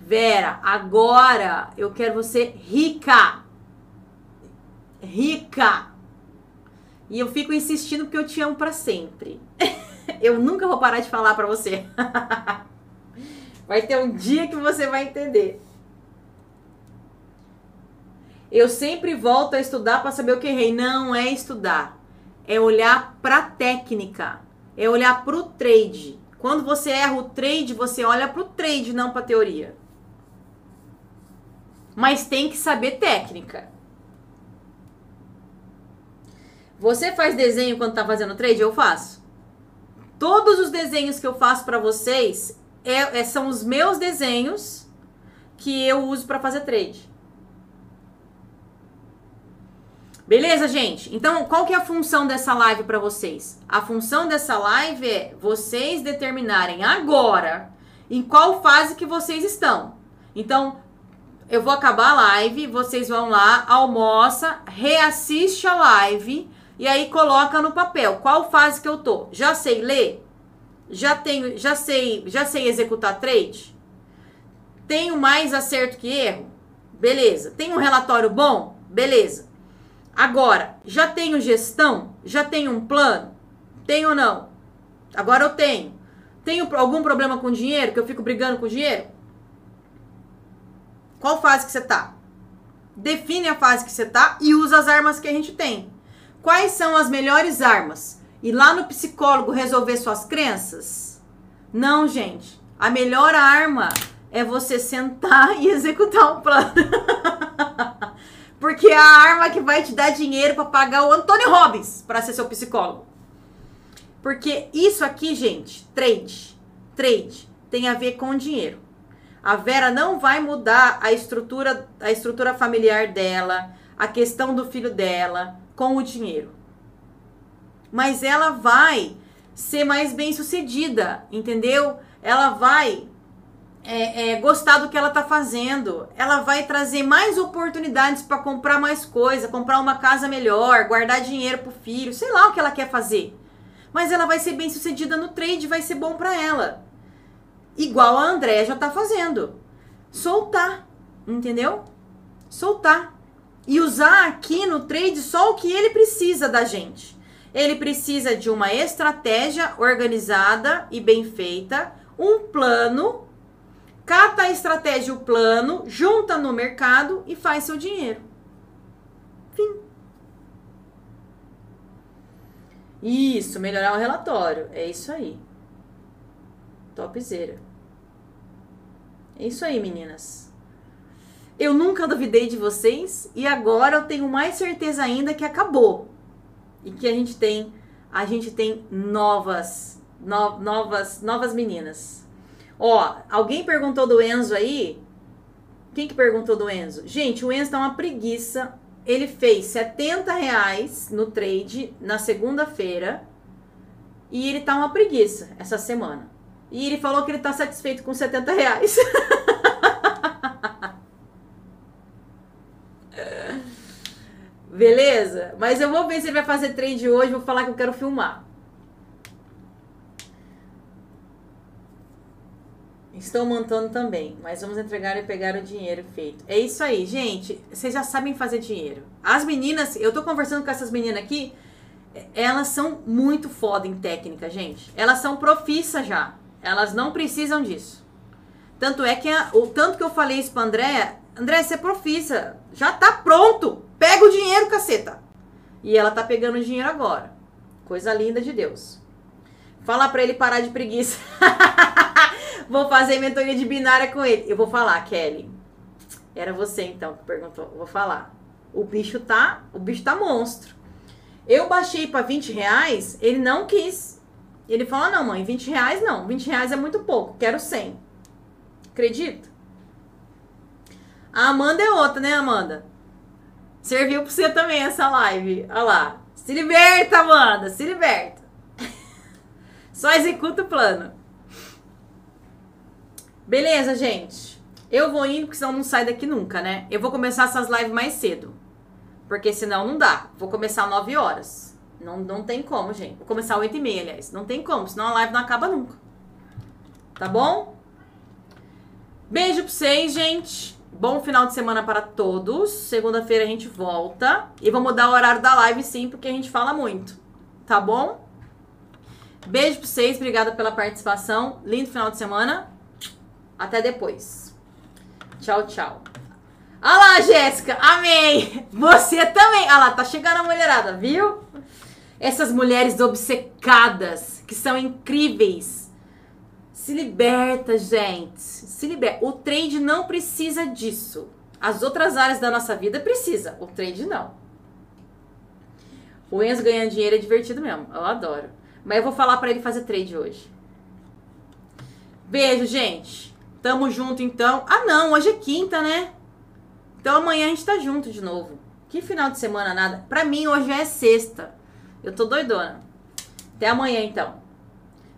Vera, agora eu quero você rica. Rica. E eu fico insistindo porque eu te amo para sempre. eu nunca vou parar de falar para você. vai ter um dia que você vai entender. Eu sempre volto a estudar para saber o que errei. Não é estudar. É olhar para técnica. É olhar para o trade. Quando você erra o trade, você olha para o trade, não para teoria. Mas tem que saber técnica. Você faz desenho quando tá fazendo trade? Eu faço. Todos os desenhos que eu faço para vocês é, é, são os meus desenhos que eu uso para fazer trade. Beleza, gente? Então, qual que é a função dessa live para vocês? A função dessa live é vocês determinarem agora em qual fase que vocês estão. Então, eu vou acabar a live, vocês vão lá, almoça, reassiste a live e aí coloca no papel qual fase que eu tô. Já sei ler? Já tenho, já sei, já sei executar trade? Tenho mais acerto que erro? Beleza. Tenho um relatório bom? Beleza. Agora, já tenho gestão? Já tenho um plano? Tenho ou não? Agora eu tenho. Tenho algum problema com dinheiro? Que eu fico brigando com dinheiro? Qual fase que você tá? Define a fase que você tá e usa as armas que a gente tem. Quais são as melhores armas? Ir lá no psicólogo resolver suas crenças? Não, gente. A melhor arma é você sentar e executar um plano. Porque é a arma que vai te dar dinheiro para pagar o Antônio Robbins para ser seu psicólogo. Porque isso aqui, gente, trade, trade tem a ver com dinheiro. A Vera não vai mudar a estrutura, a estrutura familiar dela, a questão do filho dela, com o dinheiro. Mas ela vai ser mais bem sucedida, entendeu? Ela vai é, é, gostar do que ela tá fazendo. Ela vai trazer mais oportunidades para comprar mais coisa, comprar uma casa melhor, guardar dinheiro pro filho, sei lá o que ela quer fazer. Mas ela vai ser bem sucedida no trade, vai ser bom para ela. Igual a André já tá fazendo. Soltar, entendeu? Soltar e usar aqui no trade só o que ele precisa da gente. Ele precisa de uma estratégia organizada e bem feita, um plano, cata a estratégia e o plano, junta no mercado e faz seu dinheiro. Fim. Isso, melhorar o relatório. É isso aí. Topzera. É isso aí, meninas. Eu nunca duvidei de vocês e agora eu tenho mais certeza ainda que acabou. E que a gente tem a gente tem novas no, novas novas meninas. Ó, alguém perguntou do Enzo aí? Quem que perguntou do Enzo? Gente, o Enzo tá uma preguiça. Ele fez 70 reais no trade na segunda-feira. E ele tá uma preguiça essa semana. E ele falou que ele tá satisfeito com 70 reais. Beleza? Mas eu vou ver se ele vai fazer trade hoje. Vou falar que eu quero filmar. Estão montando também, mas vamos entregar e pegar o dinheiro feito. É isso aí, gente. Vocês já sabem fazer dinheiro. As meninas, eu tô conversando com essas meninas aqui, elas são muito foda em técnica, gente. Elas são profissas já. Elas não precisam disso. Tanto é que a, o tanto que eu falei isso pra André, André, você é profissa, já tá pronto. Pega o dinheiro, caceta. E ela tá pegando o dinheiro agora. Coisa linda de Deus. Fala pra ele parar de preguiça. vou fazer mentoria de binária com ele. Eu vou falar, Kelly. Era você então que perguntou. Vou falar. O bicho tá. O bicho tá monstro. Eu baixei para 20 reais, ele não quis. Ele falou: não, mãe, 20 reais não. 20 reais é muito pouco, quero 100. Acredita? A Amanda é outra, né, Amanda? Serviu pra você também essa live. Olha lá. Se liberta, Amanda, se liberta. Só executa o plano. Beleza, gente. Eu vou indo, porque senão não sai daqui nunca, né? Eu vou começar essas lives mais cedo. Porque senão não dá. Vou começar às 9 horas. Não, não tem como, gente. Vou começar às 8 e meia, aliás. Não tem como, senão a live não acaba nunca. Tá bom? Beijo pra vocês, gente. Bom final de semana para todos. Segunda-feira a gente volta. E vou mudar o horário da live sim, porque a gente fala muito. Tá bom? Beijo pra vocês. Obrigada pela participação. Lindo final de semana. Até depois. Tchau, tchau. Olha lá, Jéssica. Amei. Você também. Olha lá, tá chegando a mulherada, viu? Essas mulheres obcecadas, que são incríveis. Se liberta, gente. Se liberta. O trade não precisa disso. As outras áreas da nossa vida precisa. O trade não. O Enzo ganhando dinheiro é divertido mesmo. Eu adoro. Mas eu vou falar para ele fazer trade hoje. Beijo, gente. Tamo junto então. Ah, não, hoje é quinta, né? Então amanhã a gente tá junto de novo. Que final de semana nada. Pra mim hoje é sexta. Eu tô doidona. Até amanhã então.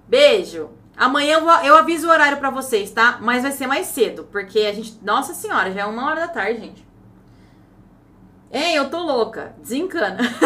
Beijo. Amanhã eu, vou, eu aviso o horário para vocês, tá? Mas vai ser mais cedo, porque a gente. Nossa senhora, já é uma hora da tarde, gente. Ei, eu tô louca. Desencana.